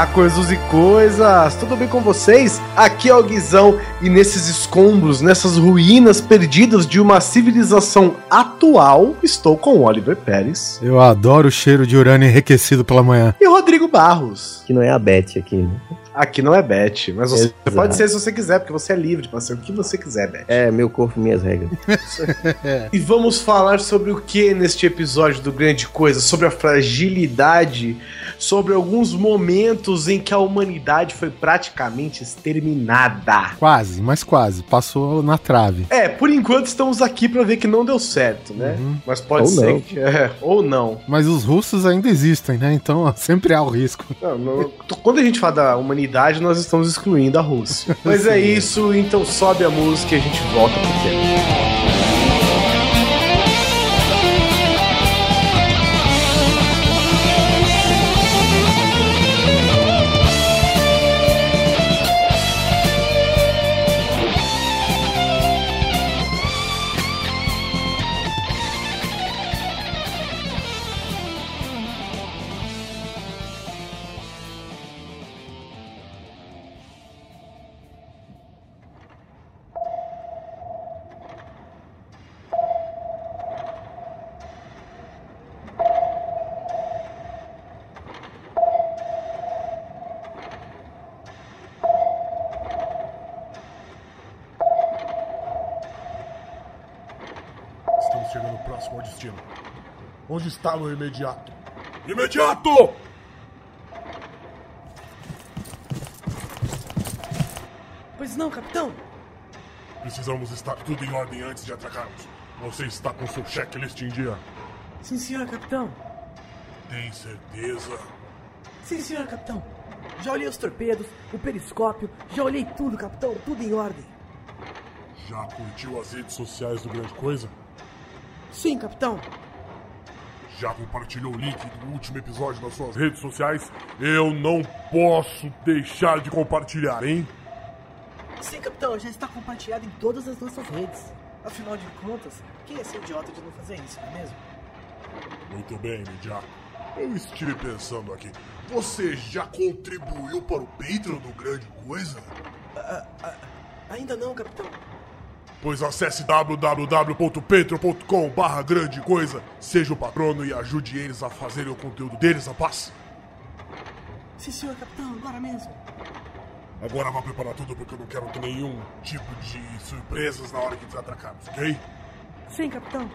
Olá, coisas e coisas! Tudo bem com vocês? Aqui é o Guizão e nesses escombros, nessas ruínas perdidas de uma civilização atual, estou com o Oliver Pérez. Eu adoro o cheiro de urânio enriquecido pela manhã. E o Rodrigo Barros. Que não é a Beth aqui, né? Aqui não é Beth, mas você Exato. pode ser se você quiser, porque você é livre de fazer o que você quiser, Beth. É, meu corpo, minhas regras. E vamos falar sobre o que neste episódio do Grande Coisa? Sobre a fragilidade, sobre alguns momentos em que a humanidade foi praticamente exterminada. Quase, mas quase. Passou na trave. É, por enquanto estamos aqui pra ver que não deu certo, né? Uhum. Mas pode Ou ser não. que. É, ou não. Mas os russos ainda existem, né? Então ó, sempre há o risco. Não, não- Quando a gente fala da humanidade, nós estamos excluindo a Rússia. Mas é isso, então sobe a música e a gente volta pro tema. Onde está o imediato? Imediato! Pois não, capitão. Precisamos estar tudo em ordem antes de atracarmos. Você está com seu checklist em dia? Sim, senhor, capitão. Tem certeza? Sim, senhor, capitão. Já olhei os torpedos, o periscópio, já olhei tudo, capitão, tudo em ordem. Já curtiu as redes sociais do Grande Coisa? Sim, capitão. Já compartilhou o link do último episódio nas suas redes sociais? Eu não posso deixar de compartilhar, hein? Sim, capitão, já está compartilhado em todas as nossas redes. Afinal de contas, quem é ser idiota de não fazer isso, não é mesmo? Muito bem, imediato. Eu estive pensando aqui. Você já contribuiu para o Patreon do Grande Coisa? Ainda não, capitão. Pois acesse www.patreon.com barra grande coisa, seja o patrono e ajude eles a fazerem o conteúdo deles, rapaz. Sim, senhor, capitão, agora mesmo. Agora vá preparar tudo porque eu não quero ter nenhum tipo de surpresas na hora que desatracarmos, ok? Sim, capitão.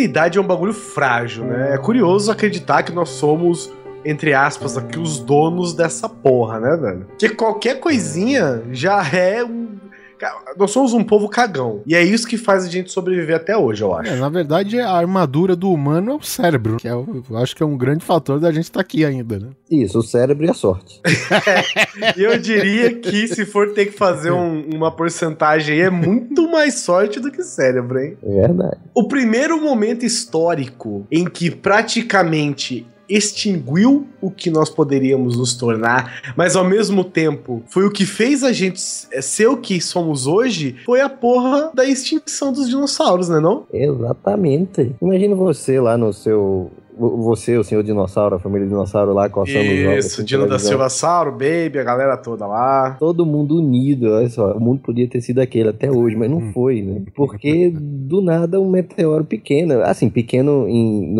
Humanidade é um bagulho frágil, né? É curioso acreditar que nós somos, entre aspas, aqui os donos dessa porra, né, velho? Que qualquer coisinha já é um. Nós somos um povo cagão. E é isso que faz a gente sobreviver até hoje, eu acho. É, na verdade, a armadura do humano é o cérebro, que é eu acho que é um grande fator da gente estar aqui ainda, né? Isso, o cérebro e a sorte. Eu diria que se for ter que fazer um- uma porcentagem aí, é muito mais sorte do que cérebro, hein? É verdade. O primeiro momento histórico em que praticamente extinguiu o que nós poderíamos nos tornar, mas ao mesmo tempo foi o que fez a gente ser o que somos hoje, foi a porra da extinção dos dinossauros, né não? Exatamente. Imagina você lá no seu você, o senhor dinossauro, a família dinossauro lá coçando os ovos. Isso, assim, Dino da televisão. Silva Sauro, Baby, a galera toda lá. Todo mundo unido, olha só. O mundo podia ter sido aquele até hoje, mas Hum. não foi, né? Porque do nada um meteoro pequeno, assim, pequeno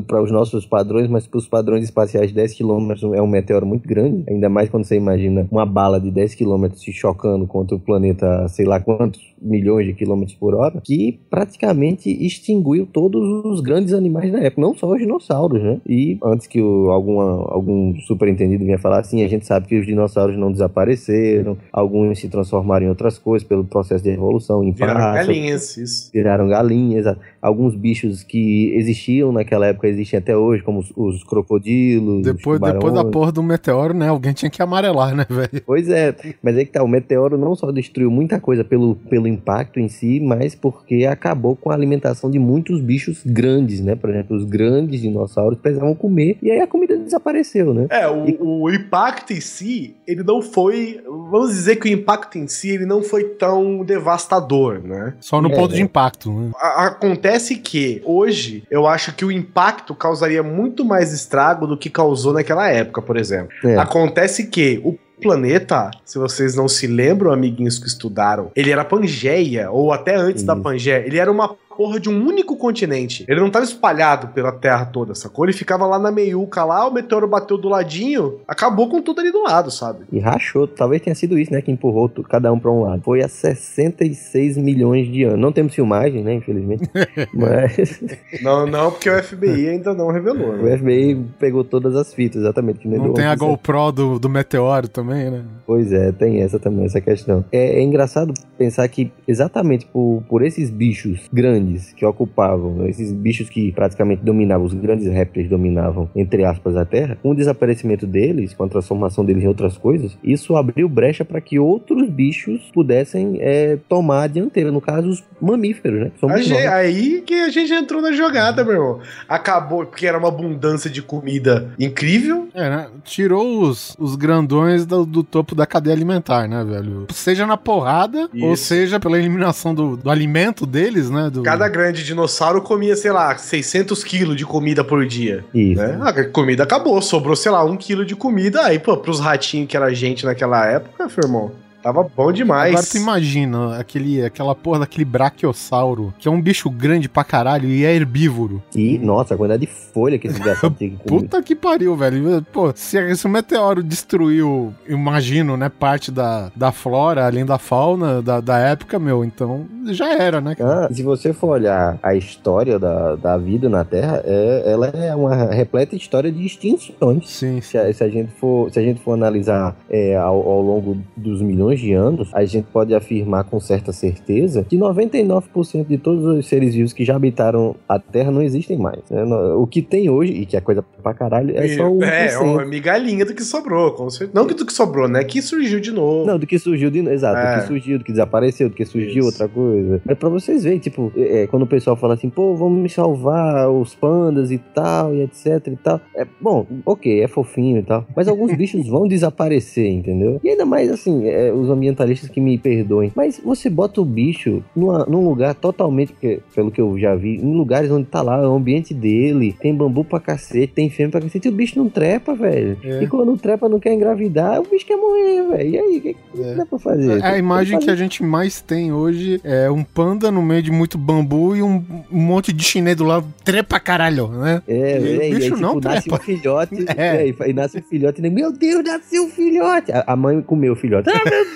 para os nossos padrões, mas para os padrões espaciais, 10 km é um meteoro muito grande. Ainda mais quando você imagina uma bala de 10 km se chocando contra o planeta, sei lá quantos milhões de quilômetros por hora, que praticamente extinguiu todos os grandes animais da época, não só os dinossauros, né? E antes que o, alguma, algum superentendido venha falar assim, a gente sabe que os dinossauros não desapareceram, alguns se transformaram em outras coisas pelo processo de evolução, em Viraram pássaros, galinhas, isso. viraram galinhas, alguns bichos que existiam naquela época existem até hoje, como os, os crocodilos, Depois, os depois da porra do meteoro, né? Alguém tinha que amarelar, né, velho? Pois é, mas aí que tá, o meteoro não só destruiu muita coisa pelo, pelo impacto em si, mas porque acabou com a alimentação de muitos bichos grandes, né? Por exemplo, os grandes dinossauros precisavam comer e aí a comida desapareceu, né? É, o, o impacto em si, ele não foi. Vamos dizer que o impacto em si, ele não foi tão devastador, né? Só no É, ponto é. de impacto, né? A- acontece que hoje eu acho que o impacto causaria muito mais estrago do que causou naquela época, por exemplo. É. Acontece que o planeta, se vocês não se lembram, amiguinhos que estudaram, ele era Pangeia, ou até antes da Isso. Pangeia, ele era uma porra de um único continente. Ele não estava espalhado pela Terra toda, sacou? Ele ficava lá na meiuca lá, o meteoro bateu do ladinho, acabou com tudo ali do lado, sabe? E rachou, talvez tenha sido isso, né? Que empurrou cada um pra um lado. Foi há 66 milhões de anos. Não temos filmagem, né? Infelizmente. Mas Não, não, porque o FBI ainda não revelou, o né? FBI pegou todas as fitas, exatamente. Não tem a. GoPro do, do meteoro também, né? Pois é, tem essa também, essa questão. É, é engraçado pensar que exatamente por, por esses bichos grandes que ocupavam, esses bichos que praticamente dominavam, os grandes répteis dominavam, entre aspas, a Terra, com o desaparecimento deles, com a transformação deles em outras coisas, isso abriu brecha para que outros bichos pudessem é, tomar a dianteira, no caso, os mamíferos, né? gente- aí que a gente entrou na jogada, meu irmão. Acabou, porque era uma abundância de comida incrível. É, né? Tirou os, os grandões do, do topo da cadeia alimentar, né, velho? Seja na porrada, ou Isso. seja pela eliminação do, do alimento deles, né? Do... Cada grande dinossauro comia, sei lá, 600 quilos de comida por dia. Isso. Né? A comida acabou, sobrou, sei lá, um quilo de comida. Aí, pô, pros ratinhos que era gente naquela época, meu irmão, tava bom demais. Agora tu imagina aquele, aquela porra daquele braquiossauro, que é um bicho grande pra caralho e é herbívoro. E, nossa, a quantidade de folha que esse desgraçado tinha que. Puta que pariu, velho. Pô, se, se o meteoro destruiu, imagino, né, parte da, da flora, além da fauna da, da época, meu, então já era, né? cara? Ah, se você for olhar a história da, da vida na Terra, é, ela é uma repleta história de extinções. Sim, sim. Se a, se a gente for, se a gente for analisar é, ao, ao longo dos milhões de anos, a gente pode afirmar com certa certeza que 99% de todos os seres vivos que já habitaram a Terra não existem mais. né? O que tem hoje, e que é coisa pra caralho, é só o É, uma migalhinha do que sobrou, com certeza. Não que do que sobrou, né? Que surgiu de novo. Não, do que surgiu, de, exato, É. do que surgiu, do que desapareceu, do que surgiu Isso. outra coisa. É pra vocês verem, tipo, é, é, quando o pessoal fala assim, pô, vamos me salvar os pandas e tal, e etc e tal. É, bom, ok, é fofinho e tal, mas alguns bichos vão desaparecer, entendeu? E ainda mais, assim, é, os ambientalistas que me perdoem, mas você bota o bicho numa- num lugar totalmente, porque, pelo que eu já vi, em lugares onde tá lá, é o ambiente dele, tem bambu pra cacete, tem fêmea pra cacete, e o bicho não trepa, velho. É. E quando não trepa, não quer engravidar, o bicho quer morrer, velho. E aí, o que, que É. dá pra fazer? A imagem que a gente mais tem hoje é um panda no meio de muito bambu e um, um monte de chinês do lado trepa caralho, né? É, E o é, e aí, bicho tipo, não nasce trepa. um filhote, É. é, e e nasce um filhote, e meu Deus, nasceu um filhote. A, a mãe comeu o filhote. Ah, meu Deus!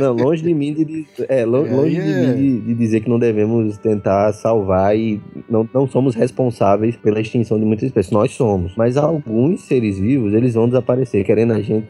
Não, não, longe de mim de, de- é, lo- É, longe de, é. mim de, de dizer que não devemos tentar salvar e não, não somos responsáveis pela extinção de muitas espécies. Nós somos. Mas alguns seres vivos, eles vão desaparecer, querendo a gente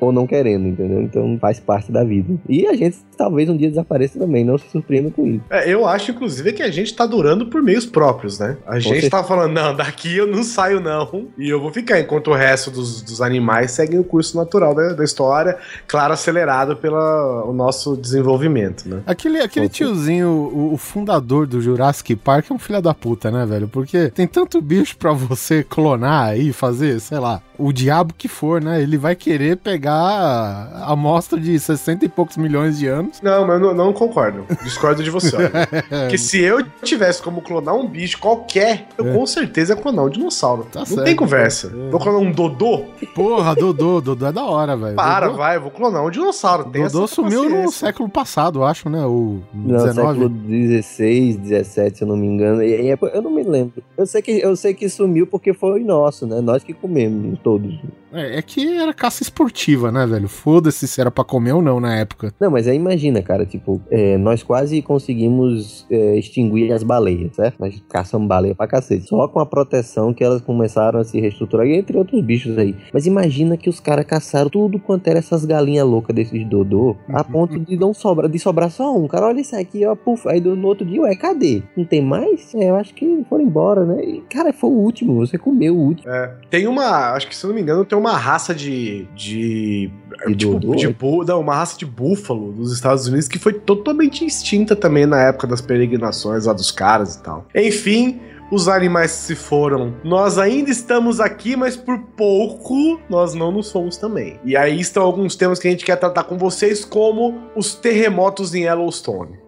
ou não querendo, entendeu? Então faz parte da vida. E a gente talvez um dia desapareça também, não se surpreenda com isso. É, eu acho, inclusive, que a gente tá durando por meios próprios, né? A gente certeza. tá falando, não, daqui eu não saio, não. E eu vou ficar, enquanto o resto dos, dos animais seguem o curso natural da, da história, claro, acelerado pelo nosso desenvolvimento, né? Aquele, aquele tiozinho, o, o fundador do Jurassic Park é um filho da puta, né, velho? Porque tem tanto bicho pra você clonar aí, fazer, sei lá, o diabo que for, né? Ele vai querer pegar a amostra de 60 e poucos milhões de anos. Não, mas eu não, não concordo. Discordo de você. Porque se eu tivesse como clonar um bicho qualquer, eu É. com certeza ia clonar um dinossauro. Tá não certo. tem conversa. É. Vou clonar um Dodô? Porra, Dodô, Dodô é da hora, velho. Para, Dodô, vai, eu vou clonar um dinossauro. Tem Dodô essa sumiu no século passado, acho, né? O Não, 19. século XVI, XVII, se eu não me engano. É- eu não me lembro. Eu sei, que, eu sei que sumiu porque foi nosso, né? Nós que comemos, todos. É, é que era caça esportiva, né, velho? Foda-se se era pra comer ou não na época. Não, mas aí imagina, cara, tipo, é, nós quase conseguimos é, extinguir as baleias, certo? Nós caçamos baleia pra cacete. Só com a proteção que elas começaram a se reestruturar, e entre outros bichos aí. Mas imagina que os caras caçaram tudo quanto era essas galinhas loucas desses dodô, a ponto de não sobrar, de sobrar só um. Cara, olha isso aqui, ó, puf. Aí do- no outro dia, ué, cadê? Não tem mais? É, eu acho que foram embora, né? E, cara, foi o último, você comeu o último. É, tem uma, acho que se eu não me engano, tem uma raça de. de. Tipo, de bú- não, uma raça de búfalo dos Estados Unidos que foi totalmente extinta também na época das peregrinações lá dos caras e tal. Enfim. Os animais se foram. Nós ainda estamos aqui, mas por pouco nós não nos fomos também. E aí estão alguns temas que a gente quer tratar com vocês, como os terremotos em Yellowstone.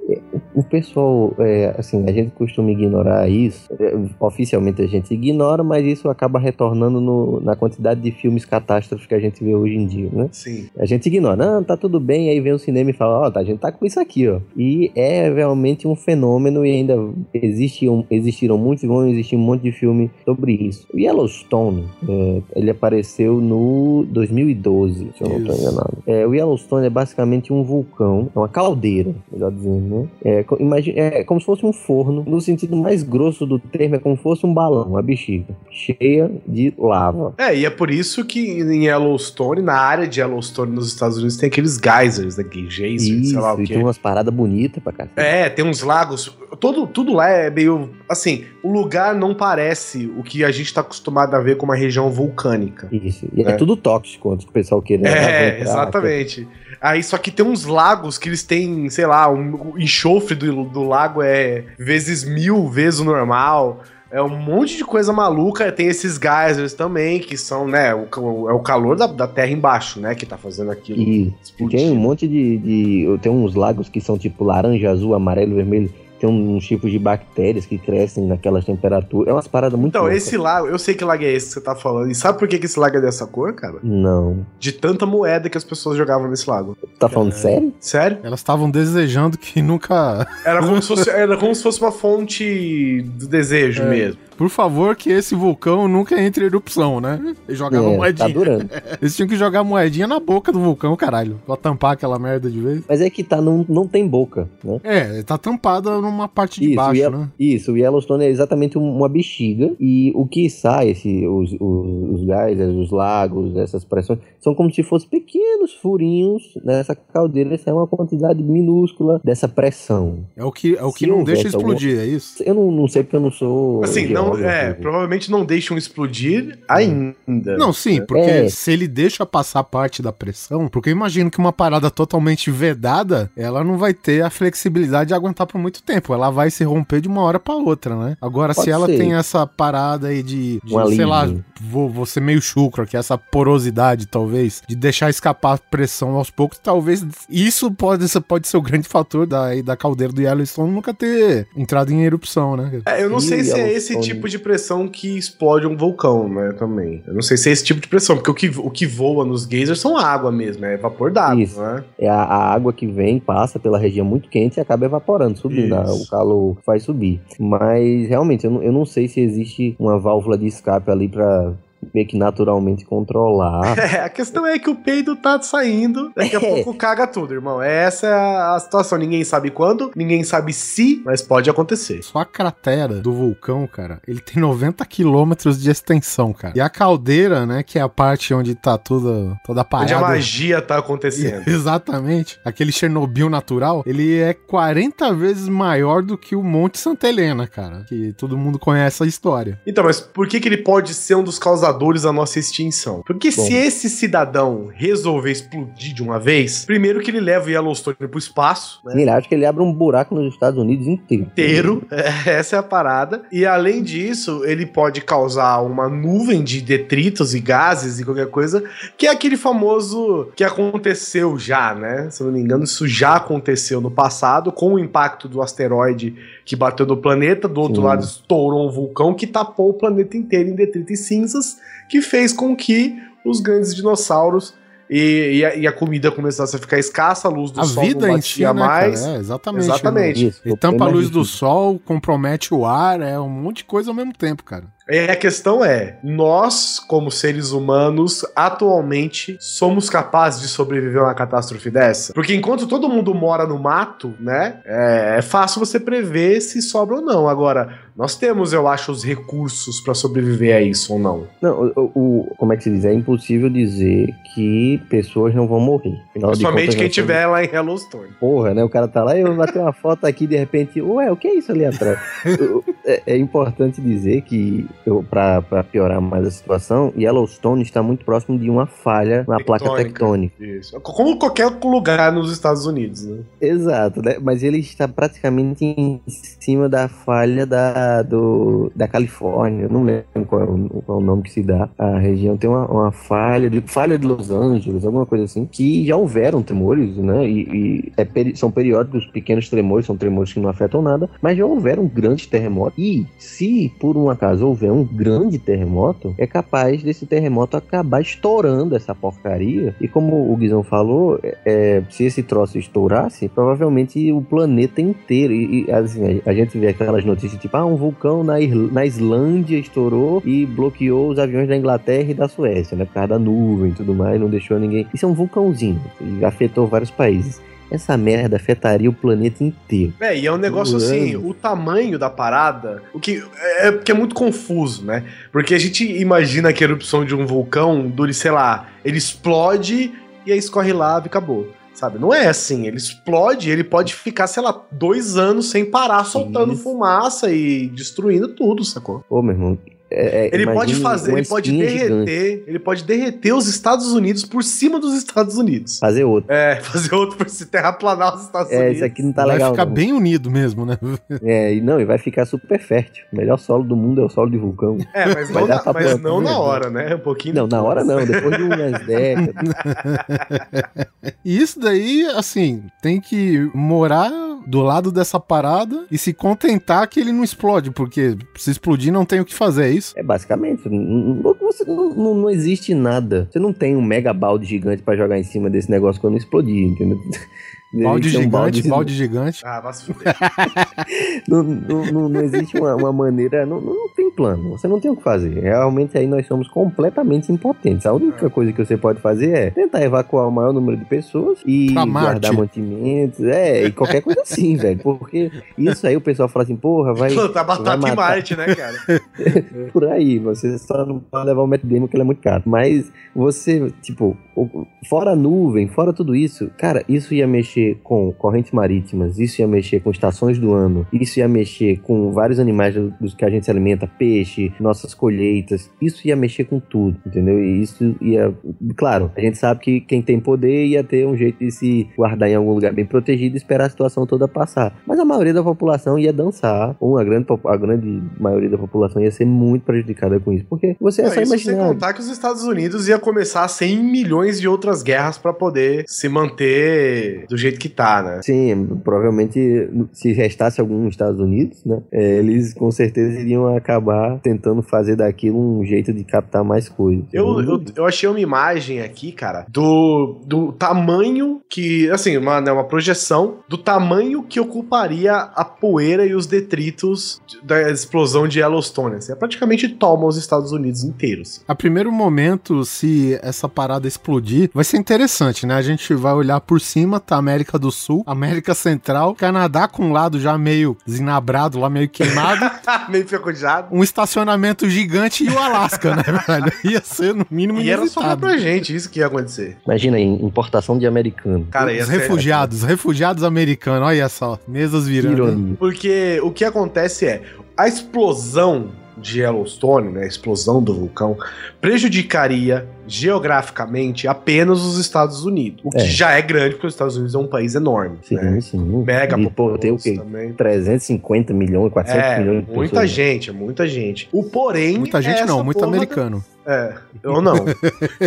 O pessoal, é, assim, a gente costuma ignorar isso. É, Oficialmente a gente ignora, mas isso acaba retornando no- na quantidade de filmes catástrofes que a gente vê hoje em dia, né? Sim. A gente ignora, não, tá tudo bem, aí vem o cinema e fala, ó, tá, a gente tá com isso aqui, ó. E é realmente um fenômeno e ainda existiam, existiram muitos, vão existir um monte de filme sobre isso. O Yellowstone, é, ele apareceu no 2012, se eu não tô Isso. enganado. É, o Yellowstone é basicamente um vulcão, é uma caldeira, melhor dizendo, né? É, co- imagina, é como se fosse um forno, no sentido mais grosso do termo, é como se fosse um balão, uma bexiga, cheia de lava. É, e é por isso que em Yellowstone, na área de Yellowstone nos Estados Unidos, tem aqueles geysers, né? Geysers, sei Isso, lá o e quê. tem umas paradas bonitas pra cá. É, tem uns lagos. Todo, tudo lá é meio. Assim, o lugar não parece o que a gente tá acostumado a ver como uma região vulcânica. Isso. E é, É. tudo tóxico, antes que o pessoal queira. É, entrar, exatamente. Aí só que tem uns lagos que eles têm, sei lá, um, o enxofre do, do lago é vezes mil vezes o normal. É um monte de coisa maluca. Tem esses geysers também, que são, né? O, é o calor da, da terra embaixo, né? Que tá fazendo aquilo. E, tem um monte de, de. Tem uns lagos que são tipo laranja, azul, amarelo, vermelho. Tem uns tipos de bactérias que crescem naquelas temperaturas. É umas paradas muito Então, loucas. esse lago, eu sei que lago é esse que você tá falando. E sabe por que, que esse lago é dessa cor, cara? Não. De tanta moeda que as pessoas jogavam nesse lago. Tá falando sério? Sério? Elas estavam desejando que nunca. Era como, se fosse, era como se fosse uma fonte do desejo É. mesmo. Por favor, que esse vulcão nunca entre em erupção, né? E jogava É, tá moedinha. durando. Eles tinham que jogar moedinha na boca do vulcão, caralho. Pra tampar aquela merda de vez. Mas é que tá, não, não tem boca, né? É, tá tampada numa parte de Isso, baixo, né? Isso, o Yellowstone é exatamente um- uma bexiga e o que sai, esse, os, os, os geysers, os lagos, essas pressões, são como se fossem pequenos furinhos nessa caldeira, essa é uma quantidade minúscula dessa pressão. É o que, é o que Se não deixa houvesse algum- explodir, é isso? Eu não, não sei porque eu não sou. Assim, não, é, provavelmente não deixam explodir ainda. Não, sim, porque É. se ele deixa passar parte da pressão, porque eu imagino que uma parada totalmente vedada, ela não vai ter a flexibilidade de aguentar por muito tempo. Ela vai se romper de uma hora pra outra, né? Agora, Pode se ela ser. tem essa parada aí de, de, Um sei lá, vou, vou ser meio chucro aqui, essa porosidade, talvez, de deixar escapar a pressão aos poucos, talvez isso pode, ser- pode ser o grande fator da, da caldeira do Yellowstone nunca ter entrado em erupção, né? É, eu não sei se é esse Yellowstone? Tipo de pressão que explode um vulcão, né, também. Eu não sei se é esse tipo de pressão, porque o que, o que voa nos geysers são água mesmo, é vapor d'água, né? É a, a água que vem, passa pela região muito quente e acaba evaporando, subindo. a-. O calor faz subir. Mas realmente, eu não, eu não sei se existe uma válvula de escape ali pra meio que naturalmente controlar. É, a questão é que o peido tá saindo, daqui a É. pouco caga tudo, irmão. Essa é a, a situação. Ninguém sabe quando, ninguém sabe se, mas pode acontecer. Só a cratera do vulcão, cara, ele tem 90 quilômetros de extensão, cara. E a caldeira, né, que é a parte onde tá toda, toda a Onde a parada. magia tá acontecendo. Exatamente. Aquele Chernobyl natural, ele é 40 vezes maior do que o Monte Santa Helena, cara. Que todo mundo conhece a história. Então, mas por que, que ele pode ser um dos causadores causadores da nossa extinção. Porque Bom. se esse cidadão resolver explodir de uma vez, primeiro que ele leva o Yellowstone pro espaço, né? Ele acha que ele abre um buraco nos Estados Unidos inteiro. inteiro, essa é a parada. E além disso, ele pode causar uma nuvem de detritos e gases e qualquer coisa, que é aquele famoso que aconteceu já, né? Se eu não me engano, isso já aconteceu no passado, com o impacto do asteroide que bateu no planeta. Do outro Sim. lado, estourou um vulcão que tapou o planeta inteiro em detritos e cinzas, que fez com que os grandes dinossauros. E, e a, e a comida começasse a ficar escassa, a luz do A sol vida não em si, batia né, mais. É, exatamente. Exatamente. Isso, Ele tampa a luz do sol, compromete o ar, é um monte de coisa ao mesmo tempo, cara. É, a questão é, nós, como seres humanos, atualmente somos capazes de sobreviver a uma catástrofe dessa? Porque enquanto todo mundo mora no mato, né, é, é fácil você prever se sobra ou não. Agora, nós temos, eu acho, os recursos pra sobreviver a isso ou não. Não, o, o- como é que se diz? É impossível dizer que pessoas não vão morrer. Afinal Principalmente contas, quem tiver lá em Yellowstone. Porra, né? O cara tá lá e eu bater uma foto aqui de repente, ué, o que é isso ali atrás? É, é importante dizer que, pra piorar mais a situação, Yellowstone está muito próximo de uma falha na placa Tectônica. tectônica. Isso. Como qualquer lugar nos Estados Unidos, né? Exato, né? Mas ele está praticamente em cima da falha da, do, da Califórnia. Eu não lembro qual é, o, qual é o nome que se dá. A região tem uma, uma falha, de, falha de Los Angeles, alguma coisa assim, que já houveram tremores, né? E, e é são periódicos pequenos tremores, são tremores que não afetam nada, mas já houveram grandes terremotos. E se por um acaso houver um grande terremoto, é capaz desse terremoto acabar estourando essa porcaria. E como o Guizão falou, é, se esse troço estourasse, provavelmente o planeta inteiro. E, e, assim, a gente vê aquelas notícias tipo: ah, um vulcão na, na Islândia estourou e bloqueou os aviões da Inglaterra e da Suécia, né? Por causa da nuvem e tudo mais, não deixou ninguém. Isso é um vulcãozinho, e afetou vários países. Essa merda afetaria o planeta inteiro. É, e é um negócio assim, o tamanho da parada, o que é é porque é muito confuso, né? Porque a gente imagina que a erupção de um vulcão dure, sei lá, ele explode e aí escorre lava e acabou. Sabe? Não é assim. Ele explode, ele pode ficar, sei lá, dois anos sem parar, soltando Isso. fumaça e destruindo tudo, sacou? Ô, meu irmão. É- é, Ele pode fazer, ele pode espinha gigante. derreter, ele pode derreter os Estados Unidos por cima dos Estados Unidos. Fazer outro. É, fazer outro por se terraplanar os Estados É, Unidos. isso aqui não tá Vai legal. ficar não. bem unido mesmo, né? É, e não, e vai ficar super fértil. O melhor solo do mundo é o solo de vulcão. É, mas Vai não, dar na, mas plantar, não na hora, né? Um pouquinho Não, na hora não, depois de umas décadas. E isso daí, assim, tem que morar do lado dessa parada e se contentar que ele não explode, porque se explodir não tem o que fazer, é isso? É basicamente. Você- não- não- não existe nada. Você não tem um mega balde gigante pra jogar em cima desse negócio quando explodir, entendeu? Balde Tem um gigante, balde gigante. Ah, vai se fuder. Não, não, não- não existe uma, uma maneira. Não, não tem plano. Você não tem o que fazer. Realmente aí nós somos completamente impotentes. A única coisa que você pode fazer é tentar evacuar o maior número de pessoas e Pra Marte. guardar mantimentos. É, e qualquer coisa assim, velho. Porque isso aí o pessoal fala assim, porra, vai. Plantar batata vai em matar. Marte, né, cara? por aí, você só não pode levar o Matt Damon que ele é muito caro. Mas você, tipo, fora a nuvem, fora tudo isso, cara, isso ia mexer com correntes marítimas, isso ia mexer com estações do ano, isso ia mexer com vários animais do- dos que a gente se alimenta, peixe, nossas colheitas, isso ia mexer com tudo, entendeu? E isso ia, claro, a gente sabe que quem tem poder ia ter um jeito de se guardar em algum lugar bem protegido e esperar a situação toda passar. Mas a maioria da população ia dançar, ou a grande, a grande maioria da população ia ser muito prejudicada com isso, porque você é Não, só sem contar que os Estados Unidos ia começar 100 milhões de outras guerras pra poder se manter do jeito que tá, né? Sim, provavelmente se restasse algum Estados Unidos, né? é, eles com certeza iriam acabar tentando fazer daquilo um jeito de captar mais coisas. Eu, eu, eu achei uma imagem aqui, cara, do, do tamanho que, assim, uma, né, uma projeção do tamanho que ocuparia a poeira e os detritos de- da explosão de Yellowstone. Assim, praticamente toma os Estados Unidos inteiros. A primeiro momento, se essa parada explodir, vai ser interessante, né? A gente vai olhar por cima, tá América do Sul, América Central, Canadá com um lado já meio zinabrado, lá meio queimado, Meio fecundado. um estacionamento gigante e o Alasca, né, velho? Ia ser no mínimo E era só inusitado. pra gente, isso que ia acontecer. Imagina aí, importação de americano. Cara, ia Os ser- refugiados, refugiados americanos, olha só, mesas virando. ironia. Porque o que acontece é, a explosão de Yellowstone, né, a explosão do vulcão, prejudicaria geograficamente apenas os Estados Unidos. O que É. já é grande, porque os Estados Unidos é um país enorme. Sim, né? sim. Mega e, pô, tem o quê? também. 350 milhões, 400 É, milhões de muita pessoas. né? gente, é muita gente. O porém. Muita é gente não, essa muito porra da- americano. É, eu não.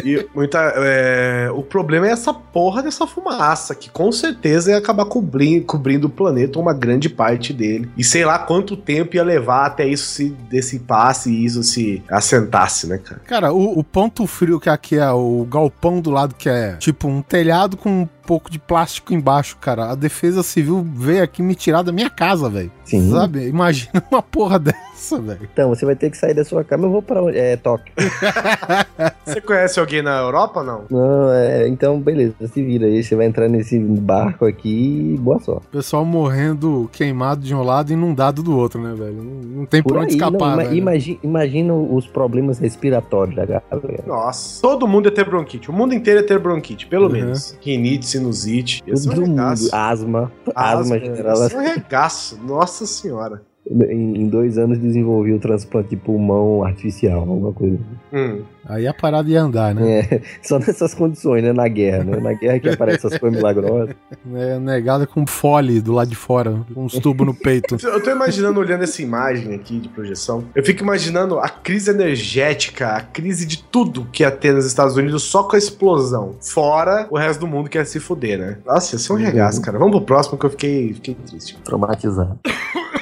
E muita, é, o problema é essa porra dessa fumaça, que com certeza ia acabar cobrindo, cobrindo o planeta, uma grande parte dele. E sei lá quanto tempo ia levar até isso se dissipasse e isso se assentasse, né, cara? Cara, o, o ponto frio que aqui é o galpão do lado, que é tipo um telhado com pouco de plástico embaixo, cara. A defesa civil veio aqui me tirar da minha casa, velho. Sim. Sabe? Imagina uma porra dessa, velho. Então, você vai ter que sair da sua cama. Eu vou pra onde? É, Tóquio. Você conhece alguém na Europa, não? Não, é, então, beleza, se vira aí. Você vai entrar nesse barco aqui e boa sorte. O pessoal morrendo queimado de um lado e inundado do outro, né, velho? Não, não tem por, Por onde aí, não, escapar, ima- velho. imagi- imagina os problemas respiratórios da galera. Nossa. Todo mundo ia ter bronquite. O mundo inteiro ia ter bronquite, pelo Uhum. menos. Rinite, sinusite. Ia ser um Todo mundo. regaço. Asma. Asma general. Ia ser um regaço. Nossa senhora. Em, dois anos desenvolvi o transplante de pulmão artificial, alguma coisa. Hum. Aí a parada ia andar, né? É, só nessas condições, né? Na guerra, né? Na guerra que aparecem essas coisas milagrosas. É, negada com fole do lado de fora, com uns tubos no peito. Eu tô imaginando, olhando essa imagem aqui de projeção, eu fico imaginando a crise energética, a crise de tudo que ia ter nos Estados Unidos só com a explosão. Fora o resto do mundo que ia se fuder, né? Nossa, ia ser um regaço, cara. Vamos pro próximo que eu fiquei, fiquei triste. Traumatizado.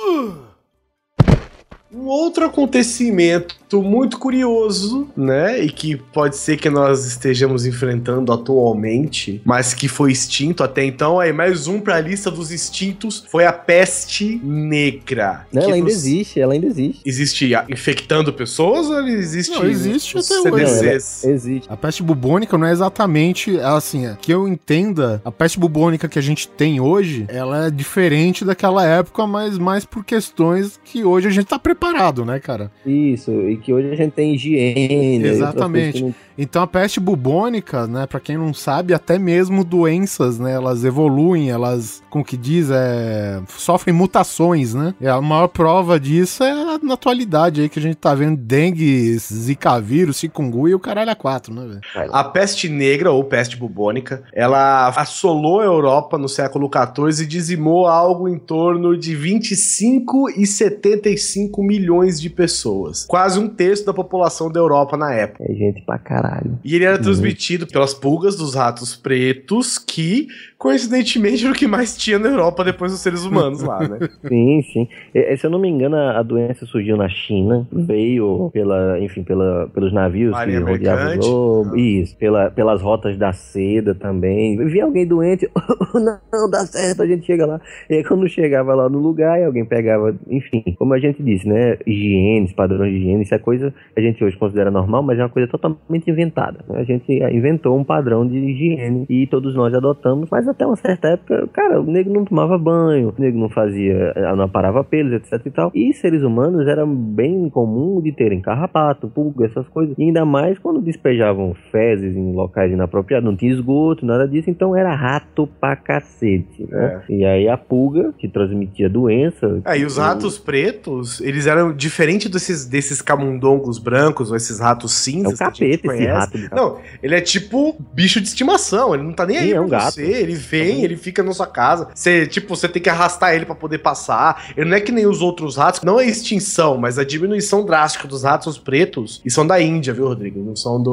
Ugh. Outro acontecimento muito curioso, né? E que pode ser que nós estejamos enfrentando atualmente, mas que foi extinto até então. Aí, mais um pra lista dos extintos foi a peste negra. Não, ela ainda nos- existe, ela ainda existe. Existe infectando pessoas ou existe? Não, existe até hoje. CDCs? Existe. A peste bubônica não é exatamente assim, é, que eu entenda, a peste bubônica que a gente tem hoje, ela é diferente daquela época, mas mais por questões que hoje a gente tá preparado, né, cara? Isso, e que hoje a gente tem higiene. Exatamente. Então a peste bubônica, né, para quem não sabe, até mesmo doenças, né, elas evoluem, elas, como que diz, é, sofrem mutações, né? E a maior prova disso é na atualidade aí que a gente tá vendo dengue, zika vírus, chikungunya e o caralho a quatro, né, velho? Lá. A peste negra, ou peste bubônica, ela assolou a Europa no século XIV e dizimou algo em torno de 25 e 75 milhões de pessoas. Quase um terço da população da Europa na época. É gente pra caralho. E ele era transmitido pelas pulgas dos ratos pretos, que, coincidentemente, era o que mais tinha na Europa depois dos seres humanos lá, né? Sim, sim. E- se eu não me engano, a doença surgiu na China, veio pela, enfim, pela, pelos navios Marinha que rodeavam o globo. Ah. Isso, pela, pelas rotas da seda também. Vi alguém doente, não, não dá certo, a gente chega lá. E aí quando chegava lá no lugar, e alguém pegava, enfim, como a gente disse, né? Higiene, padrões de higiene, isso é coisa que a gente hoje considera normal, mas é uma coisa totalmente inventada. né? A gente inventou um padrão de higiene e todos nós adotamos, mas até uma certa época, cara, o nego não tomava banho, o nego não fazia, eh, não aparava pelos, etc e tal. E seres humanos era bem comum de terem carrapato, pulga, essas coisas. E ainda mais quando despejavam fezes em locais inapropriados, não tinha esgoto, nada disso, então era rato pra cacete, né? E aí a pulga, que transmitia doença. Aí os ratos pretos, eles eram diferente desses, desses camundongos brancos ou esses ratos É cinzas o a gente capeta esse rato. Não, ele é tipo bicho de estimação, ele não tá nem Sim, aí é pra um gato. você, ele vem, ele fica na sua casa, você, tipo, você tem que arrastar ele pra poder passar, ele não é que nem os outros ratos, não é extinção, mas a diminuição drástica dos ratos pretos, e são da Índia, viu, Rodrigo, não são do...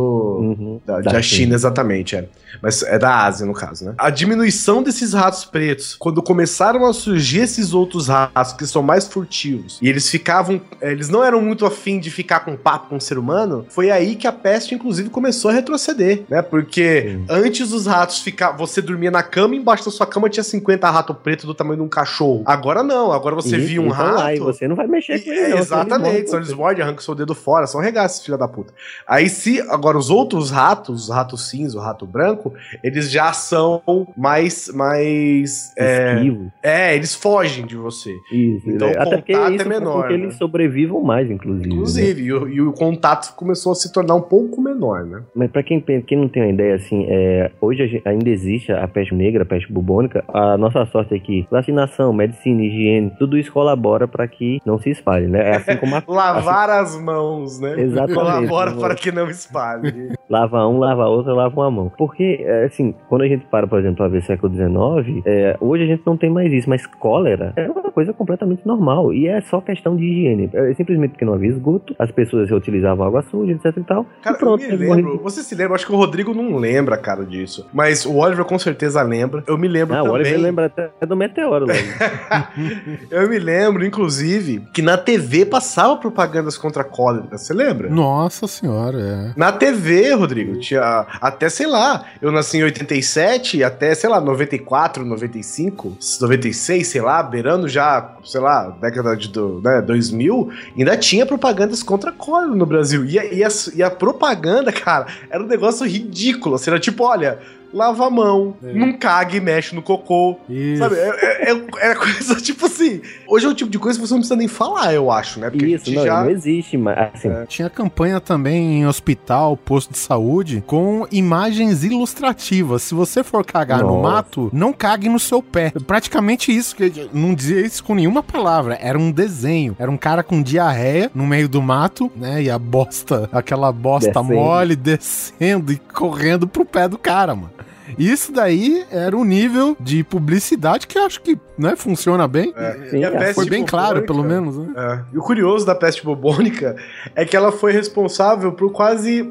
Uhum. Da, Da China. China, exatamente, é. Mas é da Ásia, no caso, né? A diminuição desses ratos pretos, quando começaram a surgir esses outros ratos que são mais furtivos, e eles ficavam. eh, Eles não eram muito afim de ficar com papo com o ser humano, foi aí que a peste, inclusive, começou a retroceder, né? Porque Sim. antes os ratos ficavam. Você dormia na cama embaixo da sua cama tinha 50 ratos pretos do tamanho de um cachorro. Agora não, agora você via um e tão lá, e rato. você não vai mexer com E- ele, não, é, exatamente, ele são eles mordem, arrancam seu dedo fora, são regaços, filha da puta. Aí se agora os outros ratos, os rato cinza, o rato branco, eles já são mais mais é, Esquivo. é, eles fogem de você. Isso, Então, né? o até porque contato é com menor, que né? eles sobrevivam mais, inclusive. né? Inclusive, e, o, e o contato começou a se tornar um pouco menor. né? Mas pra quem, quem não tem uma ideia, assim, é, hoje gente- ainda existe a peste negra, peste bubônica. A nossa sorte é que vacinação, medicina, higiene, tudo isso colabora pra que não se espalhe, né? É assim como a... Lavar as mãos, né? Exatamente. Colabora para que não espalhe. lava um, lava outro, lava uma mão. Porque, é, assim, quando a gente para, por exemplo, a ver século XIX, é, hoje a gente não tem mais isso, mas cólera é uma coisa completamente normal. E é só questão de higiene. É simplesmente porque não havia esgoto, as pessoas reutilizavam água suja, etc e tal. Cara, e pronto, eu me lembro. Você se lembra? Acho que o Rodrigo não lembra, cara, disso. Mas o Oliver com certeza lembra. Eu me lembro Ah, o também. Oliver lembra até do meteoro. Eu me lembro, inclusive, que na TV passava propagandas contra a cólera. Você lembra? Nossa senhora, é. Na TV, Rodrigo, tinha até, sei lá, eu nasci em 87, até, sei lá, 94, 95, 96, sei lá, beirando já, sei lá, década de do, né, 2000, ainda tinha propagandas contra a cólera no Brasil. E a, e a- e a propaganda, cara, era um negócio ridículo. Assim, era tipo, olha, lava a mão, É. não cague e mexe no cocô. Isso. Sabe, é, é, é- é coisa tipo assim. Hoje é o tipo de coisa que você não precisa nem falar, eu acho, né? Porque a Isso, gente não, já. não existe, mas assim, Tinha campanha também em hospital, posto de saúde, com imagens ilustrativas. Se você for cagar no Nossa. mato, não cague no seu pé. Praticamente isso, que não dizia isso com nenhuma palavra. Era um desenho. Era um cara com diarreia no meio do mato, né? E a bosta, aquela bosta Descendo. mole descendo e correndo pro pé do cara, mano. Isso daí era um nível de publicidade que eu acho que né, funciona bem. sim, E a cara. peste Foi bem claro, pelo menos, né? É. E o curioso da peste bubônica é que ela foi responsável por quase.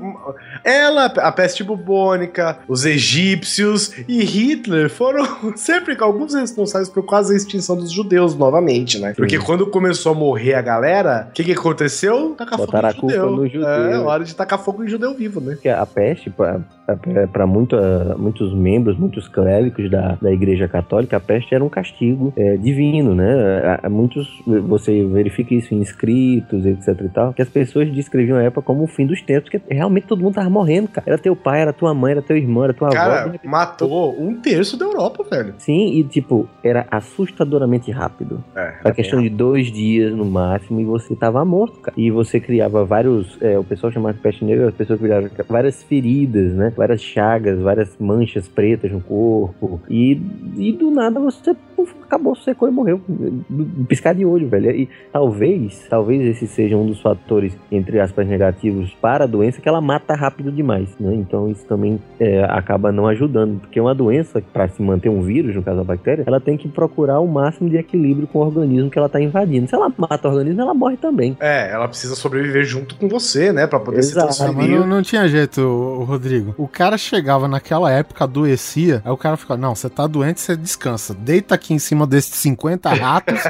Ela, a peste bubônica, os egípcios e Hitler foram sempre alguns responsáveis por quase a extinção dos judeus novamente, né? Porque quando começou a morrer a galera, o que, que aconteceu? Tacar fogo Botaram em a culpa judeu. no judeu. É, hora de tacar fogo em judeu vivo, né? que a peste, para muitos membros, muitos clérigos da, da Igreja Católica, a peste era um castigo é, divino, né? Há- Muitos, você verifica isso em escritos, etc e tal, que as pessoas descreviam a época como o fim dos tempos, que realmente todo mundo tava morrendo, cara. Era teu pai, era tua mãe, era teu irmão, era tua avó. de Cara, matou um terço da Europa, velho. Sim, e tipo, era assustadoramente rápido. É, A questão de dois dias no máximo e você tava morto, cara. E você criava vários. é, o pessoal chamava de peste negra, as pessoas criavam várias feridas, né? Várias chagas, várias manchas pretas no corpo. E, e do nada você puf, acabou, secou e morreu. Do- Piscar de olho, velho. E talvez, talvez esse seja um dos fatores, entre aspas, negativos para a doença, que ela mata rápido demais, né? Então isso também é, acaba não ajudando. Porque uma doença, para se manter um vírus, no caso da bactéria, ela tem que procurar o máximo de equilíbrio com o organismo que ela tá invadindo. Se ela mata o organismo, ela morre também. É, ela precisa sobreviver junto com você, né? Pra poder Exato. se mas transferir. não, não tinha jeito, Rodrigo. O cara chegava naquela época, adoecia, aí o cara ficava, não, você tá doente, você descansa. Deita aqui em cima desses 50 ratos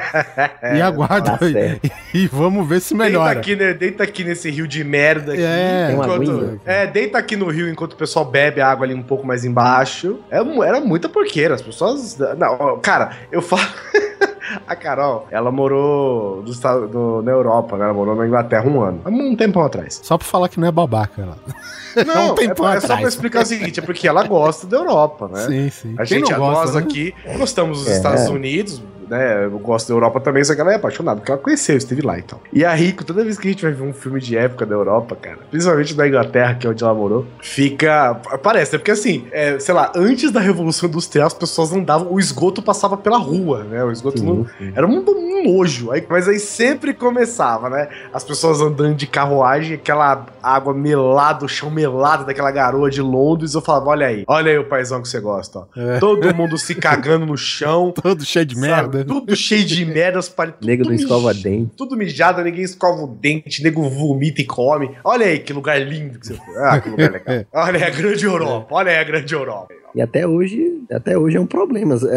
e aguarda Tá e, e vamos ver se Deita melhora. aqui, né? Deita aqui nesse rio de merda aqui. É, enquanto- é, deita aqui no rio enquanto o pessoal bebe a água ali um pouco mais embaixo. É mu- era muita porqueira. As pessoas. Não, cara, eu falo. A Carol, ela morou dos Estados- no- na Europa, né? Ela morou na Inglaterra um ano. Um tempão atrás. Só pra falar que não é babaca. Ela. Não, um é, tempão pra- é só pra atrás. explicar o seguinte: é porque ela gosta da Europa, né? Sim, sim. A Quem gente, não nós gosta, né? aqui, gostamos dos É. Estados Unidos, né? Eu gosto da Europa também, só que ela é apaixonada, porque ela conheceu, esteve lá e tal. E a Rico, toda vez que a gente vai ver um filme de época da Europa, cara, principalmente da Inglaterra, que é onde ela morou, fica. Parece, né? Porque assim, é, sei lá, antes da Revolução Industrial, as pessoas andavam, o esgoto passava pela rua, né? O esgoto não. Sim, sim. Era um, um nojo. Aí, mas aí sempre começava, né? As pessoas andando de carruagem, aquela água melada, o chão melado daquela garoa de Londres. Eu falava, olha aí, olha aí o paizão que você gosta, ó. É. Todo mundo se cagando no chão. Todo cheio de sabe? Merda. Tudo cheio de merda, as paredes. tudo Nego não escova mij- dente. Tudo mijado, ninguém escova o dente, nego vomita e come. Olha aí que lugar lindo que você foi. Ah, que lugar legal. Olha aí a grande Europa. Olha aí a grande Europa. E até hoje, até hoje é um problema. É,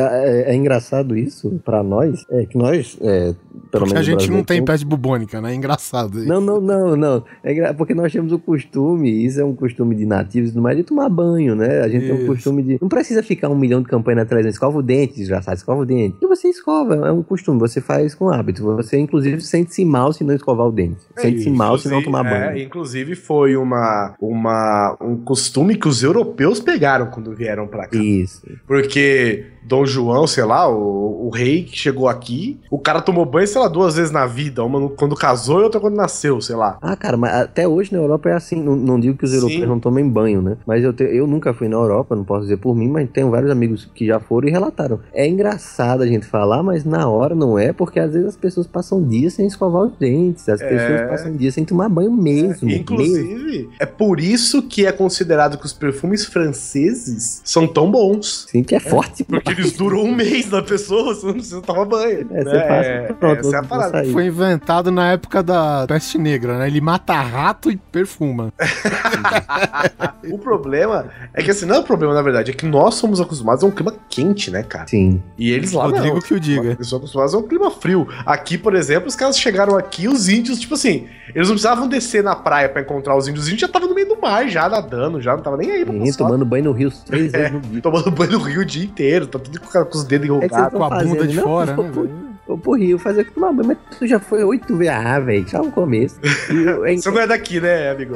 é- é engraçado isso pra nós, é que nós, é, pelo Porque a menos gente não tem peste bubônica, né? É engraçado. isso. Não, não, não, não. É porque nós temos o costume, isso é um costume de nativos e mais, de tomar banho, né? A gente tem Isso. o costume de. Não precisa ficar um milhão de campanhas atrás, né? escova o dente, desgraçado, escova o dente. E você escova, é um costume, você faz com hábito. Você, inclusive, sente-se mal se não escovar o dente. Sente-se mal se não tomar É, banho. inclusive foi uma, uma, um costume que os europeus pegaram quando vieram vieram pra cá. Isso. Porque Dom João, sei lá, o, o rei que chegou aqui, o cara tomou banho, sei lá, duas vezes na vida. Uma no- quando casou e outra quando nasceu, sei lá. Ah, cara, mas até hoje na Europa é assim. Não, não digo que os Sim. europeus não tomem banho, né? Mas eu, te- eu nunca fui na Europa, não posso dizer por mim, mas tenho vários amigos que já foram e relataram. É engraçado a gente falar, mas na hora não é, porque às vezes as pessoas passam dias sem escovar os dentes, as É. pessoas passam dias sem tomar banho mesmo. mesmo. Inclusive, é por isso que é considerado que os perfumes franceses são tão bons. Sim, que é forte. Porque eles duram um mês na pessoa, você não precisa tomar banho. É, você né? passa, É, pronto, essa é parada. Foi inventado na época da peste negra, né? Ele mata rato e perfuma. O problema é que assim, não é o problema, na verdade, é que nós somos acostumados a um clima quente, né, cara? Sim. E eles lá Rodrigo não. que o diga. Eles são acostumados a um clima frio. Aqui, por exemplo, os caras chegaram aqui, os índios, tipo assim, eles não precisavam descer na praia pra encontrar os índios. Os índios já estavam no meio do mar, já nadando, já não tava nem aí pra Sim, tomando banho no rio três no dia. Tomando banho no rio o dia inteiro, tá tudo com, com os dedos É enrugados. tão com a bunda fazendo, de não, fora, vou né? Vou pro Rio fazer tomar banho, mas tu já foi oito vezes. Ah, velho, só no começo. E é- Você não é daqui, né, amigo?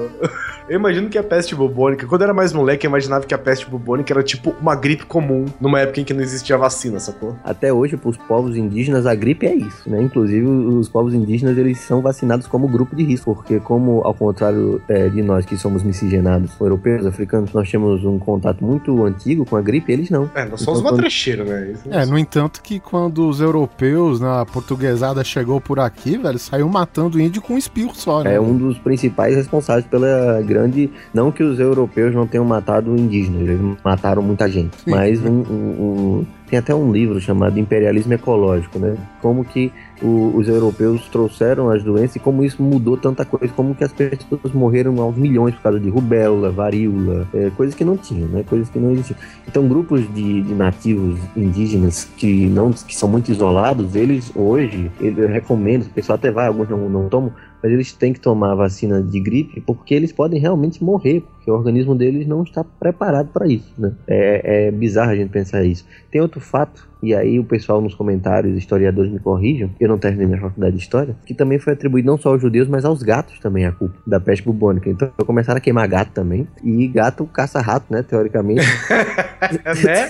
Eu imagino que a peste bubônica, quando eu era mais moleque, eu imaginava que a peste bubônica era tipo uma gripe comum, numa época em que não existia vacina, sacou? Até hoje, para os povos indígenas, a gripe é isso, né? Inclusive, os povos indígenas, eles são vacinados como grupo de risco, porque como, ao contrário é, de nós que somos miscigenados, europeus, africanos, nós temos um contato muito antigo com a gripe, eles não. É, nós somos Então, uma quando- trecheira, né? Isso- É, no entanto que quando os europeus, na portuguesada, chegou por aqui, velho, saiu matando índio com um espirro só, né? É um dos principais responsáveis pela grande. Não que os europeus não tenham matado indígenas, eles mataram muita gente. Sim. Mas um- um- um- tem até um livro chamado Imperialismo Ecológico, né? Como que o- os europeus trouxeram as doenças e como isso mudou tanta coisa, como que as pessoas morreram aos milhões por causa de rubéola, varíola, é, coisas que não tinham, né? Coisas que não existiam. Então, grupos de, de nativos indígenas que não que são muito isolados, eles hoje, eu recomendo, o pessoal até vai, alguns não, não tomam, mas eles têm que tomar a vacina de gripe porque eles podem realmente morrer, porque o organismo deles não está preparado para isso, né? É, é bizarro a gente pensar isso. Tem outro fato, e aí o pessoal nos comentários, historiadores me corrijam, eu não terminei minha faculdade de história, que também foi atribuído não só aos judeus, mas aos gatos também a culpa da peste bubônica. Então começaram a queimar gato também, e gato caça rato, né, teoricamente. né?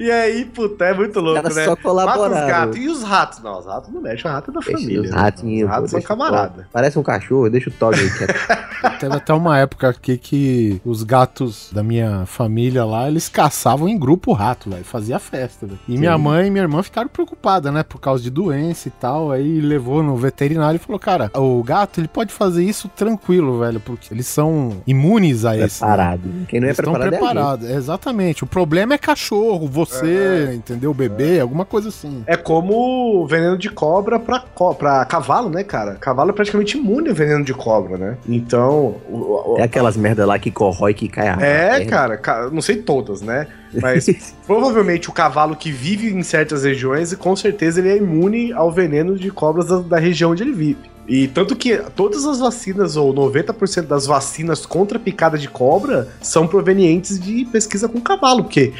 E aí, puta, é muito louco, Cara, né? só Mata os gatos. E os ratos? Não, os ratos não mexem, o rato é da Deixa família. os né? ratinhos. Os ratos pô, são camarada. Parece um cachorro, deixa o Todd aí quieto. Teve até uma época aqui que os gatos da minha família lá, eles caçavam em grupo o rato, velho. Fazia festa, velho. E Sim. minha mãe e minha irmã ficaram preocupadas, né? Por causa de doença e tal. Aí levou no veterinário e falou: Cara, o gato ele pode fazer isso tranquilo, velho. Porque eles são imunes a esse. né? Preparado. Quem não é Eles estão preparado é gente. preparados, exatamente. O problema é cachorro, você, entendeu? O bebê, alguma coisa assim. É como o veneno de cobra pra, co pra cavalo, né, cara? Cavalo é praticamente imune ao veneno de cobra, né? Então. o- o- É aquelas merda lá que corrói, que cai a é, cara, ca- não sei todas, né? Mas provavelmente o cavalo que vive em certas regiões, com certeza ele é imune ao veneno de cobras da, da região onde ele vive. E tanto que todas as vacinas, ou 90% das vacinas contra a picada de cobra, são provenientes de pesquisa com cavalo, porque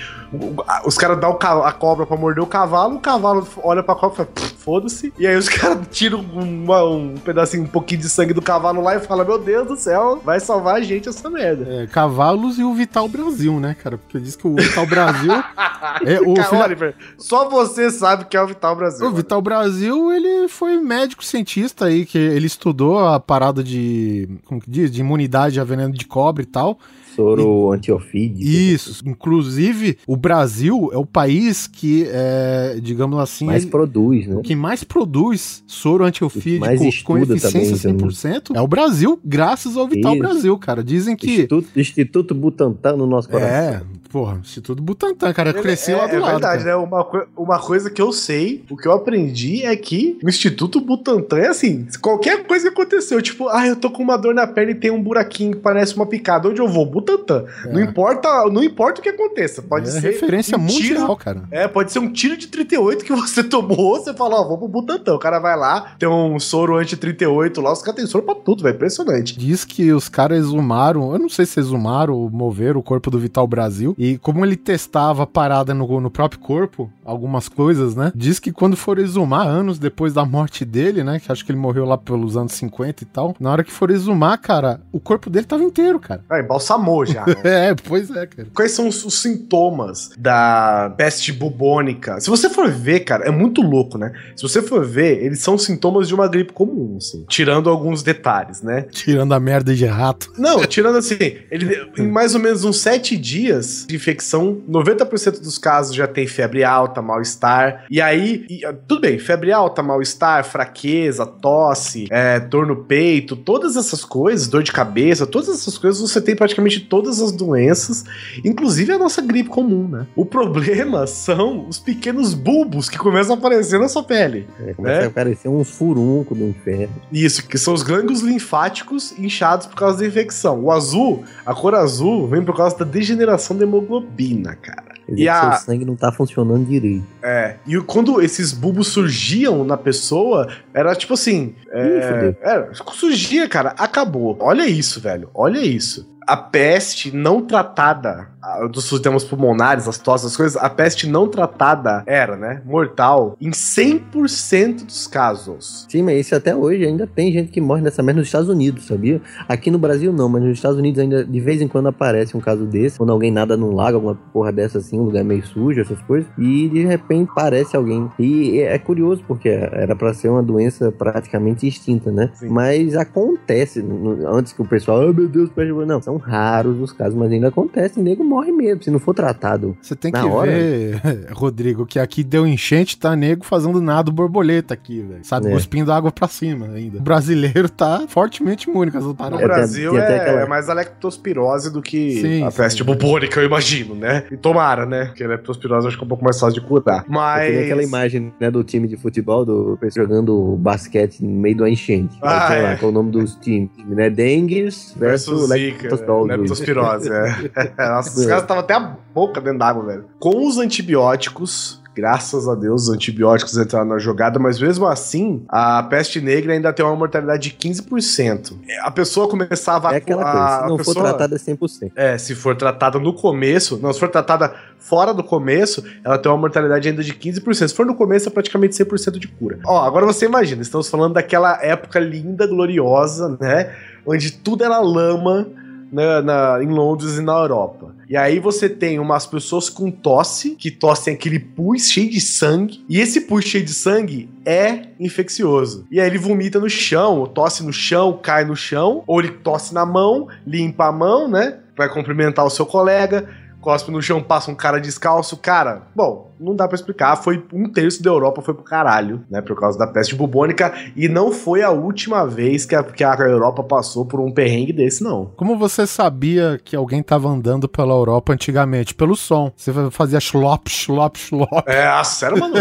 os caras dão a cobra pra morder o cavalo, o cavalo olha pra cobra e fala, "Pff, foda-se. E aí os caras tiram uma- um pedacinho, um pouquinho de sangue do cavalo lá e falam, meu Deus do céu, vai salvar a gente essa merda. É, cavalos e o Vital Brasil, né, cara? Porque diz que o Vital Brasil. é, o, Cara, filha- Oliver, só você sabe que é o Vital Brasil. o Vital Brasil, ele foi médico cientista aí, que ele estudou a parada de. Como que diz? De imunidade a veneno de cobre e tal. Soro antiofídico. Isso. Inclusive, o Brasil é o país que, é, digamos assim, Mais ele- produz, né? o que mais produz soro antiofídico com eficiência também, 100% é o Brasil, graças ao Vital Isso. Brasil, cara. Dizem que. Instituto, Instituto Butantan no nosso coração. É, porra, Instituto Butantan, cara. Eu cresci é, lá do é lado. verdade, cara. né? Uma, uma coisa que eu sei, o que eu aprendi é que o Instituto Butantan é assim: qualquer coisa que aconteceu, tipo, ah, eu tô com uma dor na perna e tem um buraquinho que parece uma picada. Onde eu vou? Butantan. É. Não importa, não importa o que aconteça. Pode É ser. referência um mundial, tiro- cara. É, pode ser um tiro de 38 que você tomou, você fala, ó, vou pro Butantan. O cara vai lá, tem um soro anti-38 lá, os caras têm soro pra tudo, velho. Impressionante. Diz que os caras exumaram, eu não sei se exumaram moveram o corpo do Vital Brasil. E como ele testava a parada no, no próprio corpo, algumas coisas, né? Diz que quando for exumar, anos depois da morte dele, né? Que acho que ele morreu lá pelos anos 50 e tal. Na hora que for exumar, cara, o corpo dele tava inteiro, cara. Ah, embalsamou acabou já. né? É, pois é, cara. Quais são os, os sintomas da peste bubônica? Se você for ver, cara, é muito louco, né? Se você for ver, eles são sintomas de uma gripe comum, assim. Tirando alguns detalhes, né? Tirando a merda de rato. Não, tirando assim, ele, em mais ou menos uns sete dias de infecção, 90% dos casos já tem febre alta, mal-estar. E aí, e, ah, tudo bem, febre alta, mal-estar, fraqueza, tosse, é, dor no peito, todas essas coisas, dor de cabeça, todas essas coisas, você tem praticamente todas as doenças, inclusive a nossa gripe comum, né? O problema são os pequenos bulbos que começam a aparecer na sua pele. É, começa É. a aparecer uns furuncos do inferno. Isso, que são os gânglios linfáticos inchados por causa da infecção. O azul, a cor azul, vem por causa da degeneração da hemoglobina, cara. Dizer E a- seu sangue não tá funcionando direito. É, e quando esses bulbos surgiam na pessoa, era tipo assim. É, fudeu. era, surgia, cara, acabou. Olha isso, velho. Olha isso. A peste não tratada dos sistemas pulmonares, as tosses, as coisas, a peste não tratada era, né, mortal em 100% dos casos. Sim, mas isso até hoje ainda tem gente que morre nessa merda nos Estados Unidos, sabia? Aqui no Brasil não, mas nos Estados Unidos ainda de vez em quando aparece um caso desse, quando alguém nada num lago, alguma porra dessa assim, um lugar meio sujo, essas coisas, e de repente aparece alguém. E é curioso porque era pra ser uma doença praticamente extinta, né? Sim. Mas acontece, antes que o pessoal, ah, meu Deus, peste bubônica", não, são raros os casos, mas ainda acontece, e nego morre mesmo, se não for tratado. Você tem Na que hora. ver, Rodrigo, que aqui deu enchente, tá nego fazendo nado borboleta aqui, velho. Sabe, É. cuspindo água pra cima ainda. O brasileiro tá fortemente imune com essas No É, paradas. tem- Brasil tem é, aquela- é mais a lectospirose do que Sim, a sim. peste bubônica, eu imagino, né? E tomara, né? Porque a leptospirose eu acho que é um pouco mais fácil de curar. Mas. tenho aquela imagem né, do time de futebol, do jogando basquete no meio da enchente. Ah, sei é. lá, qual é o nome dos times, né? Dengues versus, Versus Zika, Leptospirose. né? leptospirose, é. Nossa, os caras estavam até a boca dentro d'água, velho. Com os antibióticos, graças a Deus, os antibióticos entraram na jogada, mas mesmo assim, a peste negra ainda tem uma mortalidade de 15%. A pessoa começava É aquela a, coisa, se não for pessoa- tratada é 100%. É, se for tratada no começo, não, se for tratada fora do começo, ela tem uma mortalidade ainda de 15%. Se for no começo, é praticamente 100% de cura. Ó, agora você imagina, estamos falando daquela época linda, gloriosa, né? Onde tudo era lama na, na- em Londres e na Europa. E aí você tem umas pessoas com tosse, que tossem aquele pus cheio de sangue, e esse pus cheio de sangue é infeccioso. E aí ele vomita no chão, tosse no chão, cai no chão, ou ele tosse na mão, limpa a mão, né? Vai cumprimentar o seu colega, cospe no chão, passa um cara descalço. Cara, bom, não dá pra explicar. Foi um terço da Europa foi pro caralho, né? Por causa da peste bubônica. E não foi a última vez que a, que a Europa passou por um perrengue desse, não. Como você sabia que alguém tava andando pela Europa antigamente? Pelo som. Você fazia schlop, schlop, schlop. É, a sério, mano.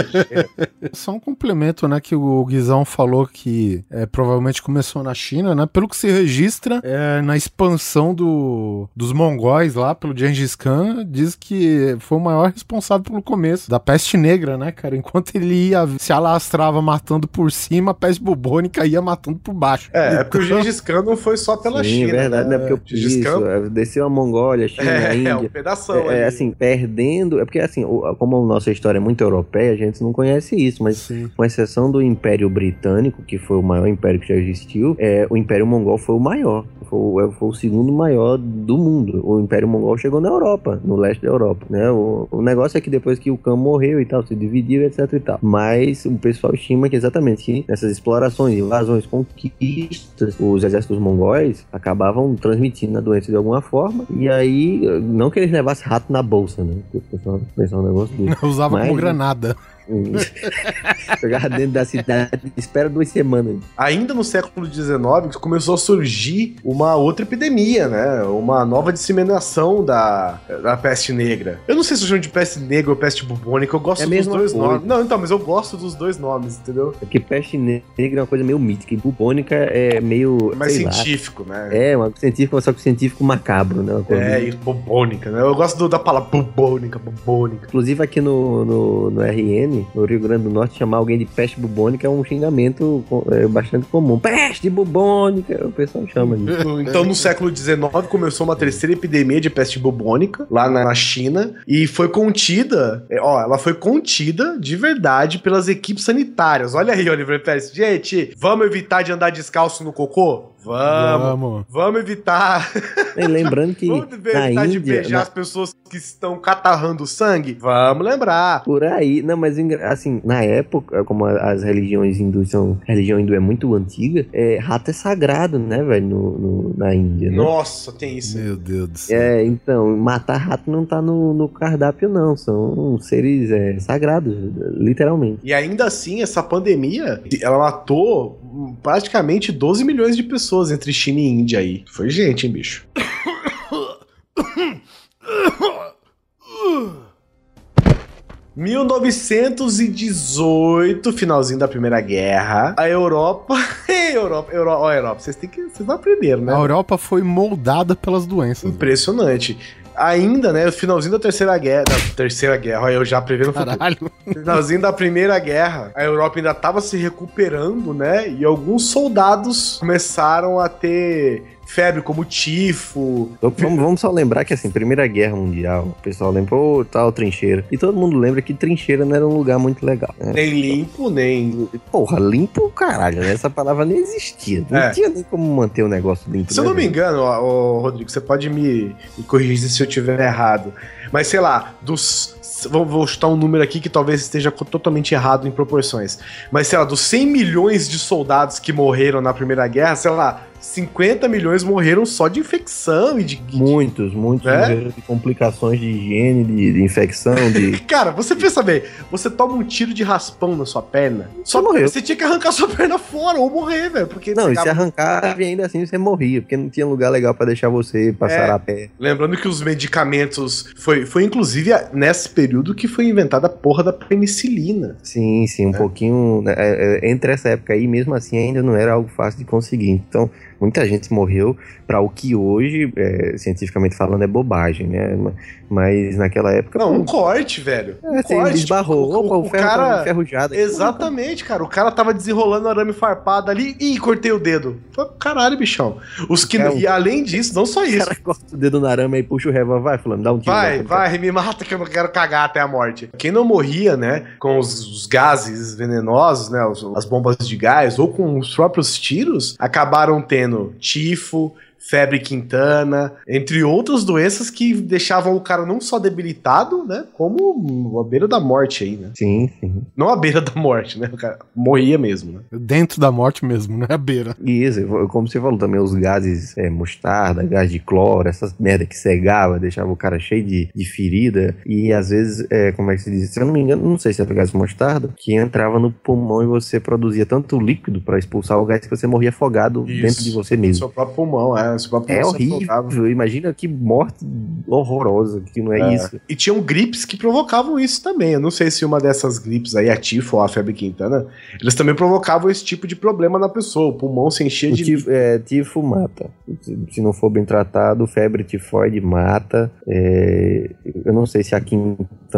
Só um complemento, né, que o Guizão falou que é, provavelmente começou na China, né? Pelo que se registra, é, na expansão do, dos mongóis lá, pelo Gengis Khan, diz que foi o maior responsável pelo começo da peste negra, né, cara? Enquanto ele ia, se alastrava matando por cima, a peste bubônica ia matando por baixo. É, é porque o Então, Gengis Khan não foi só pela Sim, China. é verdade, né? Porque eu Gengis Khan é, desceu a Mongólia, a China, a é, é Índia. um pedação É, é, assim, perdendo. É porque, assim, o- como a nossa história é muito europeia, a gente não conhece isso, mas Sim. com exceção do Império Britânico, que foi o maior império que já existiu, é, o Império Mongol foi o maior. Foi, o- é, foi o segundo maior do mundo. O Império Mongol chegou na Europa, no leste da Europa, né? O, o negócio é que depois que o Khan morreu e tal, se dividiu, etc e tal. Mas o pessoal estima que exatamente que nessas explorações, invasões, conquistas, os exércitos mongóis acabavam transmitindo a doença de alguma forma. E aí, não que eles levassem rato na bolsa, né? Porque o pessoal pensar um negócio desse. Usava Mas- como granada. Jogava dentro da cidade, espera duas semanas. Ainda no século XIX começou a surgir uma outra epidemia, né? Uma nova disseminação da, da peste negra. Eu não sei se eu chamo de peste negra ou peste bubônica, eu gosto É dos dois coisa. nomes. Não, então, mas eu gosto dos dois nomes, entendeu? É porque peste negra é uma coisa meio mítica. E bubônica é meio. É mais sei lá, científico, né? É, uma científica, só que científico macabro, né? É, e bubônica, né? Eu gosto do- da palavra bubônica, bubônica. Inclusive aqui no, no, no RN, no Rio Grande do Norte, chamar alguém de peste bubônica é um xingamento é, bastante comum. Peste bubônica, o pessoal chama disso. Então, no século XIX, começou uma terceira epidemia de peste bubônica lá na, na China e foi contida, é, ó, ela foi contida de verdade pelas equipes sanitárias. Olha aí, Oliver Pérez. Gente, vamos evitar de andar descalço no cocô? Vamos. Vamos. Vamos evitar. E lembrando que Vamos na evitar de Índia, beijar na- as pessoas que estão catarrando sangue? Vamos lembrar. Por aí, não, mas assim, na época, como as religiões hindus são. A religião hindu é muito antiga, é, rato é sagrado, né, velho, no, no- na Índia, né? Nossa, tem isso. Meu Deus do céu. É, então, matar rato não tá no, no cardápio, não. São seres é, sagrados, literalmente. E ainda assim, essa pandemia, ela matou praticamente 12 milhões de pessoas entre China e Índia aí. Foi gente, hein, bicho? ...1918, finalzinho da Primeira Guerra, a Europa... Europa, Europa, ó, Europa, vocês têm que... Vocês não aprenderam, né? A Europa foi moldada pelas doenças. Impressionante. Ainda, né, o finalzinho da Terceira Guerra... Da Terceira Guerra, olha, eu já prevendo o futuro. Caralho. Finalzinho da Primeira Guerra, a Europa ainda estava se recuperando, né? E alguns soldados começaram a ter febre como tifo. Vamos, vamos só lembrar que, assim, Primeira Guerra Mundial, o pessoal lembra, ô, tal, trincheira. E todo mundo lembra que trincheira não era um lugar muito legal. né? Nem limpo, nem. Porra, limpo, caralho, né? Essa palavra nem existia. Não É. tinha nem como manter o negócio limpo. Se eu né, não me engano, ó, ó, Rodrigo, você pode me, me corrigir se eu tiver errado. Mas sei lá, dos. Vou, vou chutar um número aqui que talvez esteja totalmente errado em proporções. Mas sei lá, dos 100 milhões de soldados que morreram na Primeira Guerra, sei lá, 50 milhões morreram só de infecção e de. Muitos, muitos É? morreram de complicações de higiene, de, de infecção, de. Cara, você pensa bem, você toma um tiro de raspão na sua perna, só morreu. você tinha que arrancar sua perna fora ou morrer, velho. Porque Não, e se e ainda assim você morria, porque não tinha lugar legal pra deixar você passar É. a pé. Lembrando que os medicamentos. Foi, foi inclusive nesse período que foi inventada a porra da penicilina. Sim, sim, um pouquinho. né, é, é, entre essa época aí, mesmo assim, ainda não era algo fácil de conseguir. Então, muita gente morreu para o que hoje, é, cientificamente falando, é bobagem, né? Ma- Mas naquela época. Não, pô, um corte, velho. Um é, você corte. esbarrou. tipo, Opa, o, ferro cara. tá enferrujado. aqui. Exatamente, cara. O cara tava desenrolando arame farpado ali e cortei o dedo. Caralho, bichão. Os que, É um- E além disso, não só O isso. cara corta o dedo na arame e puxa o revólver, vai, fulano, dá um tiro. Vai, lá, vai, me mata que eu não quero cagar até a morte. Quem não morria, né, com os, os gases venenosos, né, as bombas de gás, ou com os próprios tiros, acabaram tendo tifo, febre quintana, entre outras doenças que deixavam o cara não só debilitado, né, como à beira da morte aí, né. Sim, sim. Não à beira da morte, né, o cara morria mesmo, né. Dentro da morte mesmo, né? A beira. E isso, como você falou também, os gases, é, mostarda, gás de cloro, essas merda que cegava, deixava o cara cheio de, de ferida. E às vezes, é, como é que se diz? Se eu não me engano, não sei se era gás de mostarda, que entrava no pulmão e você produzia tanto líquido pra expulsar o gás que você morria afogado Isso. dentro de você mesmo. Seu próprio pulmão, é, próprio É horrível. Imagina que morte horrorosa, que não é, É. isso. E tinham gripes que provocavam isso também. Eu não sei se uma dessas gripes aí, a tifo ou a febre quintana, eles também provocavam esse tipo de problema na pessoa. O pulmão se enchia de. tifo, é, tifo mata. Se- não for bem tratado, febre tifoide mata. É, eu não sei se aqui em-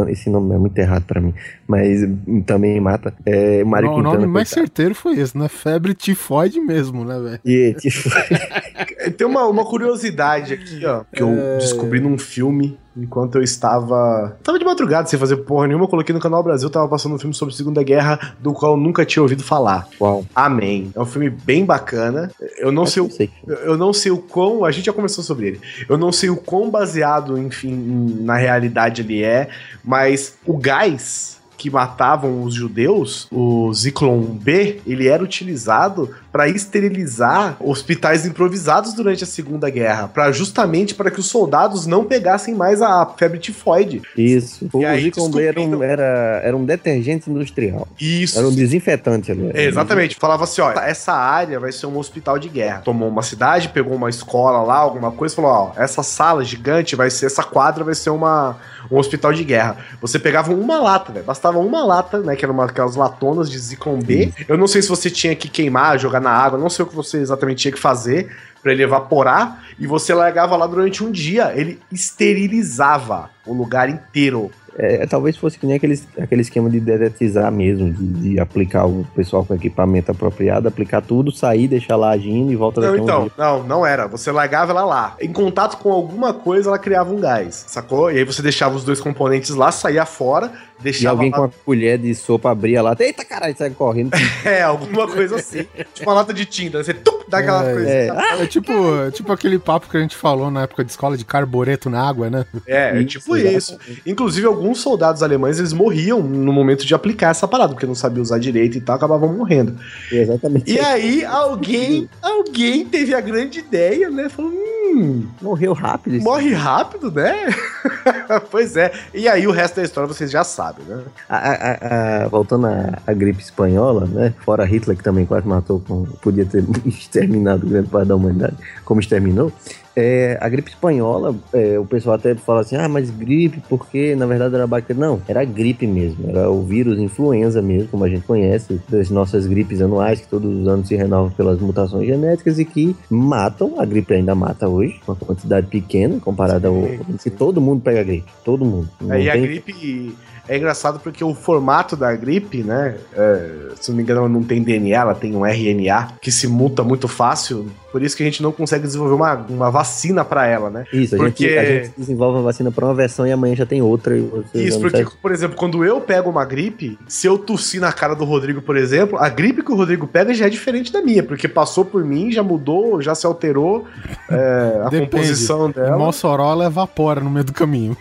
esse nome é muito errado pra mim, mas hum, também mata. É, Mário o Quintana. nome mais coitado. certeiro foi esse, né? Febre tifoide mesmo, né, velho? E, tifo- Tem uma, uma curiosidade aqui, ó, que eu É. descobri num filme enquanto eu estava. Tava de madrugada sem fazer porra nenhuma. Eu coloquei no Canal Brasil, tava passando um filme sobre a Segunda Guerra, do qual eu nunca tinha ouvido falar. Uau. Amém. É um filme bem bacana. Eu não sei o sei. Eu não sei o quão. A gente já conversou sobre ele. Eu não sei o quão baseado, enfim, na realidade ele é, mas o gás que matavam os judeus, o Zyklon B, ele era utilizado para esterilizar hospitais improvisados durante a Segunda Guerra, para justamente para que os soldados não pegassem mais a febre tifoide. Isso. O E aí Zyklon B era um, era, era um detergente industrial. Isso. Era um desinfetante ali. É, exatamente. Falava assim, ó, essa área vai ser um hospital de guerra. Tomou uma cidade, pegou uma escola lá, alguma coisa, falou, ó, essa sala gigante vai ser, essa quadra vai ser uma, um hospital de guerra. Você pegava uma lata, velho, bastava uma lata, né, que eram uma, aquelas latonas de Zyklon B. Eu não sei se você tinha que queimar, jogar na água, não sei o que você exatamente tinha que fazer pra ele evaporar, e você largava lá durante um dia, ele esterilizava o lugar inteiro. É, talvez fosse que nem aqueles, aquele esquema de dedetizar mesmo, de, de aplicar o pessoal com equipamento apropriado, aplicar tudo, sair, deixar lá agindo e volta Não, um então, dia. não, não era. Você largava ela lá. Em contato com alguma coisa, ela criava um gás, sacou? E aí você deixava os dois componentes lá, saía fora, E deixava alguém lá- com uma colher de sopa abria lá, eita caralho, sai correndo. É, alguma coisa assim. tipo uma lata de tinta. Você tum, dá aquela É, coisa. é. É tipo, é tipo aquele papo que a gente falou na época de escola de carbureto na água, né? É, é tipo isso. exatamente. Inclusive, alguns soldados alemães, eles morriam no momento de aplicar essa parada, porque não sabiam usar direito e tal, acabavam morrendo. Exatamente. E aí, alguém, alguém teve a grande ideia, né? Falou, hum, Morreu rápido. isso. morre rápido, né? pois é. E aí, o resto da história vocês já sabem, né? A- a- a- voltando à, gripe espanhola, né? Fora Hitler, que também quase matou, com, podia ter exterminado grande parte da humanidade, como exterminou. É, a gripe espanhola, é, o pessoal até fala assim, ah, mas gripe, porque na verdade era bactéria. Não, era gripe mesmo, era o vírus influenza mesmo, como a gente conhece, das nossas gripes anuais, que todos os anos se renovam pelas mutações genéticas e que matam, a gripe ainda mata hoje, uma quantidade pequena comparada ao. Que todo mundo pega gripe, todo mundo. Não Aí a tem- gripe é engraçado porque o formato da gripe, né? é, se não me engano, ela não tem DNA, ela tem um RNA que se muta muito fácil. Por isso que a gente não consegue desenvolver uma, uma vacina pra ela, né? Isso, a, Porque- gente, a gente desenvolve uma vacina pra uma versão e amanhã já tem outra. E você Isso, porque, sabe. por exemplo, quando eu pego uma gripe, se eu tossir na cara do Rodrigo, por exemplo, a gripe que o Rodrigo pega já é diferente da minha, porque passou por mim, já mudou, já se alterou é, a Depende. composição dela. Mossoró ela evapora no meio do caminho.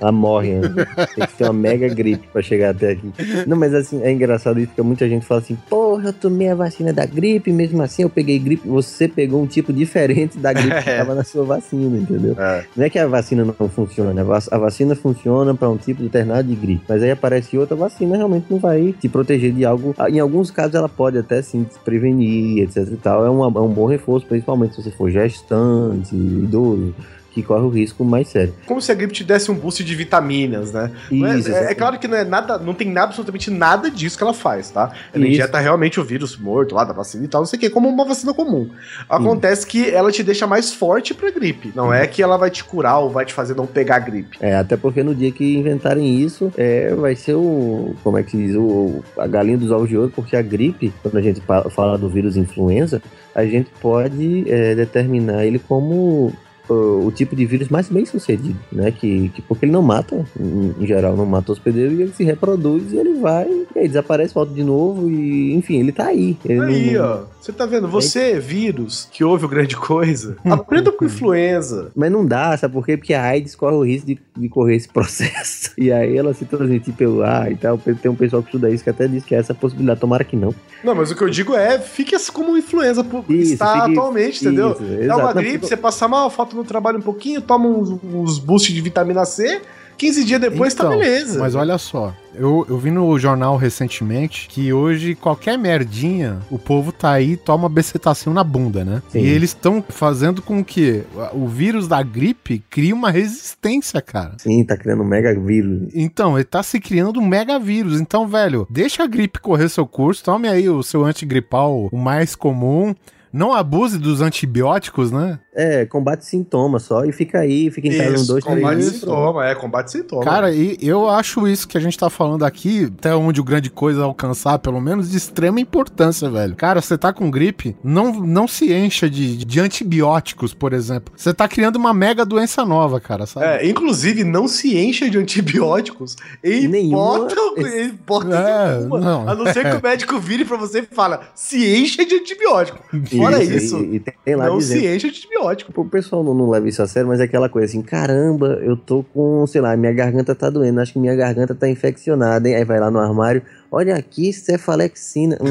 Ela morre, né? Tem que ter uma mega gripe pra chegar até aqui. Não, mas assim, é engraçado isso, porque muita gente fala assim, porra, eu tomei a vacina da gripe, mesmo assim eu peguei gripe. Você pegou um tipo diferente da gripe que É. tava na sua vacina, entendeu? É. Não é que a vacina não funciona, a vac- a vacina funciona pra um tipo determinado de gripe, mas aí aparece outra vacina, realmente não vai te proteger de algo. Em alguns casos ela pode até sim te prevenir, etc e tal. É, uma- é um bom reforço, principalmente se você for gestante, idoso, que corre o risco mais sério. Como se a gripe te desse um boost de vitaminas, né? É- Isso, é, é claro que não é nada, não tem nada, absolutamente nada disso que ela faz, tá? Ela Isso. injeta realmente o vírus morto lá da vacina e tal, não sei o que, como uma vacina comum. Acontece que ela te deixa mais forte pra gripe. Não é que ela vai te curar ou vai te fazer não pegar gripe. É, até porque no dia que inventarem isso, é, vai ser o. Como é que se diz? O, a galinha dos ovos de ouro, porque a gripe, quando a gente fala do vírus influenza, a gente pode é, determinar ele como o, o tipo de vírus mais bem sucedido, né? Que, que porque ele não mata, em, em geral, não mata o hospedeiro e ele se reproduz e ele vai, e aí desaparece, volta de novo e, enfim, ele tá aí. Ele Aí, não- ó. Você tá vendo? Você, vírus, que ouve o grande coisa, aprenda com influenza. Mas não dá, sabe por quê? Porque a AIDS corre o risco de, de correr esse processo. E aí ela se transmitir pelo ar e tal. Tem um pessoal que estuda isso que até diz que é essa possibilidade. Tomara que não. Não, mas o que eu digo é, fique assim como influenza Isso, está fique- atualmente, entendeu? Isso, É uma gripe, você passar mal, falta no trabalho um pouquinho, toma uns, uns boosts de vitamina C, 15 dias depois tá Então, beleza. Mas olha só, eu, eu vi no jornal recentemente que hoje qualquer merdinha, o povo tá aí e toma becetacil na bunda, né? Sim. E eles estão fazendo com que o vírus da gripe crie uma resistência, cara. Sim, tá criando um mega vírus. Então, ele tá se criando um mega vírus. Então, velho, deixa a gripe correr seu curso, tome aí o seu antigripal, o mais comum. Não abuse dos antibióticos, né? É, combate sintomas só e fica aí, fica em casa Isso, dois, três combate sintoma, é, combate sintoma. Cara, e eu acho isso que a gente tá falando aqui, até onde o grande coisa alcançar, pelo menos, de extrema importância, velho. Cara, você tá com gripe, não, não se encha de, de antibióticos, por exemplo. Você tá criando uma mega doença nova, cara, sabe? É, inclusive, não se encha de antibióticos em Nenhuma- hipótese, hipótese É, nenhuma. não. A não ser que o médico vire pra você e fala, se encha de antibiótico. Fora isso, E, e tem lá não dizendo. se encha de antibiótico. O pessoal não, não leva isso a sério, mas é aquela coisa assim, caramba, eu tô com, sei lá, minha garganta tá doendo, acho que minha garganta tá infeccionada, hein? Aí vai lá no armário, olha aqui, cefalexina, hum,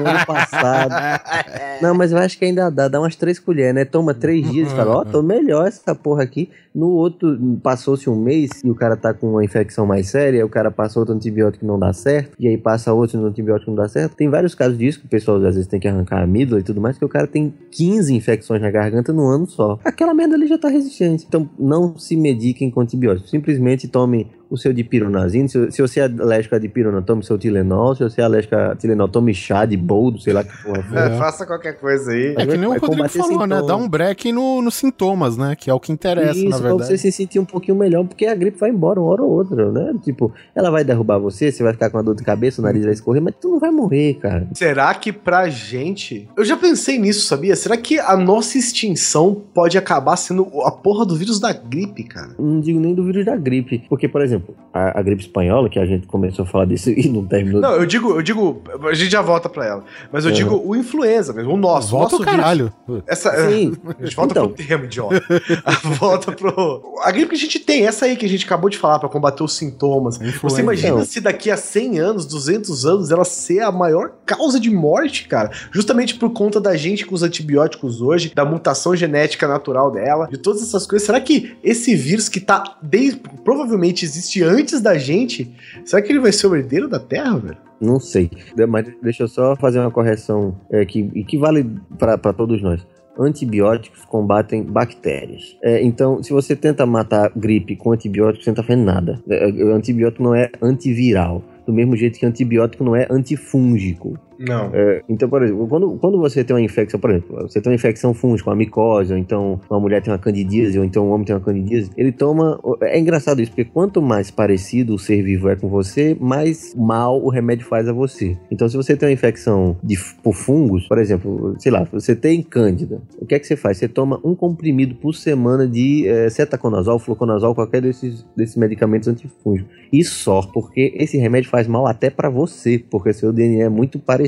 no ano passado. Não, mas eu acho que ainda dá, dá umas três colheres, né? Toma três dias e fala, ó, tô melhor essa porra aqui. No outro, passou-se um mês e o cara tá com uma infecção mais séria, o cara passa outro antibiótico e não dá certo, e aí passa outro antibiótico e não dá certo. Tem vários casos disso, que o pessoal às vezes tem que arrancar a amígdala e tudo mais, que o cara tem 15 infecções na garganta no ano só. Aquela merda ali já tá resistente. Então não se mediquem com antibióticos. Simplesmente tome o seu dipironazine. Se, se você é alérgico a dipirona, tome seu Tilenol. Se você é alérgico a Tilenol, tome chá de boldo, sei lá que porra for. É, faça qualquer coisa aí. É que nem o Rodrigo falou, né? Dá um break no, nos sintomas, né? Que é o que interessa, Isso, na pra verdade. você se sentir um pouquinho melhor, porque a gripe vai embora uma hora ou outra, né? Tipo, ela vai derrubar você, você vai ficar com uma dor de cabeça, o nariz vai escorrer, mas tu não vai morrer, cara. Será que pra gente. Eu já pensei nisso, sabia? Será que a nossa extinção pode acabar sendo a porra do vírus da gripe, cara? Não digo nem do vírus da gripe. Porque, por exemplo, a, a gripe espanhola, que a gente começou a falar disso e não terminou. Não, eu digo, eu digo. A gente já volta pra ela. Mas eu Uhum. digo o influenza mesmo, o nosso. o Volta nosso o caralho. Vírus. Essa, Sim. A gente volta Então. pro termo, idiota. volta pro. A gripe que a gente tem, essa aí que a gente acabou de falar, pra combater os sintomas. Você Influenza. imagina Então. se daqui a 100 anos, 200 anos, ela ser a maior causa de morte, cara? Justamente por conta da gente com os antibióticos hoje, da mutação genética natural dela, de todas essas coisas. Será que esse vírus que tá desde, provavelmente existe antes da gente, será que ele vai ser o herdeiro da Terra, velho? Não sei. Mas deixa eu só fazer uma correção é, que, e que vale para todos nós. Antibióticos combatem bactérias. É, então, se você tenta matar gripe com antibiótico, você não tá fazendo nada. É, o antibiótico não é antiviral. Do mesmo jeito que antibiótico não é antifúngico. Não. É, então, por exemplo, quando, quando você tem uma infecção, por exemplo, você tem uma infecção fúngica, uma micose, ou então uma mulher tem uma candidíase, ou então um homem tem uma candidíase, ele toma. É engraçado isso, porque quanto mais parecido o ser vivo é com você, mais mal o remédio faz a você. Então, se você tem uma infecção de, por fungos, por exemplo, sei lá, você tem cândida, o que é que você faz? Você toma um comprimido por semana de é, cetaconazol, fluconazol, qualquer desses, desses medicamentos antifúngicos. E só, porque esse remédio faz mal até pra você, porque seu DNA é muito parecido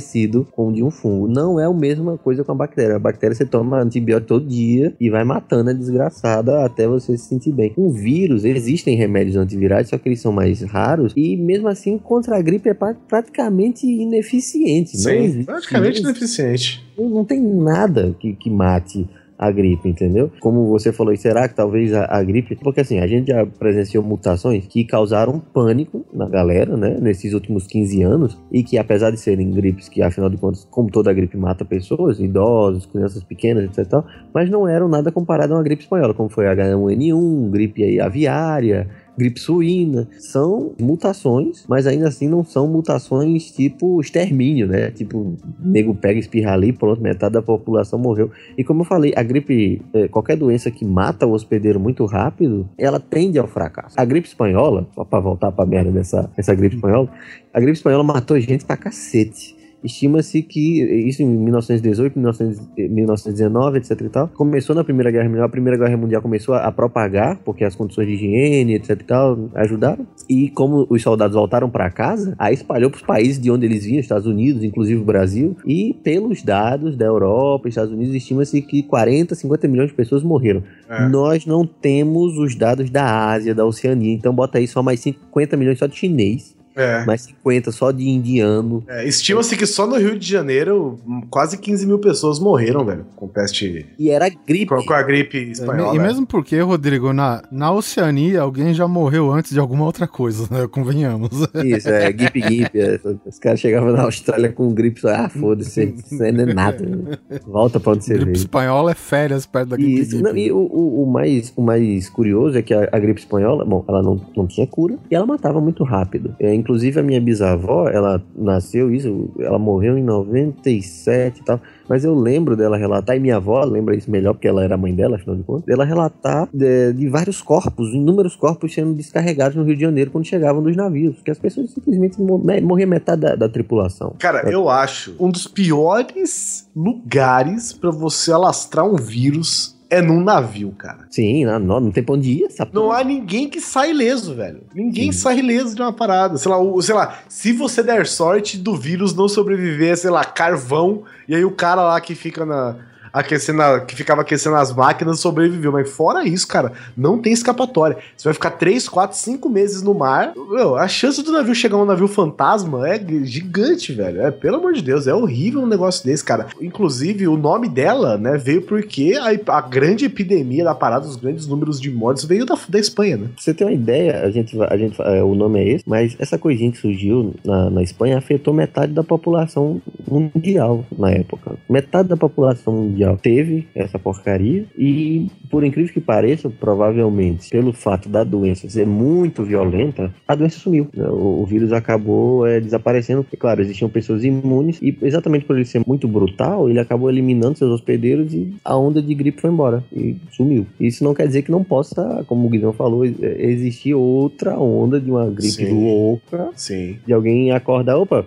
com o de um fungo. Não é a mesma coisa com a bactéria. A bactéria você toma antibiótico todo dia e vai matando a desgraçada até você se sentir bem. Com vírus, existem remédios antivirais, só que eles são mais raros e mesmo assim contra a gripe é pra- praticamente ineficiente. não Sim, praticamente ineficiente. não tem nada que, que mate a gripe, entendeu? Como você falou, será que talvez a, a gripe. Porque assim, a gente já presenciou mutações que causaram pânico na galera, né? Nesses últimos 15 anos. E que apesar de serem gripes que, afinal de contas, como toda gripe mata pessoas, idosos, crianças pequenas, etc. tal, Mas não eram nada comparado a uma gripe espanhola, como foi H1N1, gripe aviária. Gripe suína, são mutações, mas ainda assim não são mutações tipo extermínio, né? Tipo, nego pega, espirra ali, pronto, metade da população morreu. E como eu falei, a gripe, eh, qualquer doença que mata o hospedeiro muito rápido, ela tende ao fracasso. A gripe espanhola, só pra voltar pra merda dessa, dessa gripe espanhola, a gripe espanhola matou gente pra cacete. Estima-se que isso em 1918, 1900 1919, etc e tal, começou na Primeira Guerra Mundial. A Primeira Guerra Mundial começou a, a propagar, porque as condições de higiene, etc e tal, ajudaram. E como os soldados voltaram para casa, aí espalhou para os países de onde eles vinham, Estados Unidos, inclusive o Brasil. E pelos dados da Europa Estados Unidos, estima-se que 40, 50 milhões de pessoas morreram. É. Nós não temos os dados da Ásia, da Oceania, então bota aí só mais 50 milhões só de chinês, É. mais 50 só de indiano. É, Estima-se que só no Rio de Janeiro hum, quase 15 mil pessoas morreram, velho, com peste. E era gripe. com, com a gripe espanhola. E mesmo porque, Rodrigo, na, na Oceania alguém já morreu antes de alguma outra coisa, né? Convenhamos. Isso, é, gripe, gripe. é, os caras chegavam na Austrália com gripe, só, ah, foda-se, isso aí não é nada. né? Volta pra onde você gripe veio. espanhola é férias perto da gripe. Isso, não, e o, o, o mais, o mais curioso é que a, a gripe espanhola, bom, ela não, não tinha cura e ela matava muito rápido. É, inclusive a minha bisavó, ela nasceu isso, ela morreu em 97 e tal, mas eu lembro dela relatar, e minha avó lembra isso melhor porque ela era mãe dela, afinal de contas, dela relatar de, de vários corpos, inúmeros corpos sendo descarregados no Rio de Janeiro quando chegavam dos navios, que as pessoas simplesmente mor- né, morria metade da, da tripulação. Cara, eu acho um dos piores lugares pra você alastrar um vírus é num navio, cara. Sim, não, não, tem pra onde ir essa Não porra. há ninguém que sai ileso, velho. Ninguém Sim. sai ileso de uma parada. Sei lá, o, sei lá, se você der sorte do vírus não sobreviver, sei lá, carvão, e aí o cara lá que fica na. Aquecendo a- que ficava aquecendo as máquinas sobreviveu. Mas fora isso, cara, não tem escapatória. Você vai ficar 3, 4, 5 meses no mar. Meu, a chance do navio chegar um navio fantasma é gigante, velho. É, pelo amor de Deus, é horrível um negócio desse, cara. Inclusive, o nome dela, né, veio porque a, a grande epidemia da parada, os grandes números de mortes, veio da, da Espanha, né? Pra você ter uma ideia, a gente, a gente, é, o nome é esse, mas essa coisinha que surgiu na, na Espanha afetou metade da população mundial na época. Metade da população mundial teve essa porcaria e por incrível que pareça, provavelmente, pelo fato da doença ser muito violenta, a doença sumiu. O, o vírus acabou é, desaparecendo. Porque, claro, existiam pessoas imunes e exatamente por ele ser muito brutal, ele acabou eliminando seus hospedeiros e a onda de gripe foi embora e sumiu. Isso não quer dizer que não possa, como o Guilherme falou, e- existir outra onda de uma gripe Sim. louca, Sim. de alguém acordar, opa,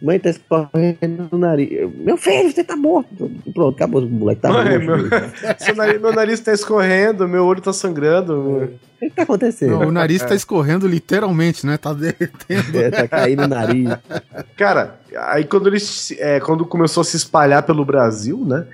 mãe tá escorrendo no nariz. Meu filho, você tá morto. Pronto, acabou, o moleque tá Mãe, morto. meu- Seu nariz- meu nariz tá escorrendo, meu olho tá sangrando. O que tá acontecendo? Não, o nariz tá escorrendo literalmente, né? Tá derretendo. É, tá caindo o nariz. Cara, aí quando eles. é, quando começou a se espalhar pelo Brasil, né?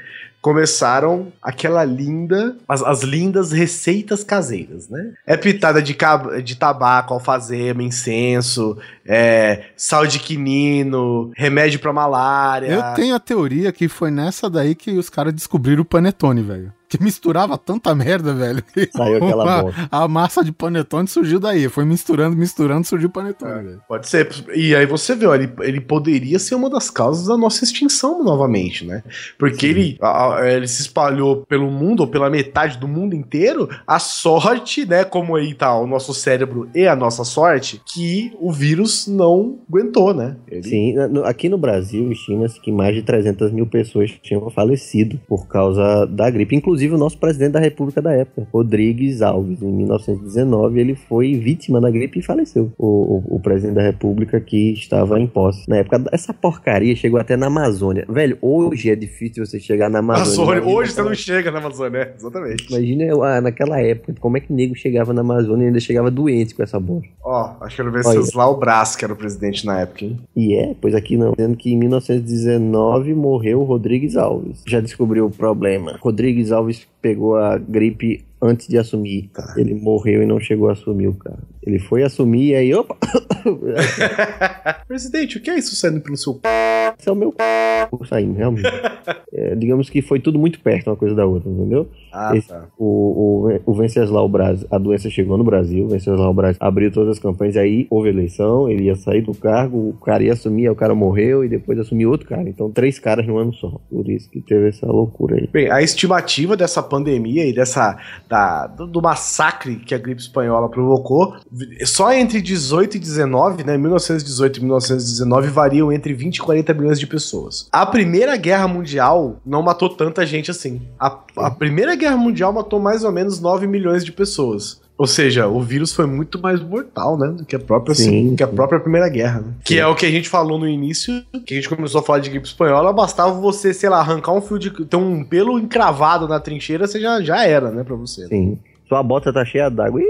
Começaram aquela linda. As, as lindas receitas caseiras, né? É pitada de, de tabaco, alfazema, incenso, é, sal de quinino, remédio pra malária. Eu tenho a teoria que foi nessa daí que os caras descobriram o panetone, velho. Que misturava tanta merda, velho. Saiu aquela a- bosta. A massa de panetone surgiu daí. Foi misturando, misturando, surgiu o panetone, velho. Pode ser. E aí você vê, ó, ele, ele poderia ser uma das causas da nossa extinção novamente, né? Porque ele, a- ele se espalhou pelo mundo, ou pela metade do mundo inteiro. A sorte, né? Como aí tá o nosso cérebro e a nossa sorte, que o vírus não aguentou, né? Ele- Sim, aqui no Brasil estima-se que mais de 300 mil pessoas tinham falecido por causa da gripe. Inclusive o nosso presidente da República da época, Rodrigues Alves, em 1919, ele foi vítima da gripe e faleceu. O, o- o presidente da República que estava em posse. Na época, essa porcaria chegou até na Amazônia. Velho, hoje é difícil você chegar na Amazônia. Amazônia. Hoje você não chega na Amazônia, né? Exatamente. Imagina ah, naquela época, como é que nego chegava na Amazônia e ainda chegava doente com essa bosta. Ó, acho que era. Venceslau Brás, que era o presidente na época, hein? E é, pois aqui não. Dizendo que em 1919 morreu Rodrigues Alves. Já descobriu o problema. Rodrigues Alves pegou a gripe antes de assumir. Ele morreu e não chegou a assumir o cara. Ele foi assumir e aí, opa! Presidente, o que é isso saindo pelo seu. Esse é o meu c... saindo, realmente. É, digamos que foi tudo muito perto uma coisa da outra, entendeu? Ah, Esse- tá. O, o, o Venceslau Braz, a doença chegou no Brasil, o Venceslau Braz abriu todas as campanhas, aí houve eleição, ele ia sair do cargo, o cara ia assumir, aí o cara morreu e depois assumiu outro cara. Então, três caras no ano só. Por isso que teve essa loucura aí. Bem, a estimativa dessa pandemia e dessa da, do, do massacre que a gripe espanhola provocou, só entre 18 e 19, né, 1918 e 1919 variam entre 20 e 40 milhões de pessoas. A Primeira Guerra Mundial não matou tanta gente assim. A, a Primeira Guerra Mundial matou mais ou menos 9 milhões de pessoas. Ou seja, o vírus foi muito mais mortal, né? Do que a própria, Sim, que a própria Primeira Guerra. né? Que é o que a gente falou no início, que a gente começou a falar de gripe espanhola, bastava você, sei lá, arrancar um fio de. ter um pelo encravado na trincheira, você já, já era, né, pra você. Sim. Sua bota tá cheia d'água. Ih,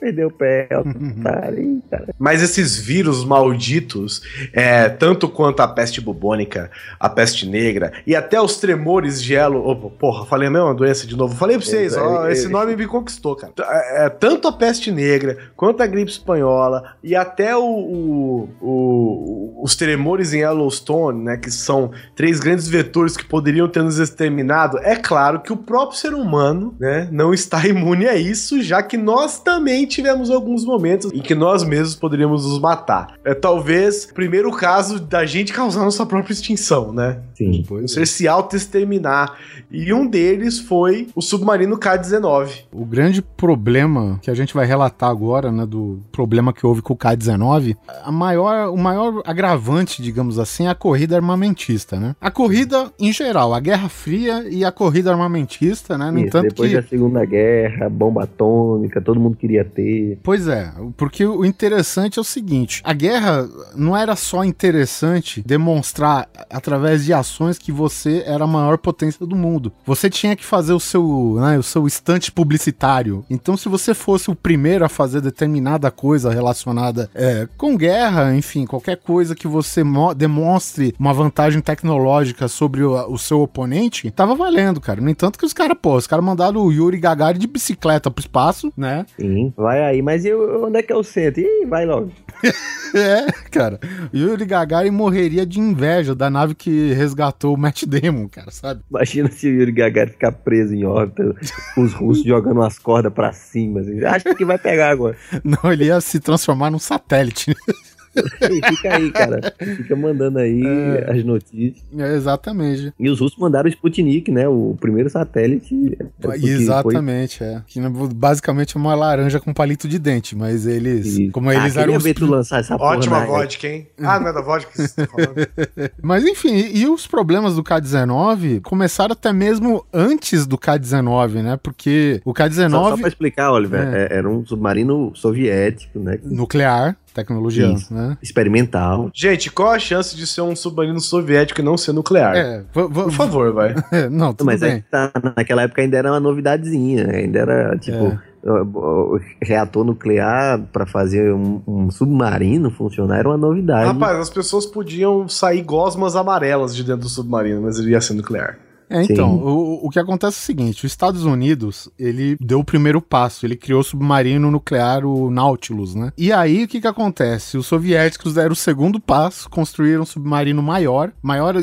perdeu o pé. Tá, cara. Mas esses vírus malditos, é, tanto quanto a peste bubônica, a peste negra e até os tremores de elo. Opa, porra, falei a mesma doença de novo. Falei pra vocês, ó, É, é, esse nome me conquistou, cara. T- é, tanto a peste negra quanto a gripe espanhola e até o, o- o- os tremores em Yellowstone, né, que são três grandes vetores que poderiam ter nos exterminado. É claro que o próprio ser humano, né, não está imune a isso, já que nós também tivemos alguns momentos em que nós mesmos poderíamos nos matar. É talvez o primeiro caso da gente causar nossa própria extinção, né? Sim. O ser se auto-exterminar. E um deles foi o submarino K-19. O grande problema que a gente vai relatar agora, né, do problema que houve com o K-19, a maior, o maior agravante, digamos assim, é a corrida armamentista, né? A corrida em geral, a Guerra Fria e a corrida armamentista, né? No Isso, entanto depois que da Segunda Guerra, bomba atômica, todo mundo queria ter. Pois é, porque o interessante é o seguinte: a guerra não era só interessante demonstrar através de ações que você era a maior potência do mundo. Você tinha que fazer o seu, né, o seu estante publicitário. Então, se você fosse o primeiro a fazer determinada coisa relacionada é, com guerra, enfim, qualquer coisa que você mo- demonstre uma vantagem tecnológica sobre o, o seu oponente, tava valendo, cara. No entanto, que os caras, pô, os caras mandaram o Yuri Gagarin de bicicleta pro espaço, né? Sim, vai aí. Mas eu, onde é que eu sento? Ih, vai logo. É, cara. Yuri Gagarin morreria de inveja da nave que resgatou o Matt Damon, cara, sabe? Imagina se o Yuri Gagarin ficar preso em órbita, os russos jogando umas cordas pra cima. Assim. Acho que vai pegar agora. Não, ele ia se transformar num satélite. Fica aí, cara. Fica mandando aí É. as notícias. É, exatamente. E os russos mandaram o Sputnik, né? O primeiro satélite. é, Exatamente, é. Que né, basicamente é uma laranja com palito de dente, mas eles, Isso. como Ah, eles queria eram os ver tu lançar essa porra Ótima na- vodka, hein? Ah, não é da vodka que você tá falando? Mas enfim, e os problemas do K-19 começaram até mesmo antes do K-19, né? Porque o Só, só K-19 pra explicar, Oliver, É. é- era um submarino soviético, né? nuclear, tecnologia, Isso. né? Experimental. Gente, qual a chance de ser um submarino soviético e não ser nuclear? É, Por favor, vai. é, não, tudo Mas bem. é tá, naquela época ainda era uma novidadezinha, ainda era tipo É. o- o reator nuclear pra fazer um, um submarino funcionar era uma novidade. Rapaz, as pessoas podiam sair gosmas amarelas de dentro do submarino, mas ele ia ser nuclear. É, então, o, o que acontece é o seguinte, os Estados Unidos, ele deu o primeiro passo, ele criou o submarino nuclear, o Nautilus, né? E aí, o que que acontece? Os soviéticos deram o segundo passo, construíram um submarino maior, maior,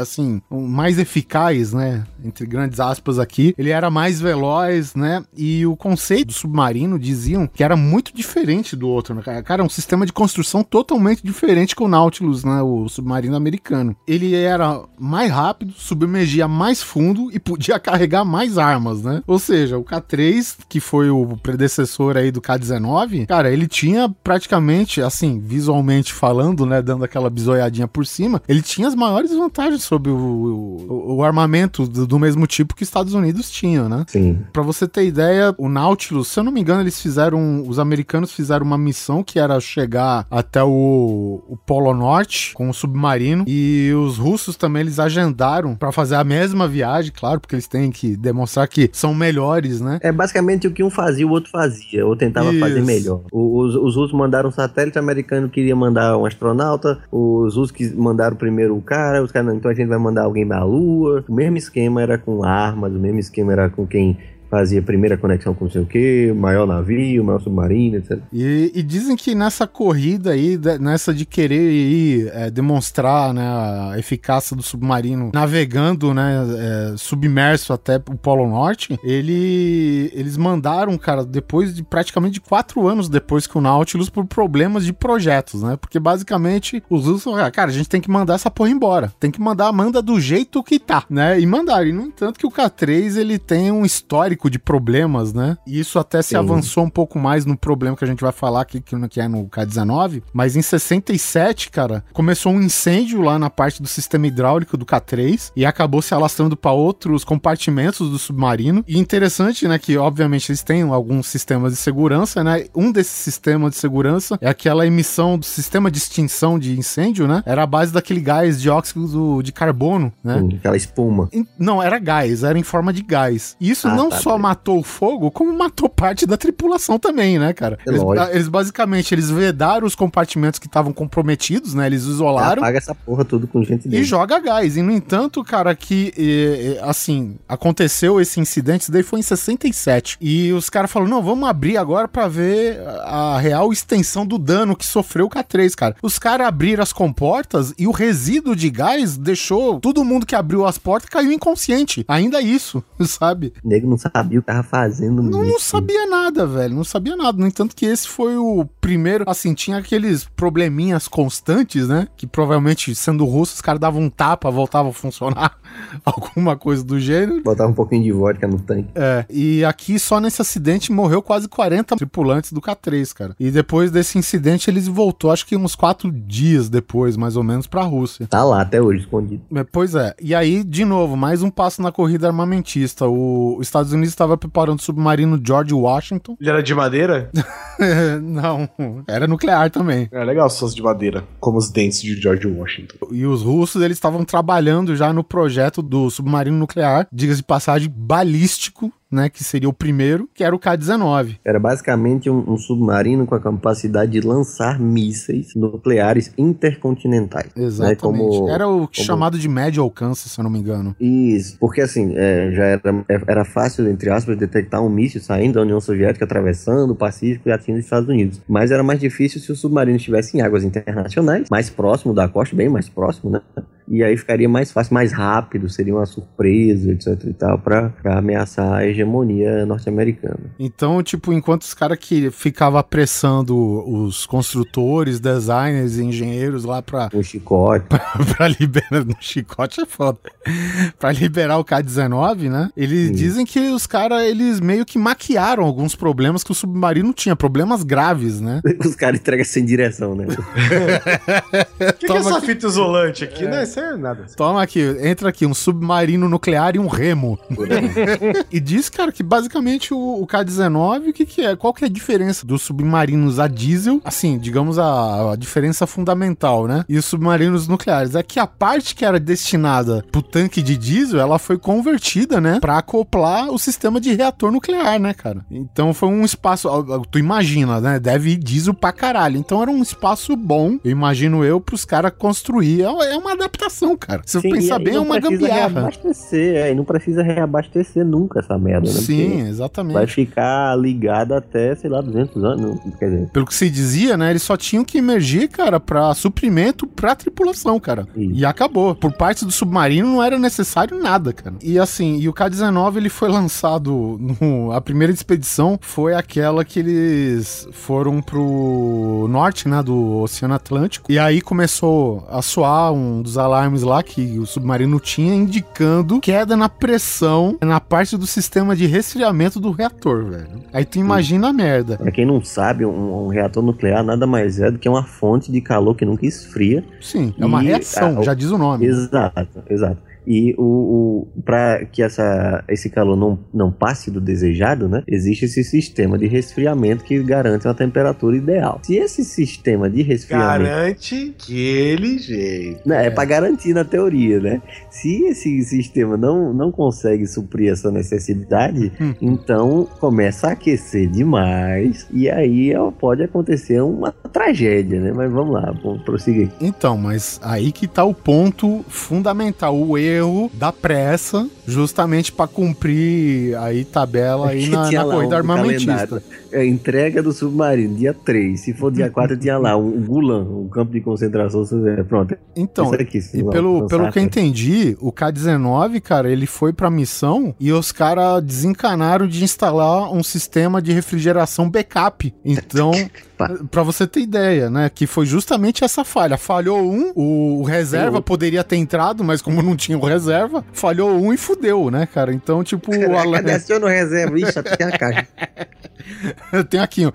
assim, mais eficaz, né? Entre grandes aspas aqui. Ele era mais veloz, né? E o conceito do submarino diziam que era muito diferente do outro, né? cara? É um sistema de construção totalmente diferente que o Nautilus, né? O submarino americano. Ele era mais rápido, submergia mais fundo e podia carregar mais armas, né? Ou seja, o K3, que foi o predecessor aí do K19, cara, ele tinha praticamente, assim, visualmente falando, né? Dando aquela bisoiadinha por cima, ele tinha as maiores vantagens sobre o, o- o armamento do, do mesmo tipo que os Estados Unidos tinham, né? Sim. Pra você ter ideia, o Nautilus, se eu não me engano, eles fizeram. Os americanos fizeram uma missão que era chegar até o, o Polo Norte com o submarino. E os russos também eles agendaram pra fazer a mesma viagem, claro, porque eles têm que demonstrar que são melhores, né? É basicamente o que um fazia, o outro fazia, ou tentava Isso. fazer melhor. Os, os russos mandaram um satélite, americano queria mandar um astronauta, os russos quis- mandaram primeiro o cara, os caras, então a gente vai mandar alguém da Lua. O mesmo esquema era com armas, o mesmo esquema era com quem fazia primeira conexão com não sei o que, maior navio, maior submarino, etc. E, e dizem que nessa corrida aí, nessa de querer ir é, demonstrar né, a eficácia do submarino navegando, né, é, submerso até o Polo Norte, ele, eles mandaram, cara, depois de praticamente quatro anos depois que o Nautilus, por problemas de projetos, né? Porque basicamente os russos falaram, "Ah, cara, a gente tem que mandar essa porra embora. Tem que mandar, manda do jeito que tá, né? E mandaram. E no entanto que o K3 ele tem um histórico de problemas, né? E isso até se Sim. avançou um pouco mais no problema que a gente vai falar aqui, que é no K19. Mas em 67, cara, começou um incêndio lá na parte do sistema hidráulico do K3 e acabou se alastrando para outros compartimentos do submarino. E interessante, né, que obviamente eles têm alguns sistemas de segurança, né? Um desses sistemas de segurança é aquela emissão do sistema de extinção de incêndio, né? Era a base daquele gás dióxido de carbono, né? Com Aquela espuma. Não, era gás, era em forma de gás. E isso Ah, não tá, só beleza. matou o fogo, como matou parte da tripulação também, né, cara? É Eles, eles basicamente eles vedaram os compartimentos que estavam comprometidos, né? Eles isolaram Apaga essa porra tudo com gente e joga gás. E no entanto, cara, que eh, eh, assim, aconteceu esse incidente, isso daí foi em 67. E os caras falaram: "Não, vamos abrir agora pra ver a real extensão do dano que sofreu o K3, cara". Os caras abriram as comportas e o resíduo de gás deixou todo mundo que abriu as portas caiu inconsciente. Ainda isso, sabe? O nego não sabia o que tava fazendo. Não, não sabia nada, velho. Não sabia nada. No entanto, que esse foi o primeiro. Assim, tinha aqueles probleminhas constantes, né? Que provavelmente, sendo russo, os caras davam um tapa, voltava a funcionar. Alguma coisa do gênero. Botava um pouquinho de vodka no tanque. É. E aqui, só nesse acidente, morreu quase 40 tripulantes do K3, cara. E depois desse incidente, eles voltou, acho que uns quatro dias depois, mais ou menos, pra Rússia. Tá lá até hoje, escondido. É, Pois é. E aí, de novo, mais um passo na corrida armamentista. O, os Estados Unidos estava preparando o submarino George Washington. Ele era de madeira? Não, era nuclear também. É legal se fosse de madeira, como os dentes de George Washington. E os russos, eles estavam trabalhando já no projeto do submarino nuclear, diga-se de passagem, balístico, né, que seria o primeiro, que era o K-19. Era basicamente um, um submarino com a capacidade de lançar mísseis nucleares intercontinentais. Exatamente. Né, como- era o como- chamado de médio alcance, se eu não me engano. Isso, porque assim, é, já era, é, era fácil, entre aspas, detectar um míssil saindo da União Soviética, atravessando o Pacífico e atingindo os Estados Unidos. Mas era mais difícil se o submarino estivesse em águas internacionais, mais próximo da costa, bem mais próximo, né? E aí ficaria mais fácil, mais rápido, seria uma surpresa, etc e tal, pra, pra ameaçar a hegemonia norte-americana. Então, tipo, enquanto os caras que ficavam apressando os construtores, designers e engenheiros lá pra, Um chicote. pra liberar. No chicote é foda. pra liberar o K-19, né? Eles Sim. dizem que os caras, eles meio que maquiaram alguns problemas que o submarino tinha, problemas graves, né? Os caras entregam sem direção, né? O que, que é essa aqui. fita isolante aqui? Não, isso é nada. Toma aqui, entra aqui, um submarino nuclear e um remo. E diz, cara, que basicamente o, o K-19, o que, que é? Qual que é a diferença dos submarinos a diesel? Assim, digamos a, a diferença fundamental, né? E os submarinos nucleares. É que a parte que era destinada pro tanque de diesel, ela foi convertida, né? Pra acoplar o sistema de reator nuclear, né, cara? Então foi um espaço. Tu imagina, né? Deve ir diesel pra caralho. Então era um espaço bom, eu imagino eu, pros caras construir. É é uma adaptação, cara. Se eu pensar e- e bem, é uma gambiarra. reabastecer, é, e não precisa reabastecer nunca essa merda, né? Sim, Porque exatamente. Vai ficar ligado até, sei lá, 200 anos. Quer dizer, Pelo que se dizia, né? Eles só tinham que emergir, cara, pra suprimento pra tripulação, cara. Isso. E acabou. Por parte do submarino não era necessário nada, cara. E assim, e o K-19 ele foi lançado no. A primeira expedição foi aquela que eles foram pro norte, né? Do Oceano Atlântico. E aí começou a soar um dos alarmes lá que o submarino tinha, indicando queda na pressão na parte do sistema de resfriamento do reator, velho. Aí tu imagina a merda. pra quem não sabe, um, um reator nuclear nada mais é do que uma fonte de calor que nunca esfria. Sim, é uma reação, ah, já diz o nome. Exato, exato. E o, o para que essa, esse calor não, não passe do desejado, né? Existe esse sistema de resfriamento que garante uma temperatura ideal. Se esse sistema de resfriamento Garante aquele jeito. Não, é pra garantir na teoria, né? Se esse sistema não, não consegue suprir essa necessidade, Hum. então começa a aquecer demais e aí pode acontecer uma tragédia, né? Mas vamos lá, vamos prosseguir. Então, mas aí que tá o ponto fundamental, o erro da pressa, justamente pra cumprir aí tabela aí na, na corrida um armamentista. É, entrega do submarino, dia 3. Se for dia 4, tinha lá um Gulan, um campo de concentração. é, Pronto. Então, aqui, sim, e pelo, pelo que eu entendi, o K-19, cara, ele foi pra missão e os caras desencanaram de instalar um sistema de refrigeração backup. Então, Pá. pra você ter ideia, né, que foi justamente essa falha. Falhou um, o, o reserva Outro. poderia ter entrado, mas como não tinha o reserva, falhou um e fudeu, né, cara? Então, tipo, o Alan... Cadê aciona o reserva? Ixi, até tem a caixa. Tem aqui, ó.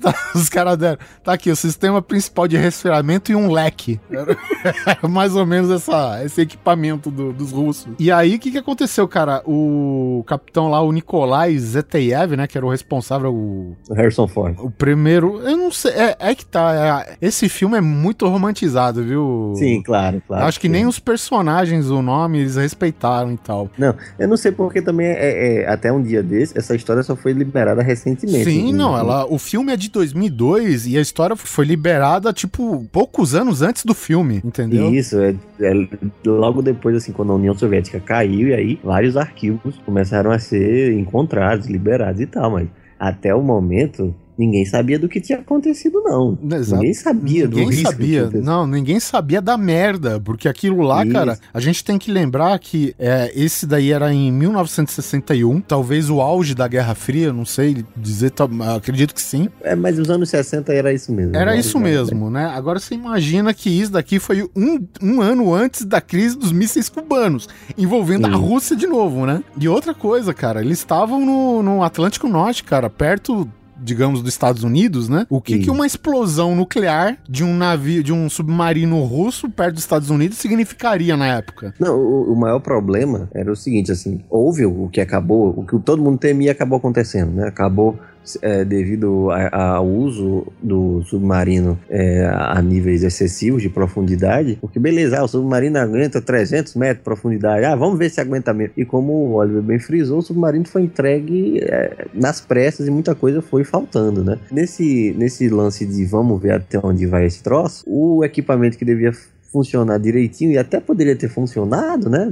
Tá, os caras deram. Tá aqui, o sistema principal de resfriamento e um leque. Era mais ou menos essa, esse equipamento do- dos russos. E aí, o que, que aconteceu, cara? O capitão lá, o Nikolai Zeteyev, né? Que era o responsável, o, O Harrison Ford. o primeiro. Eu não sei. É, é que tá. é- esse filme é muito romantizado, viu? Sim, claro, claro. Acho que sim. nem os personagens, o nome, eles respeitaram e tal. Não, eu não sei porque também é, é- até um dia desse, essa história só foi liberada recentemente. Sim, não, ela, o filme é de 2002 e a história foi liberada, tipo, poucos anos antes do filme, entendeu? Isso, é, é logo depois, assim, quando a União Soviética caiu, e aí vários arquivos começaram a ser encontrados, liberados e tal, mas até o momento ninguém sabia do que tinha acontecido, não. Exato. Ninguém sabia do Ninguém sabia, não, ninguém sabia da merda, porque aquilo lá, Isso. cara, a gente tem que lembrar que é, esse daí era em 1961, talvez o auge da Guerra Fria, não sei dizer, acredito que sim. É, mas os anos 60 era isso mesmo. Era né? isso mesmo, né? Agora você imagina que isso daqui foi um, um ano antes da crise dos mísseis cubanos, envolvendo a Sim. Rússia de novo, né? E outra coisa, cara, eles estavam no, no Atlântico Norte, cara, perto. Digamos, dos Estados Unidos, né? O que, que uma explosão nuclear de um navio, de um submarino russo perto dos Estados Unidos significaria na época? Não, o, o maior problema era o seguinte, assim, houve o o que acabou, o que todo mundo temia acabou acontecendo, né? Acabou é, devido ao uso do submarino é, a níveis excessivos de profundidade, porque beleza, ah, o submarino aguenta 300 metros de profundidade, ah, vamos ver se aguenta mesmo. E como o Oliver bem frisou, o submarino foi entregue é, nas pressas e muita coisa foi faltando, né? Nesse, nesse lance de vamos ver até onde vai esse troço, o equipamento que devia funcionar direitinho e até poderia ter funcionado, né?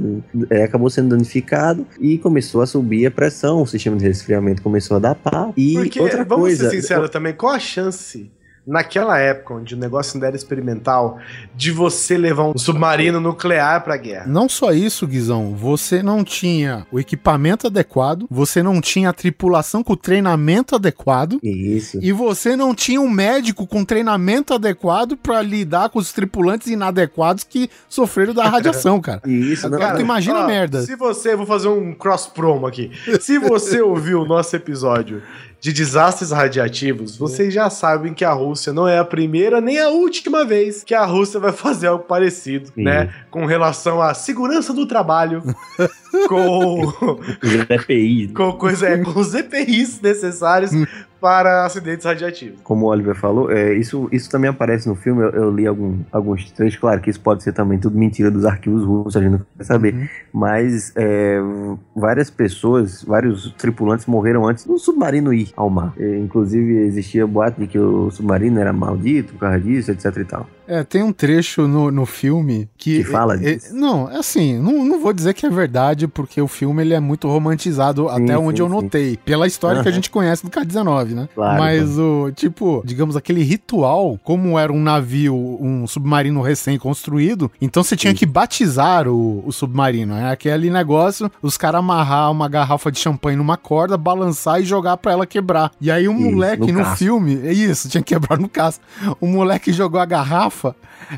É, acabou sendo danificado e começou a subir a pressão, o sistema de resfriamento começou a dar pau. E Porque, outra vamos coisa, ser sinceros também, qual a chance naquela época, onde o negócio ainda era experimental, de você levar um submarino nuclear pra guerra. Não só isso, Guizão, você não tinha o equipamento adequado, você não tinha a tripulação com o treinamento adequado. Isso. E você não tinha um médico com treinamento adequado pra lidar com os tripulantes inadequados que sofreram da radiação, cara. Isso, não, Cara, tu imagina a merda. Se você, vou fazer um cross promo aqui. Se você ouviu o nosso episódio de desastres radiativos, vocês já sabem que a Rússia não é a primeira nem a última vez que a Rússia vai fazer algo parecido, Sim. né? Com relação à segurança do trabalho, com, os EPI, com coisa, é, com os EPIs necessários para acidentes radiativos. como o Oliver falou, é, isso, isso também aparece no filme. Eu, eu li algum, alguns trechos, claro que isso pode ser também tudo mentira dos arquivos russos, a gente não quer saber. Uhum. Mas é, várias pessoas, vários tripulantes morreram antes do submarino ir ao mar. É, inclusive, existia boato de que o submarino era maldito por causa disso, etc e tal. É, tem um trecho no, no filme que. Que fala é- é- disso. não, é assim, não, não vou dizer que é verdade, porque o filme ele é muito romantizado até onde sim, eu sim. notei. Pela história que a gente conhece do K-19, né? Claro, Mas o, tipo, digamos, aquele ritual, como era um navio, um submarino recém-construído, então você tinha que batizar o, o submarino. É aquele negócio, os caras amarrar uma garrafa de champanhe numa corda, balançar e jogar pra ela quebrar. E aí um Isso, moleque no no filme, é isso, tinha que quebrar no casco. O moleque jogou a garrafa,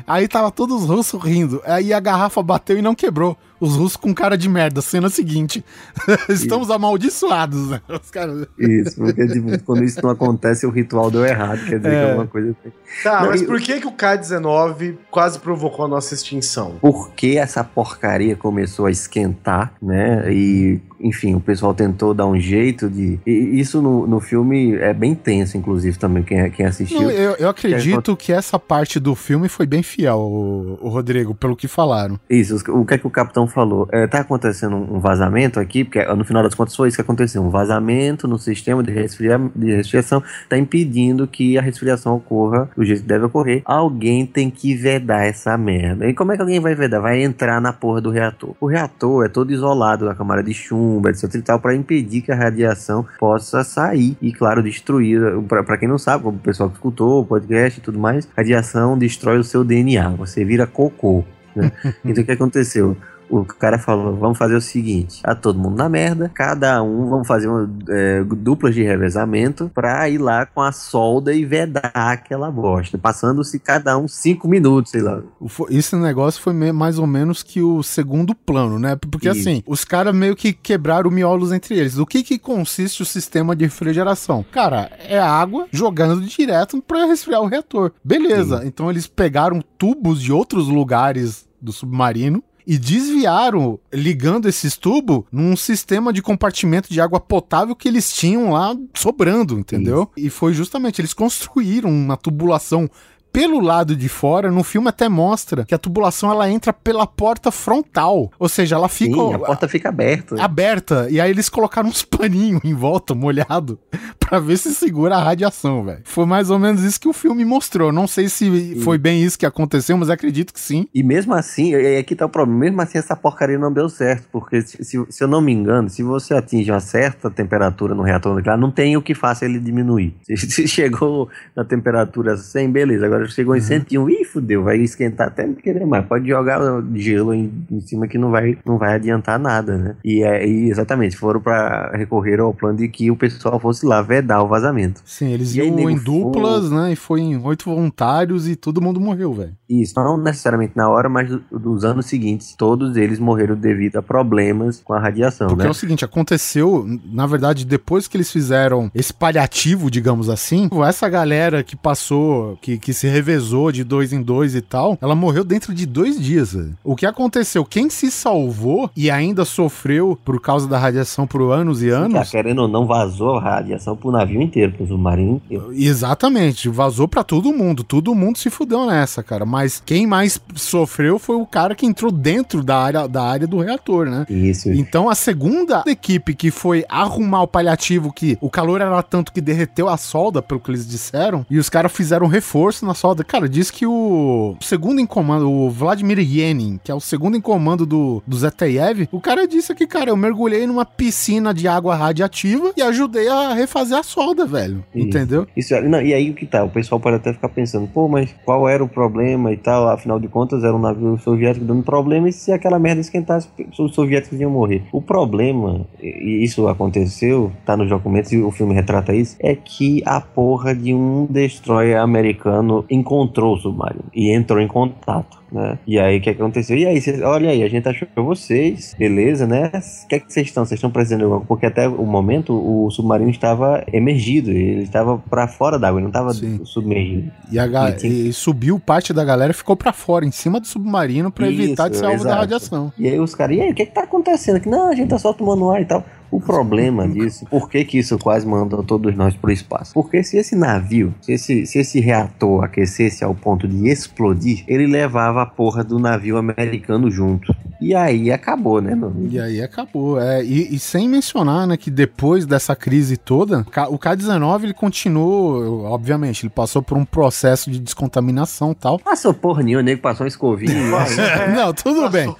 aí tava todos os russos rindo. Aí a garrafa bateu e não quebrou. Os russos com cara de merda. Cena seguinte. Estamos amaldiçoados, né? Os caras. Isso, porque tipo, quando isso não acontece, o ritual deu errado. Quer dizer É. que é uma coisa assim. Tá, Não, mas e- por que, que o K-19 quase provocou a nossa extinção? Porque essa porcaria começou a esquentar, né? E, enfim, o pessoal tentou dar um jeito de. E isso no, no filme é bem tenso, inclusive, também, quem, quem assistiu. Não, eu, eu acredito que essa parte do filme foi bem fiel, o, o Rodrigo, pelo que falaram. Isso, o que é que o capitão falou? É, tá acontecendo um vazamento aqui, porque no final das contas foi isso que aconteceu. Um vazamento no sistema de, resfria, de resfriação está impedindo que a resfriação ocorra do jeito que deve ocorrer. Alguém tem que vedar essa merda. E como é que alguém vai vedar? Vai entrar na porra do reator. O reator é todo isolado da camada de chumbo, etc e tal, para impedir que a radiação possa sair e, claro, destruir. Para quem não sabe, como o pessoal que escutou o podcast e tudo mais, radiação destrói o seu DNA. Você vira cocô. né? Então o que aconteceu? O cara falou: vamos fazer o seguinte: tá todo mundo na merda, cada um vamos fazer uma, é, duplas de revezamento pra ir lá com a solda e vedar aquela bosta, passando-se cada um cinco minutos, sei lá. O Esse negócio foi mais ou menos que o segundo plano, né? Porque Isso. assim, os caras meio que quebraram miolos entre eles. Do que que consiste o sistema de refrigeração? Cara, é água jogando direto pra resfriar o reator. Beleza. Então eles pegaram tubos de outros lugares do submarino e desviaram, ligando esses tubos num sistema de compartimento de água potável que eles tinham lá sobrando, entendeu? E foi justamente, eles construíram uma tubulação pelo lado de fora, no filme até mostra que a tubulação ela entra pela porta frontal. Ou seja, ela fica Sim, a porta fica aberta. aberta. E aí eles colocaram uns paninhos em volta, molhado, pra ver se segura a radiação, velho. Foi mais ou menos isso que o filme mostrou. Não sei se foi bem isso que aconteceu, mas acredito que sim. E mesmo assim, e aqui tá o problema, mesmo assim essa porcaria não deu certo, porque se, se- se eu não me engano, se você atinge uma certa temperatura no reator nuclear, não tem o que faça ele diminuir. Se, se chegou na temperatura 100, beleza, agora chegou em 101, ih, fudeu, vai esquentar até não querer mais, pode jogar gelo em, em cima que não vai, não vai adiantar nada, né? E, é, e exatamente, foram para recorrer ao plano de que o pessoal fosse lá vedar o vazamento. Sim, eles E aí, iam em duplas, né? E foi em oito voluntários e todo mundo morreu, velho. Isso, não necessariamente na hora, mas do- dos anos seguintes, todos eles morreram devido a problemas com a radiação, Porque né? é o seguinte, aconteceu, na verdade, depois que eles fizeram esse paliativo, digamos assim, essa galera que passou, que, que se revezou de dois em dois e tal, ela morreu dentro de dois dias. O que aconteceu? Quem se salvou e ainda sofreu por causa da radiação por anos e Tá anos, querendo ou não, vazou a radiação pro navio inteiro, pro submarino inteiro. Exatamente, vazou pra todo mundo. Todo mundo se fudeu nessa, cara. Mas quem mais sofreu foi o cara que entrou dentro da área, da área do reator, né? Isso. Então a segunda equipe que foi arrumar o paliativo, que o calor era tanto que derreteu a solda, pelo que eles disseram, e os caras fizeram reforço na solda. Cara, diz que o segundo em comando, o Vladimir Yenin, que é o segundo em comando do, do Zeteyev, o cara disse que, cara, eu mergulhei numa piscina de água radiativa e ajudei a refazer a solda, velho. Isso. Entendeu? Isso, não, e aí o que tá? O pessoal pode até ficar pensando, pô, mas qual era o problema e tal? Afinal de contas, era um navio soviético dando problema e se aquela merda esquentasse, os soviéticos iam morrer. O problema, e isso aconteceu, tá nos documentos e o filme retrata isso, é que a porra de um destroyer americano encontrou o submarino e entrou em contato. Né? E aí o que aconteceu? E aí, cês, olha aí, a gente achou vocês, beleza, né? O que é que vocês estão? Vocês estão precisando de alguma Porque até o momento o submarino estava emergido, ele estava para fora d'água, ele não estava submergido. E, a ga- tinha- e subiu parte da galera e ficou pra fora, em cima do submarino, Isso, evitar de ser alvo da radiação. E aí os caras, e aí, o que que tá acontecendo aqui? Não, a gente tá só tomando ar e tal. O problema disso, por que que isso quase mandou todos nós pro espaço? Porque se esse navio, se esse, se esse reator aquecesse ao ponto de explodir, ele levava a porra do navio americano junto. E aí acabou, né, meu? E aí acabou. É, e, e sem mencionar, né, que depois dessa crise toda, o K-19 ele continuou, obviamente, ele passou por um processo de descontaminação e tal. Passou porra nenhuma, o nego passou um escovinho. e Não, tudo bem.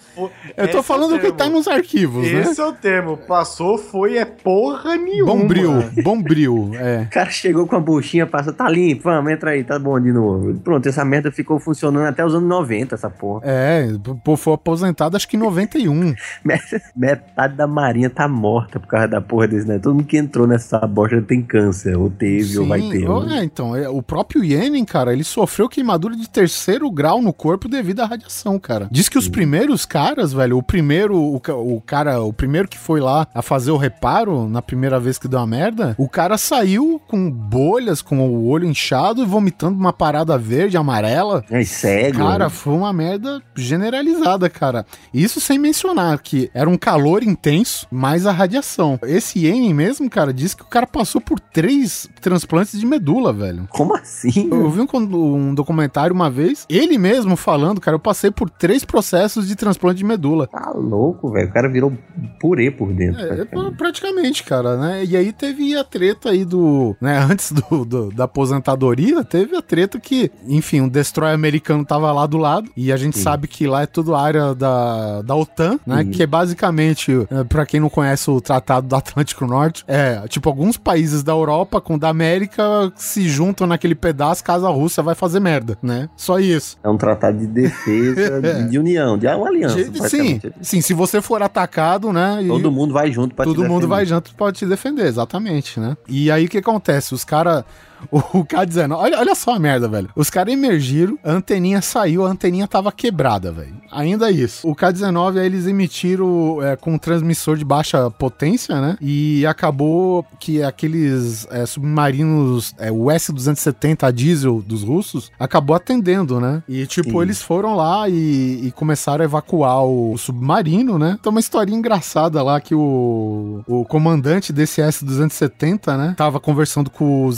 Eu tô esse é falando o o que tá nos arquivos, né? Esse é o termo. Passou, foi, é porra nenhuma. Bombril, bombril, é. O cara chegou com a buchinha, passou, tá limpo, vamos, entra aí, tá bom de novo. Pronto, essa merda ficou funcionando até os anos 90, essa porra. É, pô, foi aposentado acho que em 91. Metade da marinha tá morta por causa da porra desse, né? Todo mundo que entrou nessa bosta tem câncer, ou teve, ou vai ter. ó, é, então, é, o próprio Yenin, cara, ele sofreu queimadura de terceiro grau no corpo devido à radiação, cara. Diz que os primeiros caras, velho, o primeiro, o, o cara, o primeiro que foi lá a fazer o reparo na primeira vez que deu uma merda, o cara saiu com bolhas, com o olho inchado e vomitando uma parada verde, amarela. É cego. Cara, né? foi uma merda generalizada, cara. Isso sem mencionar que era um calor intenso, mais a radiação. Esse Yenin mesmo, cara, disse que o cara passou por três transplantes de medula, velho. Como assim? Eu vi um, um documentário uma vez, ele mesmo falando, cara, eu passei por três processos de transplante de medula. Tá louco, velho. O cara virou purê por dentro. É, praticamente. pra- praticamente, cara, né? E aí teve a treta aí do. Né, antes do, do- da aposentadoria, teve a treta que, enfim, um destroyer americano tava lá do lado. E a gente Sim. sabe que lá é tudo área da, da OTAN, né? Sim. Que é basicamente, é, pra quem não conhece o Tratado do Atlântico Norte, é tipo alguns países da Europa com o da América se juntam naquele pedaço caso a Rússia vai fazer merda, né? Só isso. É um tratado de defesa, de, de união, de uma aliança. Gente, sim, sim, se você for atacado, né? Todo mundo vai junto pra te Todo mundo defender. vai junto pra te defender, exatamente, né? E aí o que acontece? Os caras. O K-19. Olha, olha só a merda, velho. Os caras emergiram, a anteninha saiu, a anteninha tava quebrada, velho. Ainda isso. O K-19, aí eles emitiram é, com um transmissor de baixa potência, né? E acabou que aqueles é, submarinos, é, o S-270 a diesel dos russos, acabou atendendo, né? E tipo, Sim. eles foram lá e, e começaram a evacuar o submarino, né? Então, uma historinha engraçada lá que o, o comandante desse S-270, né? Tava conversando com o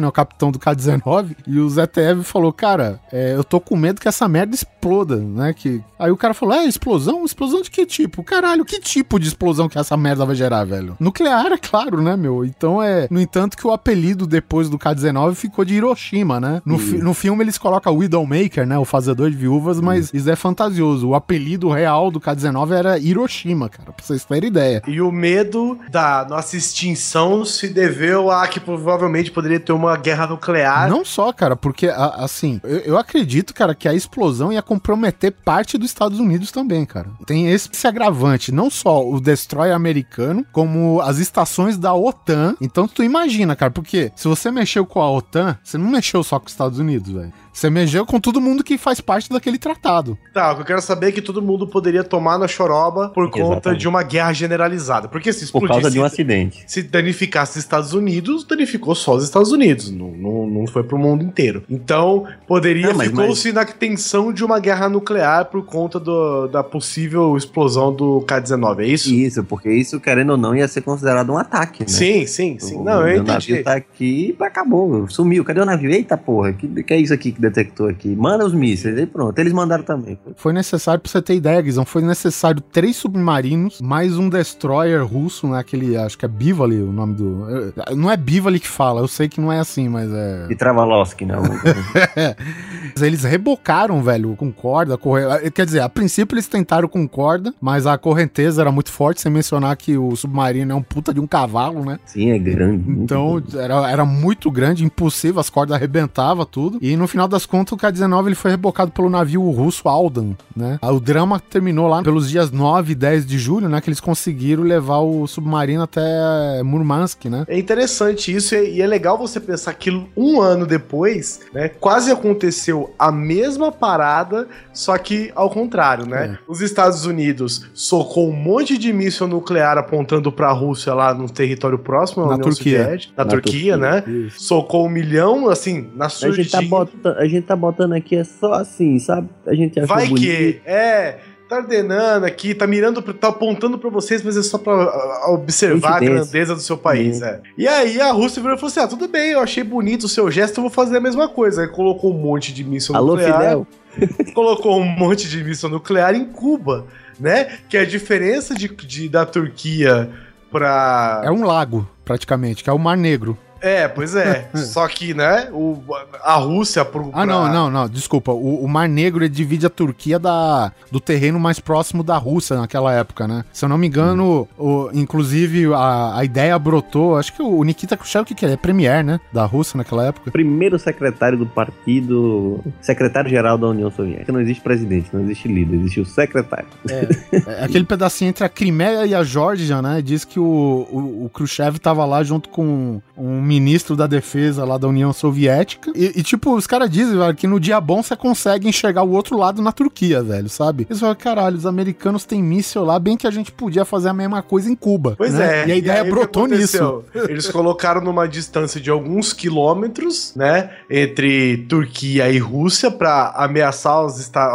Né? O capitão do K-19. E o ZTEV falou: Cara, é, eu tô com medo que essa merda exploda, né? Que... Aí o cara falou: É, explosão? Explosão de que tipo? Caralho, que tipo de explosão que essa merda vai gerar, velho? Nuclear, é claro, né, meu? Então é. No entanto, que o apelido depois do K-19 ficou de Hiroshima, né? No, fi- no filme eles colocam Widowmaker, né? O fazedor de viúvas, mas isso é fantasioso. O apelido real do K-19 era Hiroshima, cara, pra vocês terem ideia. E o medo da nossa extinção se deveu a que provavelmente poderia ter uma guerra nuclear. Não só, cara, porque, assim, eu, acredito, cara, que a explosão ia comprometer parte dos Estados Unidos também, cara. Tem esse agravante, não só o destroyer americano, como as estações da OTAN. Então, tu imagina, cara, porque se você mexeu com a OTAN, você não mexeu só com os Estados Unidos, velho. Você mexeu com todo mundo que faz parte daquele tratado. Tá, o que eu quero saber é que todo mundo poderia tomar na choroba por conta Exatamente. de uma guerra generalizada. Porque se Por causa de um explodisse, acidente. se danificasse os Estados Unidos, danificou só os Estados Unidos, não, não, não foi pro mundo inteiro. Então, poderia, mas- ficou-se na tensão de uma guerra nuclear por conta do- da possível explosão do K-19, é isso? Isso, porque isso, querendo ou não, ia ser considerado um ataque, né? Sim, sim, sim. O Não, eu entendi. navio tá aqui e acabou, sumiu. Cadê o navio? Eita porra, que, que é isso aqui que detector aqui. Manda os mísseis. Aí pronto, eles mandaram também. Foi necessário, pra você ter ideia, Guizão, foi necessário três submarinos, mais um destroyer russo, né? Aquele, acho que é Bivali o nome do... eh, Não é Bivali que fala, eu sei que não é assim, mas é... E Travalovski, né? Eles rebocaram, velho, com corda, corre... quer dizer, a princípio eles tentaram com corda, mas a correnteza era muito forte, sem mencionar que o submarino é um puta de um cavalo, né? Sim, é grande. Então era, era muito grande, impossível, as cordas arrebentavam tudo. E no final das contas, o K-19 ele foi rebocado pelo navio russo Aldan, né? O drama terminou lá pelos dias 9 e 10 de julho, né? Que eles conseguiram levar o submarino até Murmansk, né? É interessante isso e e é legal você pensar que um ano depois, né, quase aconteceu a mesma parada, só que ao contrário, né? Os Estados Unidos socou um monte de míssil nuclear apontando pra Rússia lá no território próximo, Na União Turquia. Soviética, na, Na Turquia, Turquia, né? Socou um milhão, assim, na A gente, tá botando, a gente tá botando aqui é só assim, sabe? A gente achou Vai bonito. que, é, tá ordenando aqui, tá mirando, tá apontando pra vocês, mas é só pra ah, observar a grandeza do seu país, é. E aí a Rússia virou e falou assim: ah, tudo bem, eu achei bonito o seu gesto, eu vou fazer a mesma coisa. Aí colocou um monte de míssil Alô, nuclear. Fidel? colocou um monte de míssil nuclear em Cuba, né? Que a diferença de, de- da Turquia pra. É um lago, praticamente, que é o Mar Negro. É, pois é. Só que, né, o, a Rússia pro. Ah, pra- não, não, não, desculpa. O, o Mar Negro divide a Turquia da, do terreno mais próximo da Rússia naquela época, né? Se eu não me engano, o, inclusive a, a ideia brotou, acho que o Nikita Khrushchev, o que, que é? É premier, né? Da Rússia naquela época. Primeiro secretário do partido, secretário-geral da União Soviética. Não existe presidente, não existe líder, existe o secretário. É, aquele pedacinho entre a Crimeia e a Geórgia, né? Diz que o, o, o Khrushchev tava lá junto com um ministro da defesa lá da União Soviética. E, e, tipo, os caras dizem, velho, que no dia bom você consegue enxergar o outro lado na Turquia, velho, sabe? Eles falam, caralho, os americanos têm míssil lá, bem que a gente podia fazer a mesma coisa em Cuba. Pois né? é. E a ideia aí o que brotou nisso. Eles colocaram numa distância de alguns quilômetros, né, entre Turquia e Rússia para ameaçar os esta-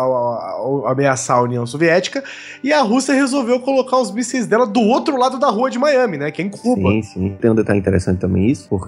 ameaçar a União Soviética, e a Rússia resolveu colocar os mísseis dela do outro lado da rua de Miami, né, que é em Cuba. Sim, sim. Tem um detalhe interessante também isso, porque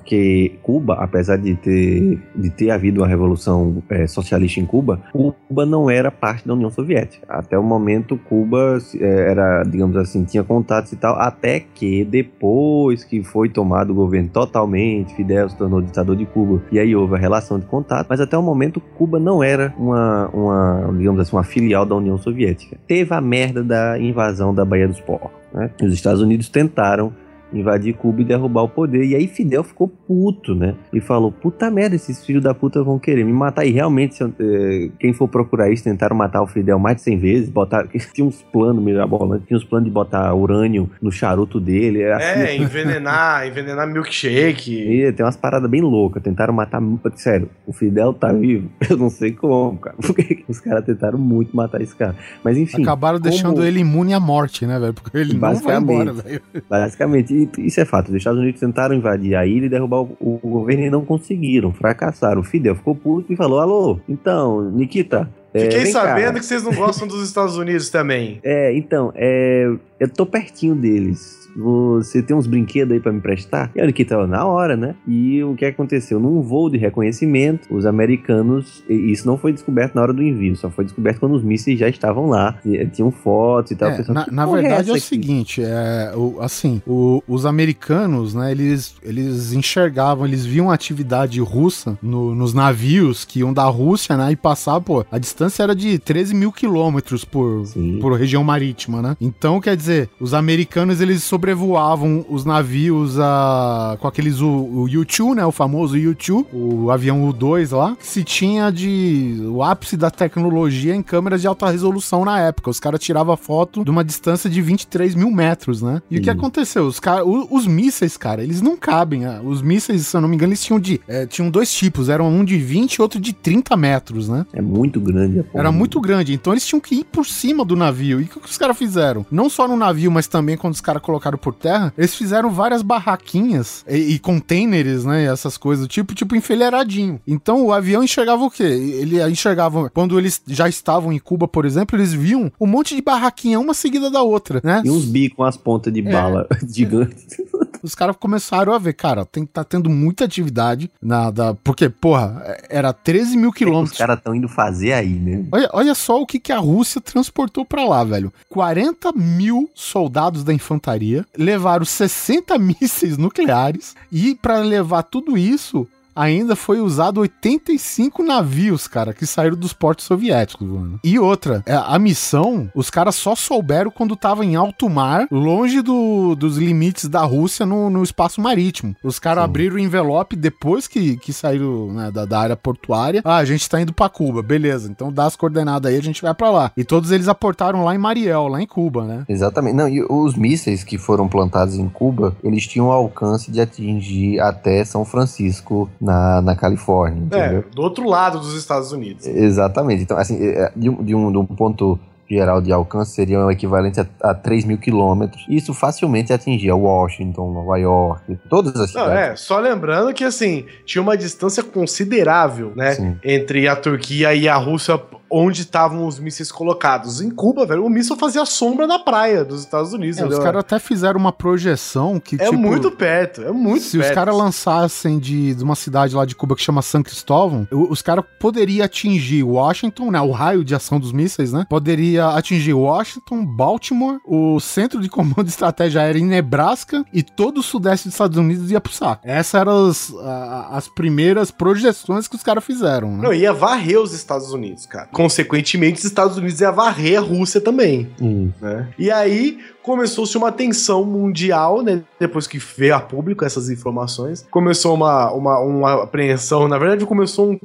Cuba, apesar de ter, de ter havido uma revolução eh, socialista em Cuba, Cuba não era parte da União Soviética. Até o momento, Cuba eh, era, digamos assim, tinha contatos e tal, até que depois que foi tomado o governo totalmente, Fidel se tornou ditador de Cuba, e aí houve a relação de contato, mas até o momento Cuba não era uma, uma digamos assim, uma filial da União Soviética. Teve a merda da invasão da Baía dos Porcos. Né? Os Estados Unidos tentaram invadir Cuba e derrubar o poder. E aí Fidel ficou puto, né? E falou: puta merda, esses filhos da puta vão querer me matar. E realmente, eu- eh, quem for procurar isso, tentaram matar o Fidel mais de 100 vezes. Botar, tinha uns planos mirabolantes, tinha uns planos de botar urânio no charuto dele. era assim, É, envenenar, envenenar milkshake. e tem umas paradas bem loucas. Tentaram matar. Sério, o Fidel tá vivo. Eu não sei como, cara. Porque os caras tentaram muito matar esse cara. Mas enfim. Acabaram como- deixando ele imune à morte, né, velho? Porque ele não vai Basicamente. embora, velho. Basicamente, e isso é fato. Os Estados Unidos tentaram invadir a ilha e derrubar o, o governo e não conseguiram. Fracassaram. O Fidel ficou puto e falou: Alô, então, Nikita. é, Fiquei cá." sabendo que vocês não gostam dos Estados Unidos também. É, então, é, eu tô pertinho deles. Você tem uns brinquedos aí pra me prestar? E a Nikita falou, na hora, né? E o que aconteceu? Num voo de reconhecimento, os americanos. Isso não foi descoberto na hora do envio, só foi descoberto quando os mísseis já estavam lá. e, Tinham fotos e tal. É, na "Que na porra verdade é, o essa aqui?" seguinte, é, o- assim, o- os americanos, né, eles, eles enxergavam, eles viam atividade russa no- nos navios que iam da Rússia, né, e passavam, pô, a distância era de 13 mil quilômetros por, Sim. por região marítima, né? Então, quer dizer, os americanos, eles sobrevoavam os navios a, com aqueles, o, o U-2, né, o famoso U-2, o avião U-2 lá, que se tinha de, o ápice da tecnologia em câmeras de alta resolução na época. Os caras tiravam foto de uma distância de 23 mil metros, né? E o que Sim. aconteceu? Os, cara, o- os mísseis, cara, eles não cabem. ah, Os mísseis, se eu não me engano, eles tinham de, eh, tinham dois tipos, eram um de 20 e outro de 30 metros, né? É muito grande. Era muito grande, então eles tinham que ir por cima do navio. E o que que os caras fizeram? Não só no navio, mas também quando os caras colocaram por terra, eles fizeram várias barraquinhas e, e containers, né? e essas coisas tipo, tipo enfileiradinho. Então o avião enxergava o quê? Ele enxergava, quando eles já estavam em Cuba, por exemplo, eles viam um monte de barraquinha, uma seguida da outra, né? E uns bicos com as pontas de É. bala gigantes. Os caras começaram a ver, cara, tem que tá tendo muita atividade na, da, porque, porra, era 13 mil Os quilômetros. caras estão indo fazer aí, né? Olha, olha só o que, que a Rússia transportou pra lá, velho. 40 mil soldados da infantaria levaram 60 mísseis nucleares e pra levar tudo isso ainda foi usado 85 navios, cara, que saíram dos portos soviéticos, mano. E outra, é, a missão, os caras só souberam quando tava em alto mar, longe do- dos limites da Rússia no, no espaço marítimo. Os caras abriram o envelope depois que, que saíram né, da, da área portuária. Ah, a gente tá indo pra Cuba, beleza. Então dá as coordenadas aí, a gente vai pra lá. E todos eles aportaram lá em Mariel, lá em Cuba, né? Exatamente. Não, e os mísseis que foram plantados em Cuba, eles tinham o alcance de atingir até São Francisco, na, na Califórnia, É, entendeu? do outro lado dos Estados Unidos. Exatamente. Então, assim, é, de um, de um, de um ponto geral de alcance seria o equivalente a, a 3 mil quilômetros. Isso facilmente atingia Washington, Nova York, todas as Não, cidades. é, só lembrando que assim, tinha uma distância considerável, né? Sim. Entre a Turquia e a Rússia, onde estavam os mísseis colocados. Em Cuba, velho, o míssil fazia sombra na praia dos Estados Unidos. É, os caras até fizeram uma projeção que, é tipo, muito perto, é muito se perto. os caras lançassem de, de uma cidade lá de Cuba que chama San Cristóvão, os caras poderiam atingir Washington, né? O raio de ação dos mísseis, né? Poderia atingir Washington, Baltimore, o centro de comando de estratégia aérea em Nebraska e todo o sudeste dos Estados Unidos ia pro saco. Essas eram as, as primeiras projeções que os caras fizeram, né? Não, ia varrer os Estados Unidos, cara. Consequentemente, os Estados Unidos ia varrer a Rússia também. Isso. né? E aí começou-se uma tensão mundial, né? Depois que veio a público essas informações. Começou uma, uma, uma apreensão, na verdade começou um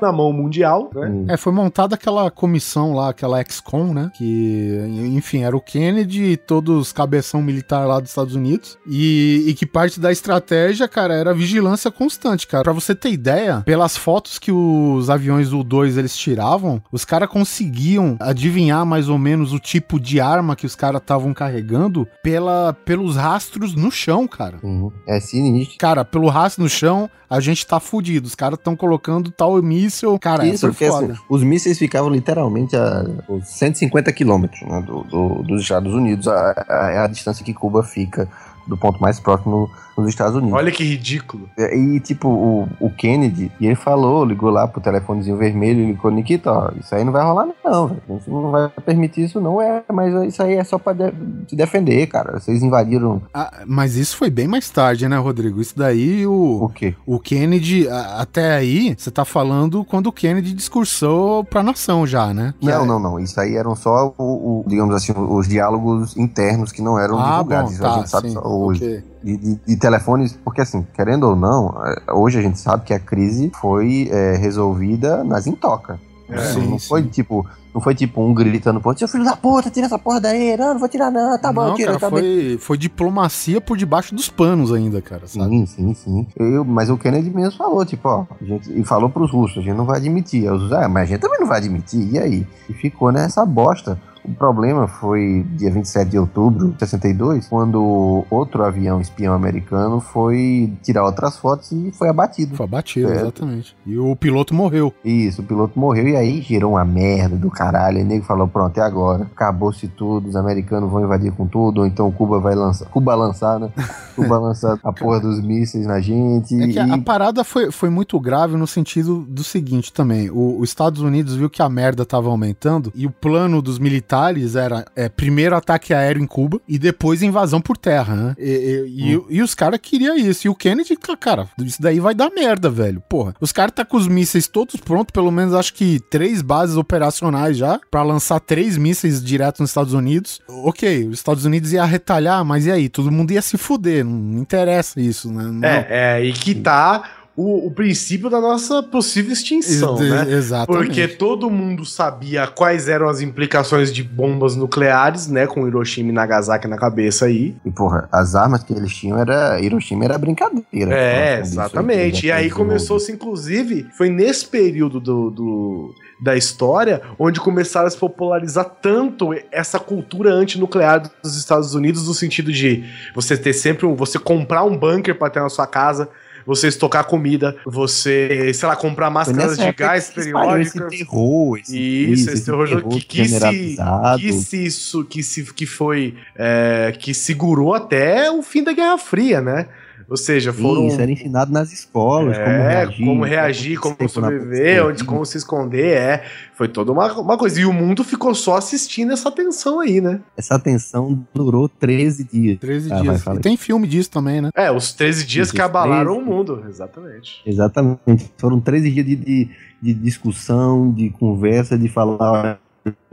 na mão mundial, né? Hum. É, foi montada aquela comissão lá, aquela ex-com, né? Que, enfim, era o Kennedy e todos os cabeção militar lá dos Estados Unidos. E, e que parte da estratégia, cara, era vigilância constante, cara. Pra você ter ideia, pelas fotos que os aviões do 2 eles tiravam, os caras conseguiam adivinhar mais ou menos o tipo de arma que os caras estavam carregando pela, pelos rastros no chão, cara. Uhum. É sinistro. Cara, pelo rastro no chão, a gente tá fudido. Os caras estão colocando tal míssil. Cara, Isso, foi porque assim, os mísseis ficavam literalmente a uns 150 quilômetros né, do, do- dos Estados Unidos, a, a, a distância que Cuba fica do ponto mais próximo nos Estados Unidos. Olha que ridículo. É, E, tipo, o, o Kennedy, e ele falou, ligou lá pro telefonezinho vermelho, ele ligou, Nikita, ó, isso aí não vai rolar não, velho. A gente não vai permitir isso não, é, mas isso aí é só pra de- se defender, cara. Vocês invadiram Ah, mas isso foi bem mais tarde, né, Rodrigo? Isso daí, o o, quê? o Kennedy, a- até aí, você tá falando quando o Kennedy discursou pra nação já, né? Que Não, é- não, não. Isso aí eram só, o, o- digamos assim, os diálogos internos que não eram Ah, divulgados. bom, Isso a tá, gente sabe sim, só hoje. ok. De, de- de telefones, porque assim, querendo ou não, é, hoje a gente sabe que a crise foi é, resolvida nas intocas. É, Não- sim, não sim. foi tipo, não foi tipo um gritando pro outro, seu filho da puta, tira essa porra daí, não, não vou tirar não, tá bom, não, tira, cara, tá bem. foi, foi diplomacia por debaixo dos panos ainda, cara, sabe? Sim, sim, sim. Eu, mas o Kennedy mesmo falou, tipo, ó, a gente, e falou pros russos, a gente não vai admitir. Os russos, ah, mas a gente também não vai admitir, e aí? E ficou nessa bosta. O problema foi dia 27 de outubro de 62, quando outro avião espião americano foi tirar outras fotos e foi abatido. Foi abatido, É. exatamente. E o piloto morreu. Isso, o piloto morreu e aí gerou uma merda do caralho. E o nego falou: pronto, é agora. Acabou-se tudo, os americanos vão invadir com tudo, ou então Cuba vai lançar. Cuba lançar, né? Cuba lançar a porra dos mísseis na gente. É que a, e- a parada foi, foi muito grave no sentido do seguinte também. Os Estados Unidos viu que a merda tava aumentando e o plano dos militares era é, primeiro ataque aéreo em Cuba e depois invasão por terra, né? E, e- e- e os caras queriam isso. E o Kennedy, ca- cara, isso daí vai dar merda, velho. Porra, os caras tá com os mísseis todos prontos, pelo menos acho que três bases operacionais já, pra lançar três mísseis direto nos Estados Unidos. Ok, os Estados Unidos ia retalhar, mas e aí? Todo mundo ia se fuder, não interessa isso, né? Não- É, é aí que tá o, o princípio da nossa possível extinção, Ex- né? Exatamente. Porque todo mundo sabia quais eram as implicações de bombas nucleares, né? Com Hiroshima e Nagasaki na cabeça aí. E, porra, as armas que eles tinham era. Hiroshima era brincadeira. É, disso aí, exatamente. que E aí começou-se, inclusive, foi nesse período do, do- da história onde começaram a se popularizar tanto essa cultura antinuclear dos Estados Unidos, no sentido de você ter sempre um. você comprar um bunker para ter na sua casa. Você estocar comida, você, sei lá, comprar máscaras de gás espalhou esse terror, esse, Isso, esse terror que, que, se, que se isso que se que foi é, que segurou até o fim da Guerra Fria, né? Ou seja, foram Isso, era ensinado nas escolas, como é, reagir. como reagir, como sobreviver, onde, como se esconder, é. Foi toda uma, uma coisa. E o mundo ficou só assistindo essa tensão aí, né? Essa tensão durou 13 dias. 13 Ah, dias. E tem filme disso também, né? É, os 13 dias Os que abalaram 13. o mundo, exatamente. Exatamente. Foram 13 dias de, de, de discussão, de conversa, de falar, olha,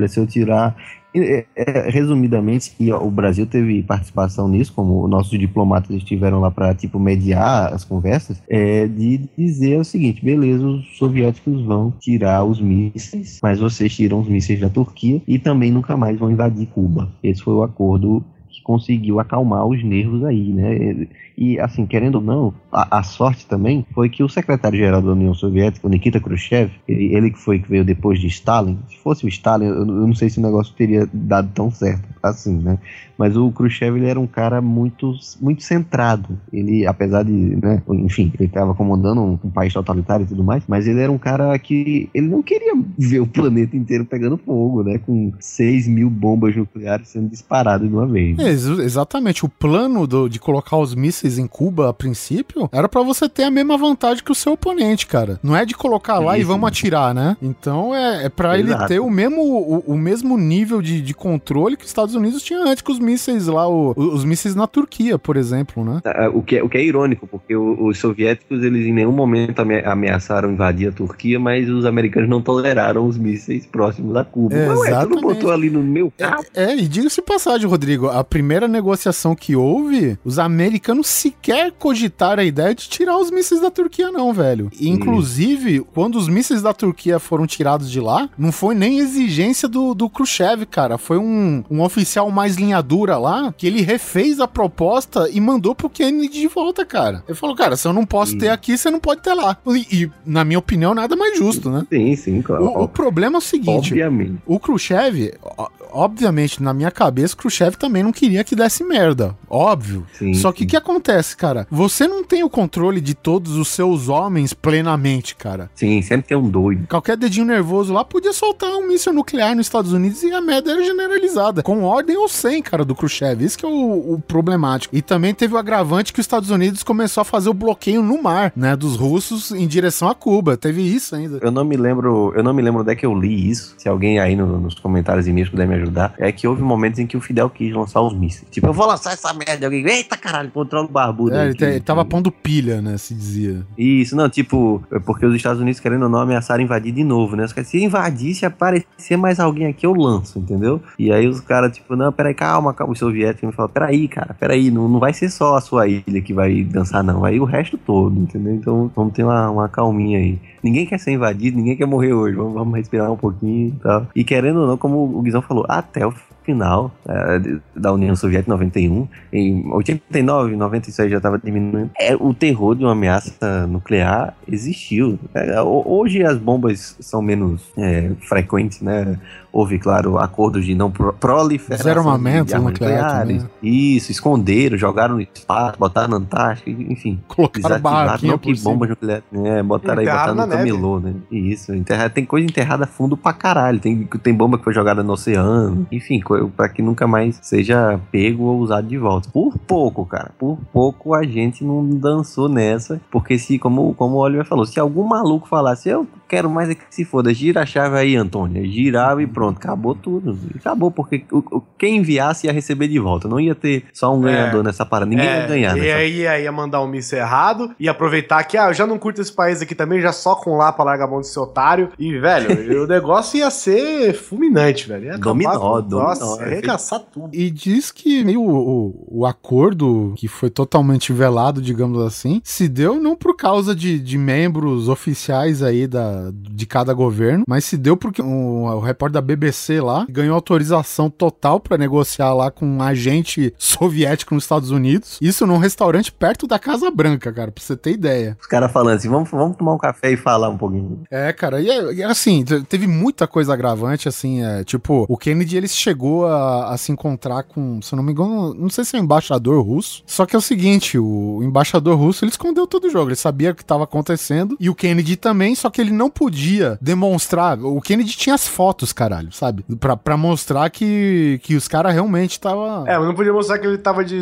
se eu tirar. É, é, resumidamente, e, o Brasil teve participação nisso, como nossos diplomatas estiveram lá para tipo mediar as conversas, é de dizer o seguinte: beleza, os soviéticos vão tirar os mísseis, mas vocês tiram os mísseis da Turquia e também nunca mais vão invadir Cuba. Esse foi o acordo conseguiu acalmar os nervos aí, né? E, assim, querendo ou não, a, a sorte também foi que o secretário-geral da União Soviética, Nikita Khrushchev, ele, ele que foi que veio depois de Stalin, se fosse o Stalin, eu, eu não sei se o negócio teria dado tão certo assim, né? Mas o Khrushchev, ele era um cara muito, muito centrado. Ele, apesar de, né, enfim, ele estava comandando um, um país totalitário e tudo mais, mas ele era um cara que, ele não queria ver o planeta inteiro pegando fogo, né? Com 6 mil bombas nucleares sendo disparadas de uma vez. É, ex- exatamente. O plano do- de colocar os mísseis em Cuba, a princípio, era pra você ter a mesma vantagem que o seu oponente, cara. Não é de colocar lá e Isso. vamos atirar, né? Então é, é para ele ter o mesmo, o, o mesmo nível de, de controle que os Estados Unidos tinha antes com os mísseis lá, o- os mísseis na Turquia, por exemplo, né? Ah, O que, é, o que é irônico, porque os soviéticos eles em nenhum momento ame- ameaçaram invadir a Turquia, mas os americanos não toleraram os mísseis próximos a Cuba. É, ué, tu não botou ali no meu carro? É, e diga-se passagem, Rodrigo, a primeira negociação que houve, os americanos sequer cogitaram a ideia de tirar os mísseis da Turquia, não, velho. E, Inclusive, quando os mísseis da Turquia foram tirados de lá, não foi nem exigência do, do Khrushchev, cara. Foi um, um oficial mais linha dura lá, que ele refez a proposta e mandou pro Kennedy de volta, cara. Ele falou, cara, se eu não posso Sim. ter aqui, você não pode ter lá. E, e, na minha opinião, nada mais justo, né? Sim, sim, claro. O, o problema é o seguinte, Obviamente. o Khrushchev, obviamente, na minha cabeça, o Khrushchev também não queria que desse merda. Óbvio. Sim, Só que o que acontece, cara? Você não tem o controle de todos os seus homens plenamente, cara. Sim, sempre tem um doido. Qualquer dedinho nervoso lá podia soltar um míssil nuclear nos Estados Unidos e a merda era generalizada. Com ordem ou sem, cara, do Khrushchev. Isso que é o, o problemático. E também teve o agravante que os Estados Unidos começou a fazer o bloqueio no mar, né? Dos russos em direção a Cuba. Teve isso ainda. Eu não me lembro, eu não me lembro onde é que eu li isso. Se alguém aí no- nos comentários e e-mails puder me ajudar, é que houve momentos em que o Fidel quis lançar os mísseis. Tipo, eu vou lançar essa merda. Alguém, eita caralho, controla o barbudo. É, ele, te- ele tava pondo pilha, né? Se dizia. Isso, não, tipo, é porque os Estados Unidos, querendo ou não, ameaçaram invadir de novo, né? Os caras, se invadir, se aparecer mais alguém aqui, eu lanço, entendeu? E aí os caras, tipo, não, peraí, calma. Os soviéticos me falam, peraí, cara, peraí, não, não vai ser só a sua ilha que vai dançar, não. Vai o resto todo, entendeu? Então vamos ter uma, uma calminha aí. Ninguém quer ser invadido, ninguém quer morrer hoje. Vamos, vamos respirar um pouquinho e tal. E querendo ou não, como o Guizão falou, até o final de- da União Soviética 91, em 89, 96 já estava diminuindo. É, o terror de uma ameaça nuclear existiu. É, ho- hoje as bombas são menos é, frequentes, né? Houve, claro, acordos de não pro- proliferação Zero armamento de armas nuclear também. Isso, esconderam, jogaram no espaço, botaram na Antártica, enfim. Colocaram barraquinha não por que cima. bombas nucleares. É, botaram aí, botaram no camelô, né? Isso, enterra, tem coisa enterrada fundo pra caralho. Tem, tem bomba que foi jogada no oceano. Enfim, co- pra que nunca mais seja pego ou usado de volta. Por pouco, cara. Por pouco a gente não dançou nessa. Porque se, como, como o Oliver falou, se algum maluco falasse, eu quero mais é que se foda, gira a chave aí, Antônia. Girava e pronto, acabou tudo. Acabou, porque o, o- quem enviasse ia receber de volta. Não ia ter só um É. ganhador nessa parada. Ninguém É, ia ganhar E nessa aí aí ia mandar um míssil errado e aproveitar que, ah, eu já não curto esse país aqui também, já só com lá pra largar a mão desse otário. E, velho, o negócio ia ser fulminante, velho. Ia acabar Dominó, com- dominó, Nossa, ia é. arregaçar tudo. E diz que meio o, o acordo, que foi totalmente velado, digamos assim, se deu não por causa de, de membros oficiais aí da, cada, de cada governo, mas se deu porque o, o repórter da BBC lá ganhou autorização total pra negociar lá com um agente soviético nos Estados Unidos. Isso num restaurante perto da Casa Branca, cara, pra você ter ideia. Os caras falando assim, vamos, vamos tomar um café e falar um pouquinho. É, cara, e, é- e assim, te- teve muita coisa agravante, assim, é, tipo, o Kennedy, ele chegou a, a se encontrar com, se eu não me engano, não sei se é um embaixador russo, só que é o seguinte, o embaixador russo, ele escondeu todo o jogo, ele sabia o que estava acontecendo, e o Kennedy também, só que ele não podia demonstrar, o Kennedy tinha as fotos, caralho, sabe, pra, pra mostrar que, que os caras realmente estavam... É, mas não podia mostrar que ele tava de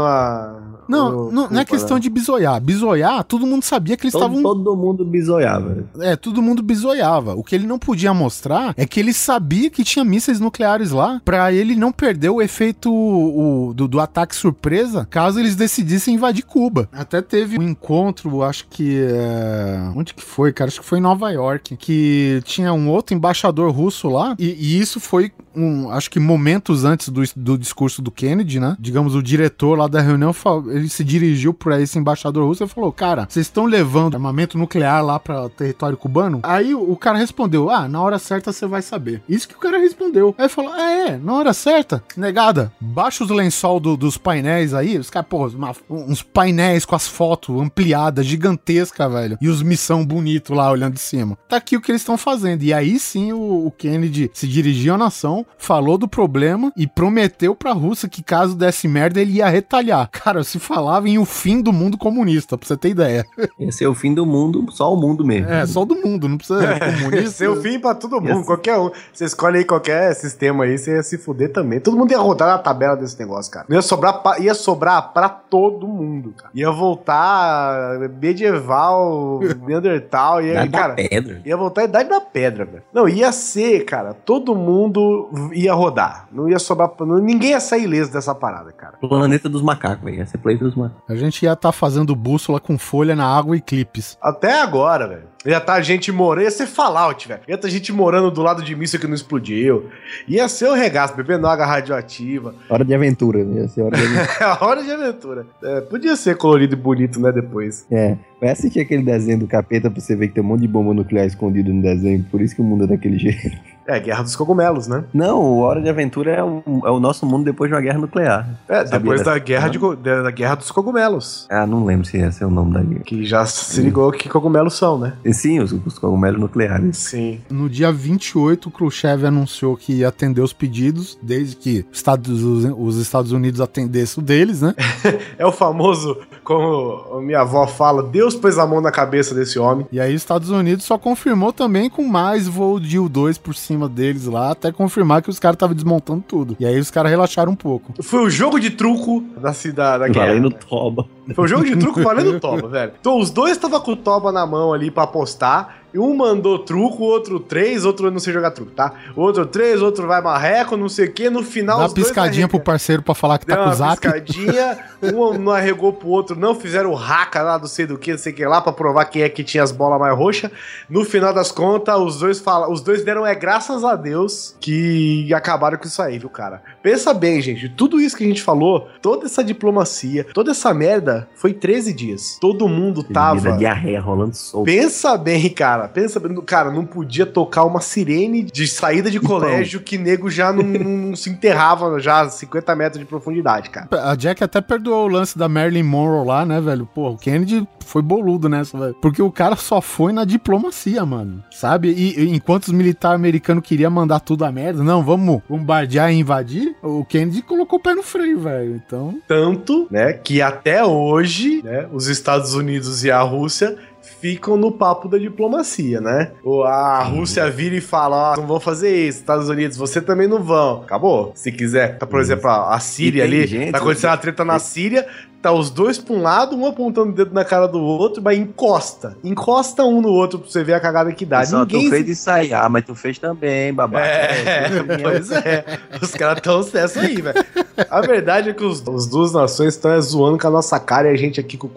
a. Não, o- não, não é questão de bisoiar. Bisoiar, todo mundo sabia que eles Todo, estavam todo mundo bisoiava. É, todo mundo bisoiava. O que ele não podia mostrar é que ele sabia que tinha mísseis nucleares lá, pra ele não perder o efeito o- do, do ataque surpresa, caso eles decidissem invadir Cuba. Até teve um encontro, acho que. é, Onde que foi, cara? Acho que foi em Nova York, que tinha um outro embaixador russo lá, e, e isso foi. Um, acho que momentos antes do, do discurso do Kennedy, né? Digamos, o diretor lá da reunião, ele se dirigiu pra esse embaixador russo e falou: Cara, vocês estão levando armamento nuclear lá pra território cubano? Aí o, o cara respondeu: Ah, na hora certa você vai saber. Isso que o cara respondeu. Aí falou: Ah, é, na hora certa? Negada, baixa os lençol do- dos painéis aí. Os caras, pô, uma- uns painéis com as fotos ampliadas, gigantesca, velho. E os missão bonito lá olhando de cima. Tá aqui o que eles estão fazendo. E aí sim o, o Kennedy se dirigiu à nação, falou do problema e prometeu pra Rússia que caso desse merda ele ia retalhar. Cara, se falava em o fim do mundo comunista, pra você ter ideia. Esse é o fim do mundo, só o mundo mesmo. É, só do mundo, não precisa ser comunista. Esse é o fim pra todo mundo, qualquer um. Você escolhe aí qualquer sistema aí, você ia se fuder também. Todo mundo ia rodar na tabela desse negócio, cara. Ia sobrar pra, ia sobrar pra todo mundo, cara. Ia voltar medieval, Neandertal, ia, Nada cara, pedra. ia voltar a idade da pedra, velho. Não, ia ser, cara, todo mundo ia rodar. Não ia sobrar, ninguém ia sair ileso dessa parada, cara. Planeta dos macacos, velho. Esse é planeta dos macacos. A gente ia estar fazendo bússola com folha na água e clipes. Até agora, velho. Ia estar gente morando, ia ser Fallout, velho. Ia estar gente morando do lado de míssil que não explodiu. Ia ser o regaço, bebendo água radioativa. Hora de aventura, né? Essa é hora de aventura. É a hora de aventura. É, podia ser colorido e bonito, né, depois. é. Vai assistir aquele desenho do capeta pra você ver que tem um monte de bomba nuclear escondido no desenho. Por isso que o mundo é daquele jeito. É, Guerra dos Cogumelos, né? Não, o Hora de Aventura é o, é o nosso mundo depois de uma guerra nuclear. É, depois da guerra, de, da, da guerra dos Cogumelos. Ah, não lembro se esse é o nome da guerra. Que já se ligou que cogumelos são, né? E Sim, os, os cogumelos nucleares. Sim. No dia 28, o Khrushchev anunciou que ia atender os pedidos, desde que Estados- os Estados Unidos atendessem o deles, né? É o famoso, como minha avó fala, Deus pôs a mão na cabeça desse homem. E aí os Estados Unidos só confirmou também com mais voo de U-2 por cima deles lá, até confirmar que os caras estavam desmontando tudo. E aí os caras relaxaram um pouco. Foi o jogo de truco da cidade da guerra. Valendo toba. Foi um jogo de truco valendo toba, velho. Então os dois estavam com o toba na mão ali pra apostar. E um mandou truco, o outro três, outro eu não sei jogar truco, tá? O outro três, outro vai marreco, não sei o que. No final, Dá uma piscadinha pro parceiro pra falar que tá Deu com o uma zap. piscadinha, um não arregou pro outro, não fizeram o raca lá do sei do que, não sei o que lá, pra provar quem é que tinha as bolas mais roxas. No final das contas, os dois falam, os dois deram é graças a Deus que acabaram com isso aí, viu, cara? Pensa bem, gente, tudo isso que a gente falou, toda essa diplomacia, toda essa merda, foi 13 dias. Todo mundo Tava. tava. diarreia rolando solto. Pensa bem, cara. Pensa bem. Cara, não podia tocar uma sirene de saída de colégio que nego já não, não se enterrava já a 50 metros de profundidade, cara. A Jack até perdoou o lance da Marilyn Monroe lá, né, velho? Pô, o Kennedy foi boludo nessa, velho. Porque o cara só foi na diplomacia, mano. Sabe? E, e enquanto os militares americanos queriam mandar tudo a merda, não, vamos bombardear e invadir, o Kennedy colocou o pé no freio, velho. Então, Tanto, né, que até hoje, né, os Estados Unidos e a Rússia ficam no papo da diplomacia, né? O- A Rússia vira e fala, ó, não vão fazer isso, Estados Unidos, você também não vão. Acabou. Se quiser, tá, por exemplo, a, a Síria ali, Inteligente, tá acontecendo uma treta na Síria, tá os dois pra um lado, um apontando o dedo na cara do outro, mas encosta. Encosta um no outro pra você ver a cagada que dá. Só Ninguém tu fez ensaiar, mas tu fez também, babaca. é, pois é. Os caras tão nessa aí, velho. A verdade é que os, os duas nações estão é, zoando com a nossa cara e a gente aqui com o.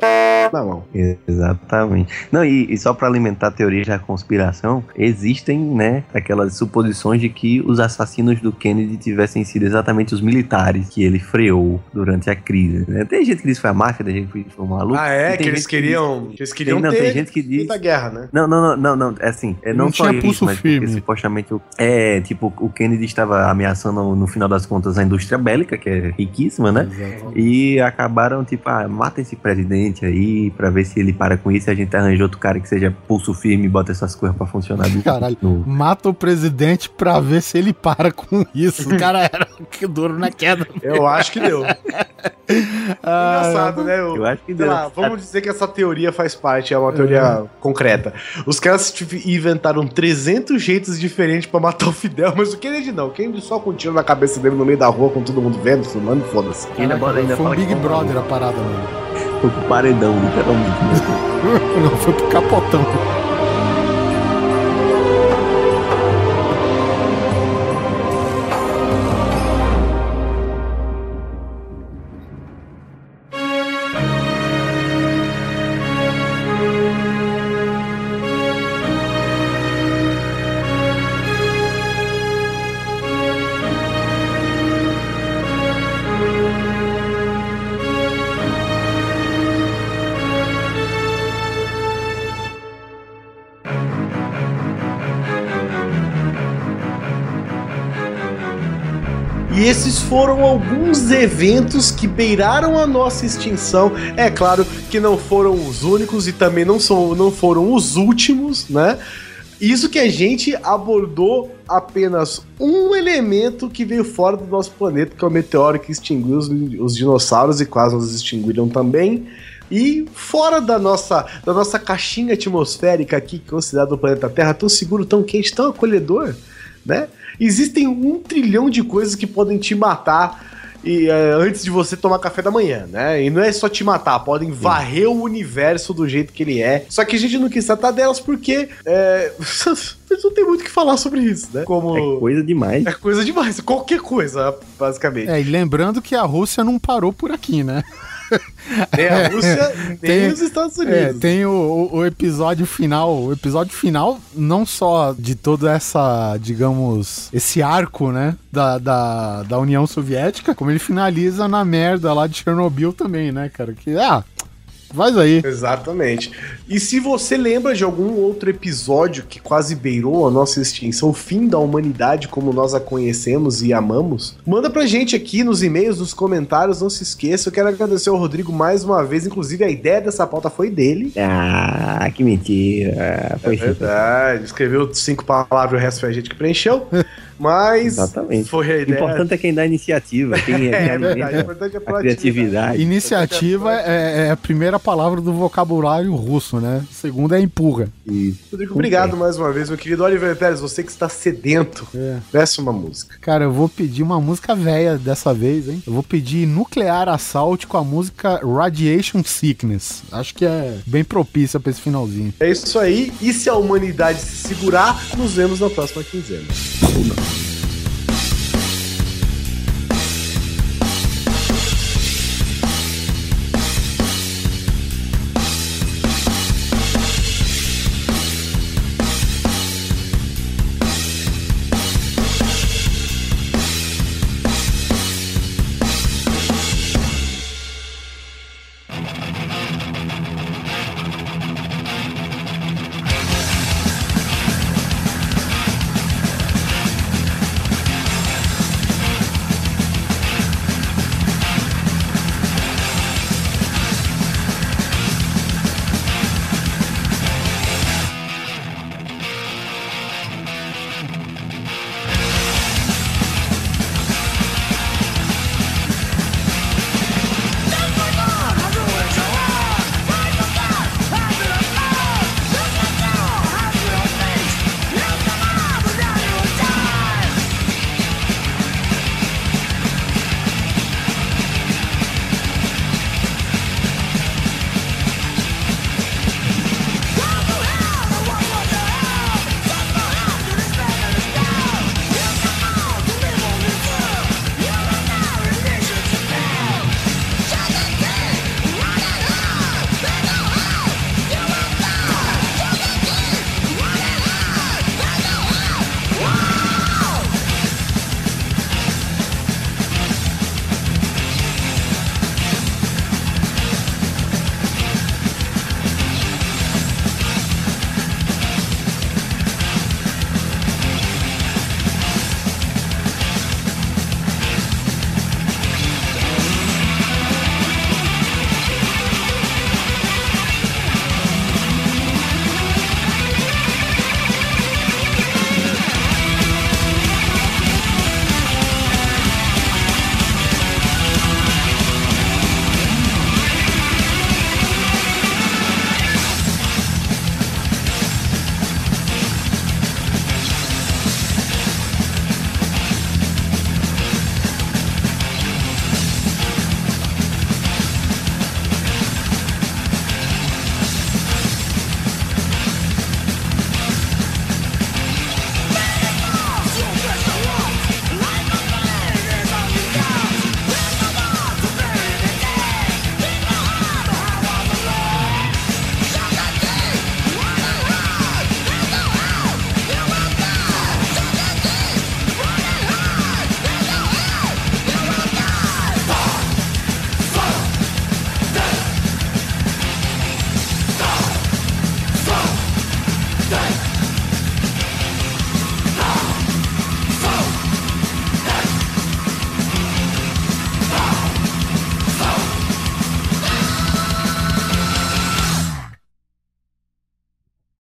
na mão. Exatamente. Não, e, e só para alimentar a teoria da conspiração, existem, né, aquelas suposições de que os assassinos do Kennedy tivessem sido exatamente os militares que ele freou durante a crise. Né? Tem gente que diz que foi a máfia, tem gente que diz que foi o maluco. Ah, é? Que eles queriam. Que eles queriam Tem- não, ter tem gente que diz- da guerra, né? Não, não, não, não, não, é assim, é não, Não só tinha isso, pulso mas firme. porque supostamente o- é, tipo, o Kennedy estava ameaçando no final das contas a indústria bélica, que é riquíssima, né? Exato. E acabaram, tipo, ah, mata esse presidente aí pra ver se ele para com isso e a gente arranja outro cara que seja pulso firme e bota essas coisas pra funcionar. do- Caralho. no- Mata o presidente pra ver se ele para com isso. O cara era que duro na queda. Eu acho que deu. Ah, Engraçado, né? Eu acho que deu. lá, vamos dizer que essa teoria faz parte, é uma teoria concreta. Os caras inventaram 300 jeitos diferentes pra matar o Fidel, mas o Kennedy não. O Kennedy só com um tiro na cabeça dele no meio da rua, com todo mundo vendo, filmando, foda-se. ainda, ainda foi um fala que Big foi Brother a parada, mano. Foi pro paredão, literalmente. né? Não, foi pro capotão. Foram alguns eventos que beiraram a nossa extinção. É claro que não foram os únicos e também não, são, não foram os últimos, né? Isso que a gente abordou apenas um elemento que veio fora do nosso planeta, que é o meteoro que extinguiu os, os dinossauros e quase nos extinguiram também. E fora da nossa, da nossa caixinha atmosférica aqui, considerada o planeta Terra, tão seguro, tão quente, tão acolhedor, né? Existem um trilhão de coisas que podem te matar e, eh, antes de você tomar café da manhã, né? E não é só te matar, podem varrer o universo do jeito que ele é. Só que a gente não quis tratar delas porque é, não tem muito o que falar sobre isso, né? Como. É coisa demais. É coisa demais, qualquer coisa, basicamente. É, e lembrando que a Rússia não parou por aqui, né? Nem a Rússia, nem Tem- os Estados É, Unidos. tem o, o- o episódio final, o episódio final não só de toda essa, digamos, esse arco, né, da, da, da União Soviética, como ele finaliza na merda lá de Chernobyl também, né, cara? Que, ah, faz aí. Exatamente. E se você lembra de algum outro episódio que quase beirou a nossa extinção, o fim da humanidade como nós a conhecemos e amamos, manda pra gente aqui nos e-mails, nos comentários, não se esqueça. Eu quero agradecer ao Rodrigo mais uma vez, inclusive a ideia dessa pauta foi dele. Ah, que mentira. Foi É verdade, escreveu cinco palavras, o resto foi a gente que preencheu. Mas Exatamente. foi a O ideia. importante é quem dá a iniciativa, quem, quem É verdade, o importante é a proatividade. criatividade. Iniciativa é, é a primeira palavra do vocabulário russo, né? Segunda é empurra. Isso. Rodrigo, obrigado mais uma vez, meu querido Oliver Pérez, você que está sedento, É. peça uma música. Cara, eu vou pedir uma música velha dessa vez, hein? Eu vou pedir Nuclear Assault com a música Radiation Sickness. Acho que é bem propícia pra esse finalzinho. É isso aí, e se a humanidade se segurar, nos vemos na próxima quinzena. Ou não.